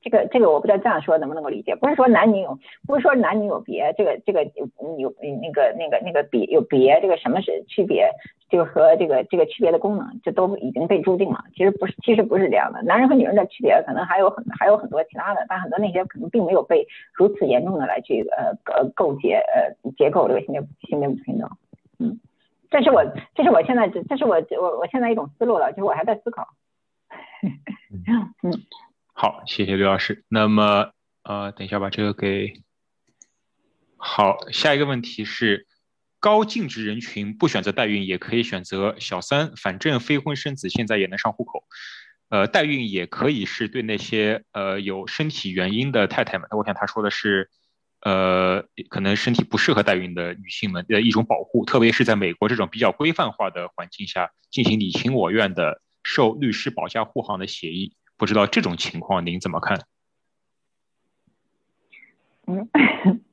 这个这个我不知道这样说能不能够理解，不是说男女有，不是说男女有别，这个这个有有那个那个那个别有别，这个什么是区别，就和这个这个区别的功能，这都已经被注定了。其实不是，其实不是这样的。男人和女人的区别可能还有很还有很多其他的，但很多那些可能并没有被如此严重的来去呃呃构结呃结构这个性别性别不平等。嗯，这是我这是我现在这是我我我现在一种思路了，就是我还在思考。(laughs) 嗯。好，谢谢刘老师。那么，呃，等一下把这个给好。下一个问题是，高净值人群不选择代孕，也可以选择小三，反正非婚生子现在也能上户口。呃，代孕也可以是对那些呃有身体原因的太太们，我想他说的是，呃，可能身体不适合代孕的女性们的一种保护，特别是在美国这种比较规范化的环境下进行你情我愿的受律师保驾护航的协议。不知道这种情况您怎么看？嗯，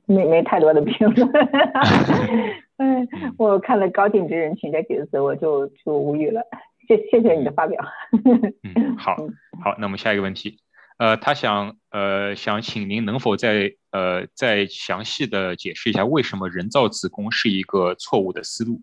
没没太多的评论。(laughs) 嗯，我看了高净值人群这几个字，我就就无语了。谢谢谢你的发表。嗯，好，好，那我们下一个问题，呃，他想呃想请您能否再呃再详细的解释一下，为什么人造子宫是一个错误的思路？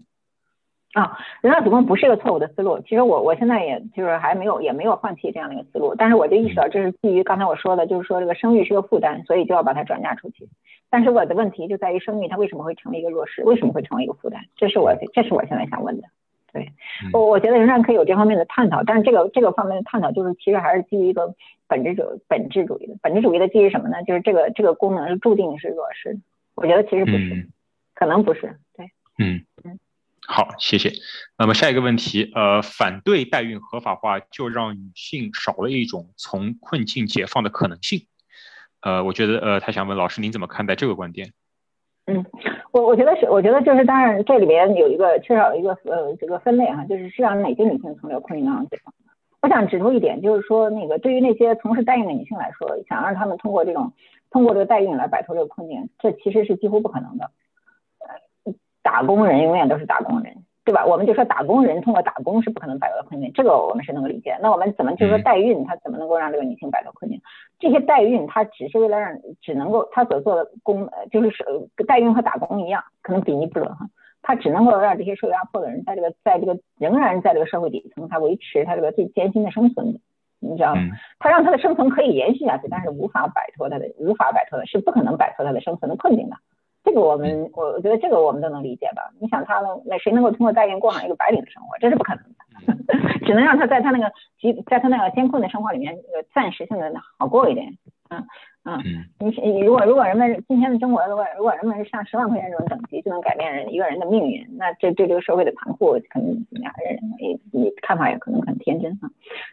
啊，人造子宫不是一个错误的思路。其实我我现在也就是还没有也没有放弃这样的一个思路，但是我就意识到这是基于刚才我说的，就是说这个生育是个负担，所以就要把它转嫁出去。但是我的问题就在于生育它为什么会成为一个弱势，为什么会成为一个负担？这是我这是我现在想问的。对我我觉得仍然可以有这方面的探讨，但是这个这个方面的探讨就是其实还是基于一个本质主本质主义的本质主义的基于什么呢？就是这个这个功能是注定是弱势。我觉得其实不是，可能不是。对，嗯嗯。好，谢谢。那么下一个问题，呃，反对代孕合法化，就让女性少了一种从困境解放的可能性。呃，我觉得，呃，他想问老师，您怎么看待这个观点？嗯，我我觉得是，我觉得就是，当然这里边有一个缺少一个呃这个分类哈，就是是让哪些女性从这个困境当中解放。我想指出一点，就是说那个对于那些从事代孕的女性来说，想让她们通过这种通过这个代孕来摆脱这个困境，这其实是几乎不可能的。打工人永远都是打工人，对吧？我们就说打工人通过打工是不可能摆脱困境，这个我们是能够理解。那我们怎么就说代孕，它怎么能够让这个女性摆脱困境？这些代孕它只是为了让，只能够它所做的工，就是是代孕和打工一样，可能比拟不了哈。它只能够让这些受压迫的人在这个在这个仍然在这个社会底层，他维持他这个最艰辛的生存，你知道吗？他让他的生存可以延续下去，但是无法摆脱他的无法摆脱的是不可能摆脱他的生存的困境的。这个我们，我我觉得这个我们都能理解吧？你想他能？那谁能够通过代孕过上一个白领的生活？这是不可能的，(laughs) 只能让他在他那个极，在他那个艰困的生活里面，呃，暂时性的好过一点。嗯，啊，你你如果如果人们今天的中国，如果如果人们是上十万块钱这种等级就能改变人一个人的命运，那这对这个社会的残酷，可能怎么样？人你你看法也可能很天真啊。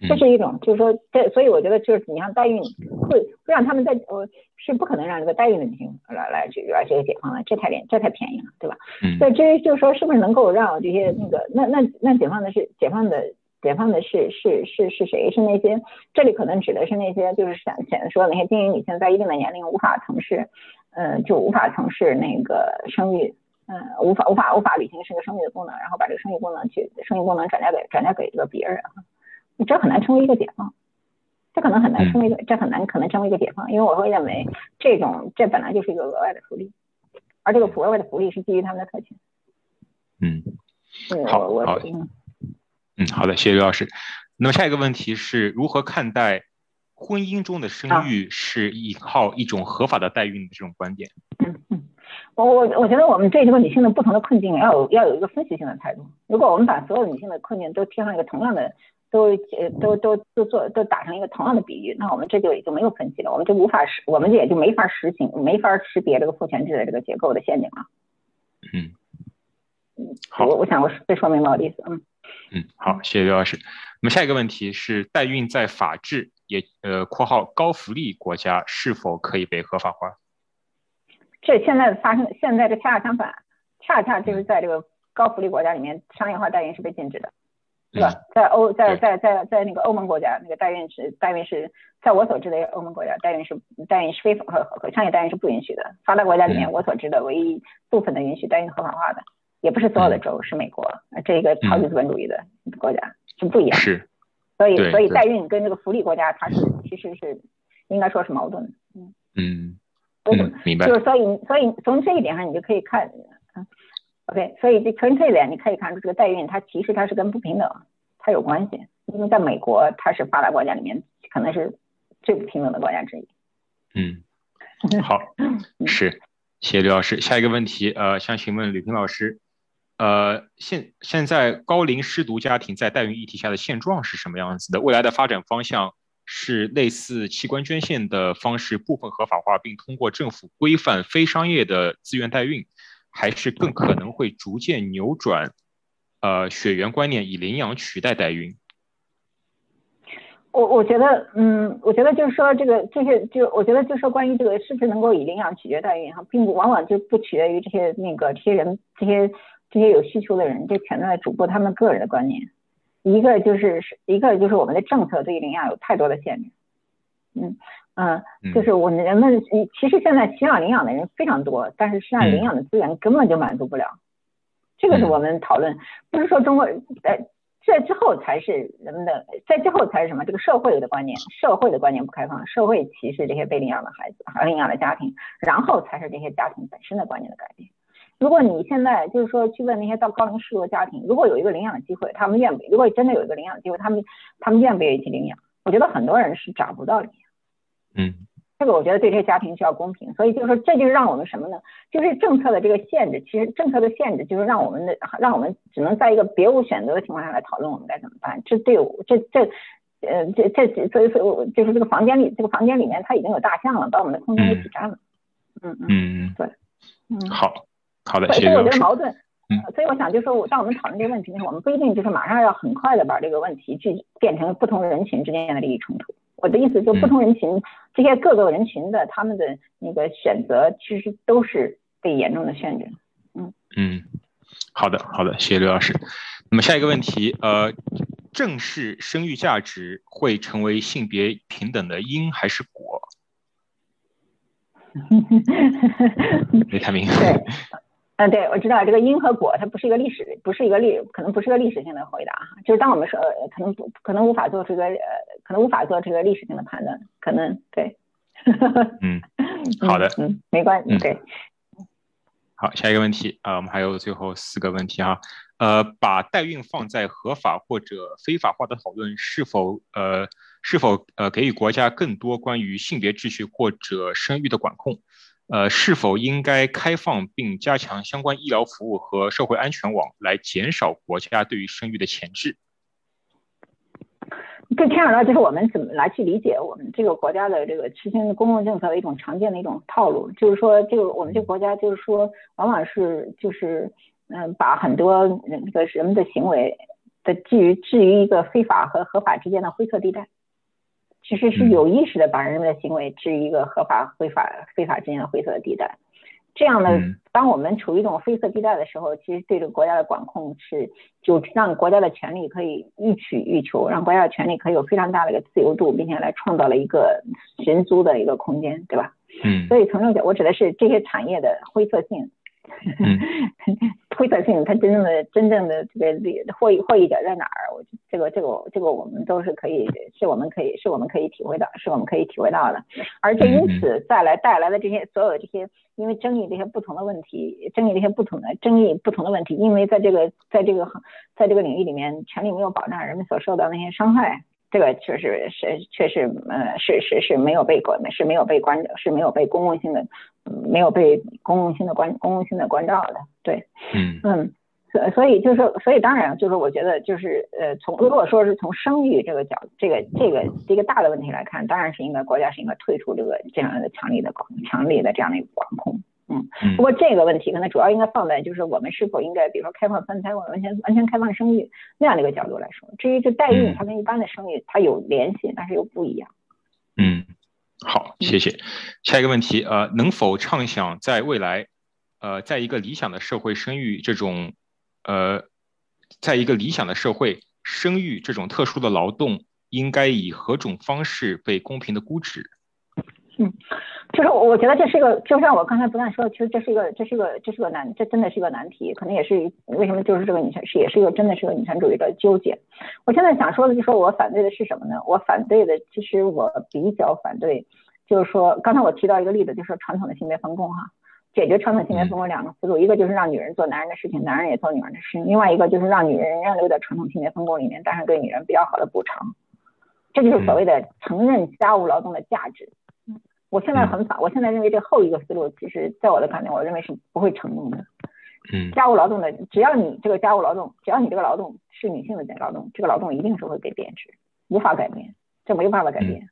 这是一种，就是说，这所以我觉得就是你像代孕会会让他们在呃是不可能让这个代孕的女性来来去来这个解放的，这太廉这太便宜了，对吧？所以至于就是说是不是能够让这些那个那那那解放的是解放的。解放的是是是是谁？是那些这里可能指的是那些就是想想说那些经营女性在一定的年龄无法从事，呃就无法从事那个生育，嗯无法无法无法履行这个生育的功能，然后把这个生育功能去生育功能转嫁给转嫁给这个别人，这很难成为一个解放，这可能很难成为一个这很难可能成为一个解放，因为我会认为这种这本来就是一个额外的福利，而这个额外的福利是基于他们的特权。嗯，好，好。嗯，好的，谢谢刘老师。那么下一个问题是如何看待婚姻中的生育是依靠一种合法的代孕的这种观点？嗯嗯，我我我觉得我们对这个女性的不同的困境要有要有一个分析性的态度。如果我们把所有女性的困境都贴上一个同样的，都呃都都都做都打上一个同样的比喻，那我们这就也就没有分析了，我们就无法识，我们也就没法实行，没法识别这个父权制的这个结构的陷阱了。嗯嗯，好，我我想我这说明了我的意思，嗯。嗯，好，谢谢刘老师。那么下一个问题是，代孕在法治也呃（括号高福利国家）是否可以被合法化？这现在发生，现在这恰恰相反，恰恰就是在这个高福利国家里面，商业化代孕是被禁止的，是吧？在欧在在在在那个欧盟国家，那个代孕是代孕是在我所知的欧盟国家，代孕是代孕是非和和商业代孕是不允许的。发达国家里面，我所知的唯一部分的允许代孕合法化的。也不是所有的州是美国，这一个超级资本主义的国家是不一样。是，所以所以代孕跟这个福利国家它是其实是应该说是矛盾的。嗯嗯，嗯，明白。就是所以所以从这一点上你就可以看，嗯，OK，所以就从这一点你可以看出这个代孕它其实它是跟不平等它有关系，因为在美国它是发达国家里面可能是最不平等的国家之一。嗯，好，(laughs) 是，谢谢刘老师。下一个问题，呃，想请问吕平老师。呃，现现在高龄失独家庭在代孕议题下的现状是什么样子的？未来的发展方向是类似器官捐献的方式部分合法化，并通过政府规范非商业的自愿代孕，还是更可能会逐渐扭转呃血缘观念，以领养取代代孕？我我觉得，嗯，我觉得就是说这个这些就我觉得就是说关于这个是不是能够以领养取决代孕哈，并不往往就不取决于这些那个这些人这些。这些有需求的人，这全在主播他们个人的观念。一个就是是一个就是我们的政策对于领养有太多的限制。嗯嗯，就是我们人们其实现在需要领养的人非常多，但是实际上领养的资源根本就满足不了。这个是我们讨论，不是说中国在这之后才是人们的，在之后才是什么？这个社会的观念，社会的观念不开放，社会歧视这些被领养的孩子和领养的家庭，然后才是这些家庭本身的观念的改变。如果你现在就是说去问那些到高龄失独的家庭，如果有一个领养机会，他们愿不？如果真的有一个领养机会，他们他们愿不愿意去领养？我觉得很多人是找不到领养。嗯，这个我觉得对这些家庭需要公平。所以就是说，这就是让我们什么呢？就是政策的这个限制。其实政策的限制就是让我们的让我们只能在一个别无选择的情况下来讨论我们该怎么办。这对我这这呃这这所以所以就是这个房间里这个房间里面它已经有大象了，把我们的空间给挤占了。嗯嗯嗯，对，嗯好。好的，谢谢所以我觉得矛盾，所以我想就是说，我当我们讨论这个问题的时候，我们不一定就是马上要很快的把这个问题去变成不同人群之间的利益冲突。我的意思就不同人群这些各个人群的他们的那个选择，其实都是被严重的限制。嗯嗯，好的好的，谢谢刘老师。那么下一个问题，呃，正式生育价值会成为性别平等的因还是果？没太明白。嗯，对，我知道这个因和果，它不是一个历史，不是一个历，可能不是个历史性的回答哈。就是当我们说，可能不，可能无法做这个，呃，可能无法做这个历史性的判断，可能对。嗯，(laughs) 好的，嗯，没关系，对。好，下一个问题啊，我们还有最后四个问题哈。呃，把代孕放在合法或者非法化的讨论，是否呃，是否呃，给予国家更多关于性别秩序或者生育的管控？呃，是否应该开放并加强相关医疗服务和社会安全网，来减少国家对于生育的钳制？更牵扯到就是我们怎么来去理解我们这个国家的这个实行公共政策的一种常见的一种套路，就是说这个我们这个国家就是说往往是就是嗯把很多那个人们的行为的置于置于一个非法和合法之间的灰色地带，其实是有意识的把人们的行为置于一个合法、非法、非法之间的灰色的地带。这样呢，当我们处于一种灰色地带的时候，其实对这个国家的管控是就让国家的权力可以予取予求，让国家的权力可以有非常大的一个自由度，并且来创造了一个寻租的一个空间，对吧？嗯。所以从这个角，我指的是这些产业的灰色性。(laughs) 灰色性，它真正的真正的这个获益获益点在哪儿？我这个这个这个我们都是可以，是我们可以是我们可以体会到，是我们可以体会到的。而且因此带来带来的这些所有这些，因为争议这些不同的问题，争议这些不同的争议不同的问题，因为在这个在这个在这个领域里面，权利没有保障，人们所受到那些伤害。这个确实是，确实，呃，是是是没有被关，是没有被关，是没有被公共性的，没有被公共性的关，公共性的关照的，对，嗯嗯，所所以就是说，所以当然就是我觉得就是，呃，从如果说是从生育这个角，这个这个这个大的问题来看，当然是应该国家是应该退出这个这样的强力的强力的这样的一个管控。嗯，不过这个问题可能主要应该放在就是我们是否应该，比如说开放三胎或完全完全开放生育那样的一个角度来说。至于这代孕，它跟一般的生育它有联系，但是又不一样。嗯，好，谢谢。下一个问题，呃，能否畅想在未来，呃，在一个理想的社会生育这种，呃，在一个理想的社会生育这种特殊的劳动，应该以何种方式被公平的估值？嗯，就是我觉得这是一个，就像我刚才不断说，其实这是一个，这是一个，这是个难，这真的是一个难题，可能也是为什么就是这个女权是也是一个真的是个女权主义的纠结。我现在想说的就是说我反对的是什么呢？我反对的其实我比较反对，就是说刚才我提到一个例子，就是说传统的性别分工哈，解决传统性别分工两个思路，一个就是让女人做男人的事情，男人也做女人的事情，另外一个就是让女人仍留在传统性别分工里面，但是对女人比较好的补偿，这就是所谓的承认家务劳动的价值。我现在很反，我现在认为这后一个思路，其实在我的观点，我认为是不会成功的。嗯，家务劳动的，只要你这个家务劳动，只要你这个劳动是女性的劳动，这个劳动一定是会被贬值，无法改变，这没有办法改变。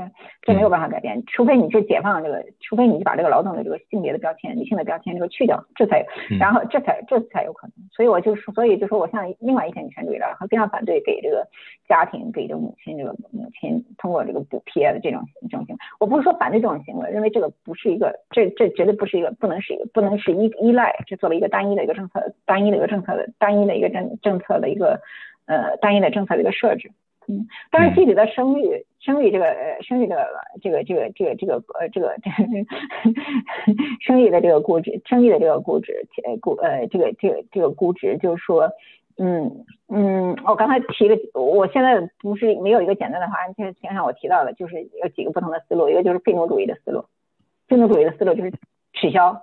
对，这没有办法改变，除非你是解放这个，除非你把这个劳动的这个性别的标签、女性的标签这个去掉，这才，然后这才这才有可能。所以我就说，所以就说我像另外一些女权主义者，非常反对给这个家庭、给这个母亲这个母亲通过这个补贴的这种这种行为。我不是说反对这种行为，认为这个不是一个，这这绝对不是一个，不能是一个，不能是依依赖，这作为一个单一的一个政策，单一的一个政策的单一的一个政政策的一个呃单一的政策的一个设置。嗯，但是具体的生育，生育这个呃，生育这个这个这个这个这个呃这个生育的这个估值，生育的这个估值，呃估呃这个这个这个估值，就是说，嗯嗯，我刚才提了，我现在不是没有一个简单的答案，就是前上我提到的，就是有几个不同的思路，一个就是废奴主义的思路，废奴主义的思路就是取消、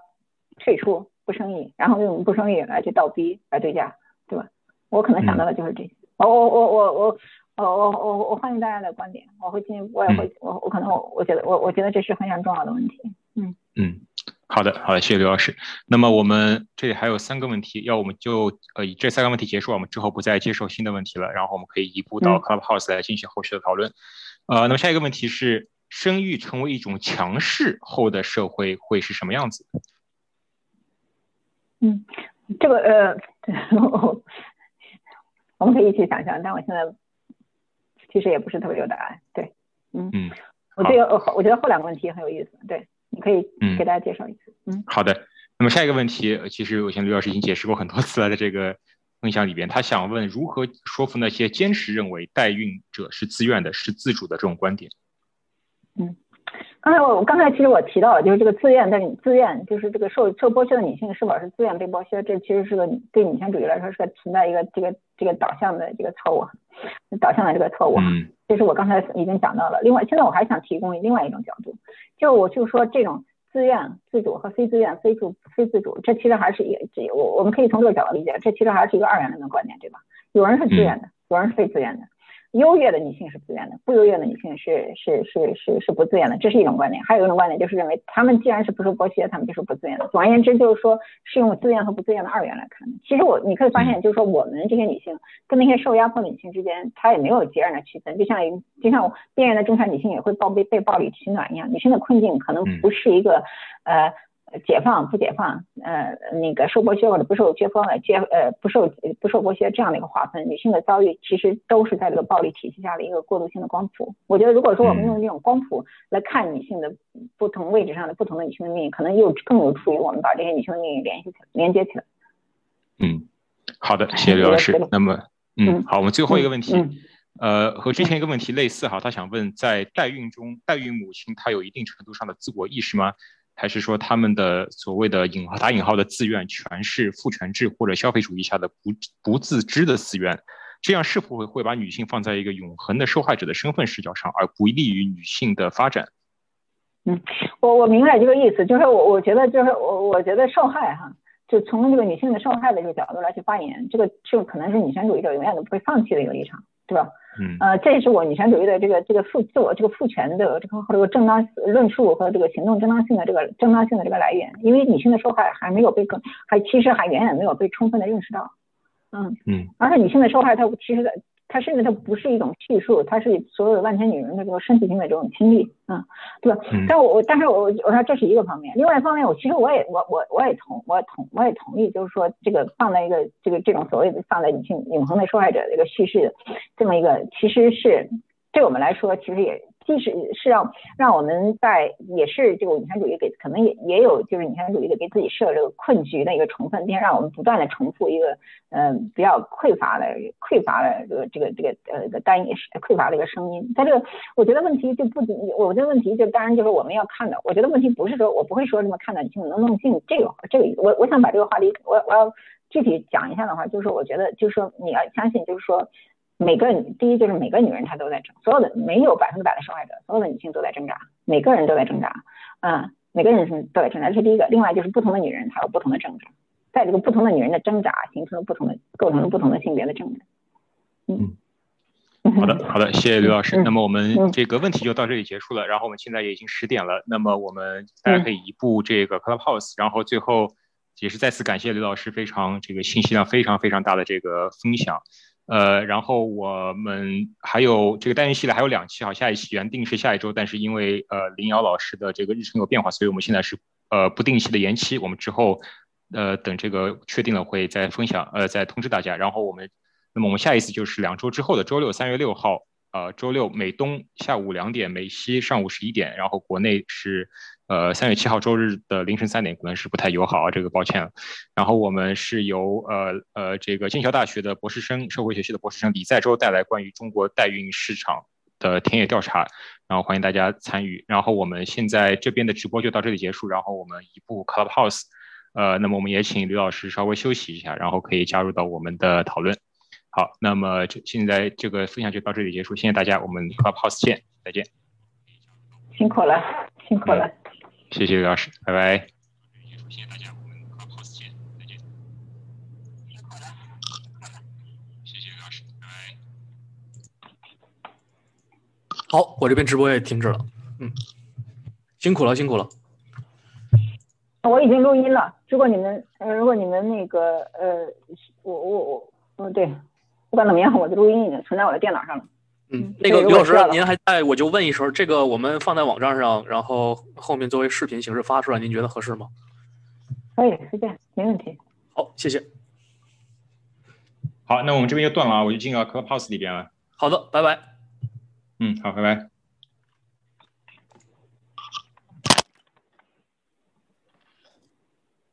退出、不生育，然后用不生育来去倒逼来对价，对吧？我可能想到的就是这些，我我我我我。我我我我欢迎大家的观点，我会进，我也会，我我可能我我觉得我我觉得这是非常重要的问题，嗯嗯，好的好的，谢谢刘老师。那么我们这里还有三个问题，要我们就呃以这三个问题结束，我们之后不再接受新的问题了，然后我们可以移步到 Clubhouse 来进行后续的讨论。呃，那么下一个问题是，生育成为一种强势后的社会会是什么样子？嗯，这个呃，(laughs) 我们可以一起想象，但我现在。其实也不是特别有答案，对，嗯嗯，我这个呃，我觉得后两个问题很有意思，对，你可以给大家介绍一次，嗯，好的，那么下一个问题，其实我想刘老师已经解释过很多次了，在这个分享里边，他想问如何说服那些坚持认为代孕者是自愿的、是自主的这种观点，嗯。刚才我刚才其实我提到了，就是这个自愿的自愿，就是这个受受剥削的女性是否是自愿被剥削，这其实是个对女权主义来说是个存在一个这个这个导向的这个错误，导向的这个错误。嗯，这是我刚才已经讲到了。另外，现在我还想提供另外一种角度，就我就说这种自愿、自主和非自愿、非主、非自主，这其实还是一这我我们可以从这个角度理解，这其实还是一个二元论的观点，对吧？有人是自愿的，有人是非自愿的。优越的女性是自愿的，不优越的女性是是是是是不自愿的，这是一种观点。还有一种观点就是认为，她们既然是不受剥削，她们就是不自愿的。总而言之，就是说是用自愿和不自愿的二元来看。其实我你可以发现，就是说我们这些女性跟那些受压迫的女性之间，她也没有截然的区分。就像就像边缘的中产女性也会暴被被暴力取暖一样，女性的困境可能不是一个呃。解放不解放，呃，那个受剥削或者不受削封的，接呃不受不受剥削这样的一个划分，女性的遭遇其实都是在这个暴力体系下的一个过渡性的光谱。我觉得如果说我们用这种光谱来看女性的不同位置上的不同的女性的命运，可能又更有助于我们把这些女性的命运联系起来、连接起来。嗯，好的，谢谢刘老师。那么，嗯，好，我们最后一个问题，呃，和之前一个问题类似哈，他想问，在代孕中，代孕母亲她有一定程度上的自我意识吗？还是说他们的所谓的引打引号的自愿，全是父权制或者消费主义下的不不自知的自愿？这样是否会会把女性放在一个永恒的受害者的身份视角上，而不利于女性的发展？嗯，我我明白这个意思，就是我我觉得就是我我觉得受害哈，就从这个女性的受害的这个角度来去发言，这个就可能是女权主义者永远都不会放弃的一个立场，对吧？嗯，呃，这也是我女权主义的这个这个父自我这个父权的这个这个正当论述和这个行动正当性的这个正当性的这个来源，因为女性的受害还没有被更还其实还远远没有被充分的认识到，嗯。嗯，而且女性的受害她其实。它甚至它不是一种叙述，它是所有的万千女人的这个身体性的这种经历，嗯，对吧？但我我但是我我说这是一个方面，另外一方面我其实我也我我我也同我同我也同意，就是说这个放在一个这个这种所谓的放在女性永恒的受害者这个叙事这么一个，其实是对我们来说其实也。即使是让让我们在也是这个女权主义给可能也也有就是女权主义的给自己设这个困局的一个成分，并让我们不断的重复一个嗯比较匮乏的匮乏的这个这个这个呃单一匮乏的一个声音。在这个我觉得问题就不仅我觉得问题就当然就是我们要看的，我觉得问题不是说我不会说这么看到女性能弄清这个这个我我想把这个话题我我要具体讲一下的话，就是我觉得就是说你要相信就是说。每个第一就是每个女人她都在挣，所有的没有百分之百的受害者，所有的女性都在挣扎，每个人都在挣扎，嗯，每个人是都在挣扎，这是第一个。另外就是不同的女人她有不同的挣扎，在这个不同的女人的挣扎形成了不同的构成了不同的性别的挣扎。嗯，好的好的，谢谢刘老师。那么我们这个问题就到这里结束了。然后我们现在也已经十点了，那么我们大家可以移步这个 Clubhouse，然后最后也是再次感谢刘老师非常这个信息量非常非常大的这个分享。呃，然后我们还有这个单元系列还有两期哈，下一期原定是下一周，但是因为呃林瑶老师的这个日程有变化，所以我们现在是呃不定期的延期。我们之后呃等这个确定了会再分享，呃再通知大家。然后我们，那么我们下一次就是两周之后的周六三月六号，呃周六美东下午两点，美西上午十一点，然后国内是。呃，三月七号周日的凌晨三点可能是不太友好啊，这个抱歉。然后我们是由呃呃这个剑桥大学的博士生社会学系的博士生李在洲带来关于中国代孕市场的田野调查，然后欢迎大家参与。然后我们现在这边的直播就到这里结束，然后我们移步 Clubhouse，呃，那么我们也请刘老师稍微休息一下，然后可以加入到我们的讨论。好，那么这现在这个分享就到这里结束，谢谢大家，我们 Clubhouse 见，再见。辛苦了，辛苦了。谢谢刘老师，拜拜。谢谢大家，我们快 pause 见，再见。谢谢刘老师，拜拜。好，我这边直播也停止了，嗯，辛苦了，辛苦了。我已经录音了，如果你们呃，如果你们那个呃，我我我，嗯，对，不管怎么样，我的录音已经存在我的电脑上了。嗯，那个刘老师，您还在，我就问一声，这个我们放在网站上，然后后面作为视频形式发出来，您觉得合适吗？可以，随便，没问题。好，谢谢。好，那我们这边就断了啊，我就进到 Clubhouse 里边了。好的，拜拜。嗯，好，拜拜。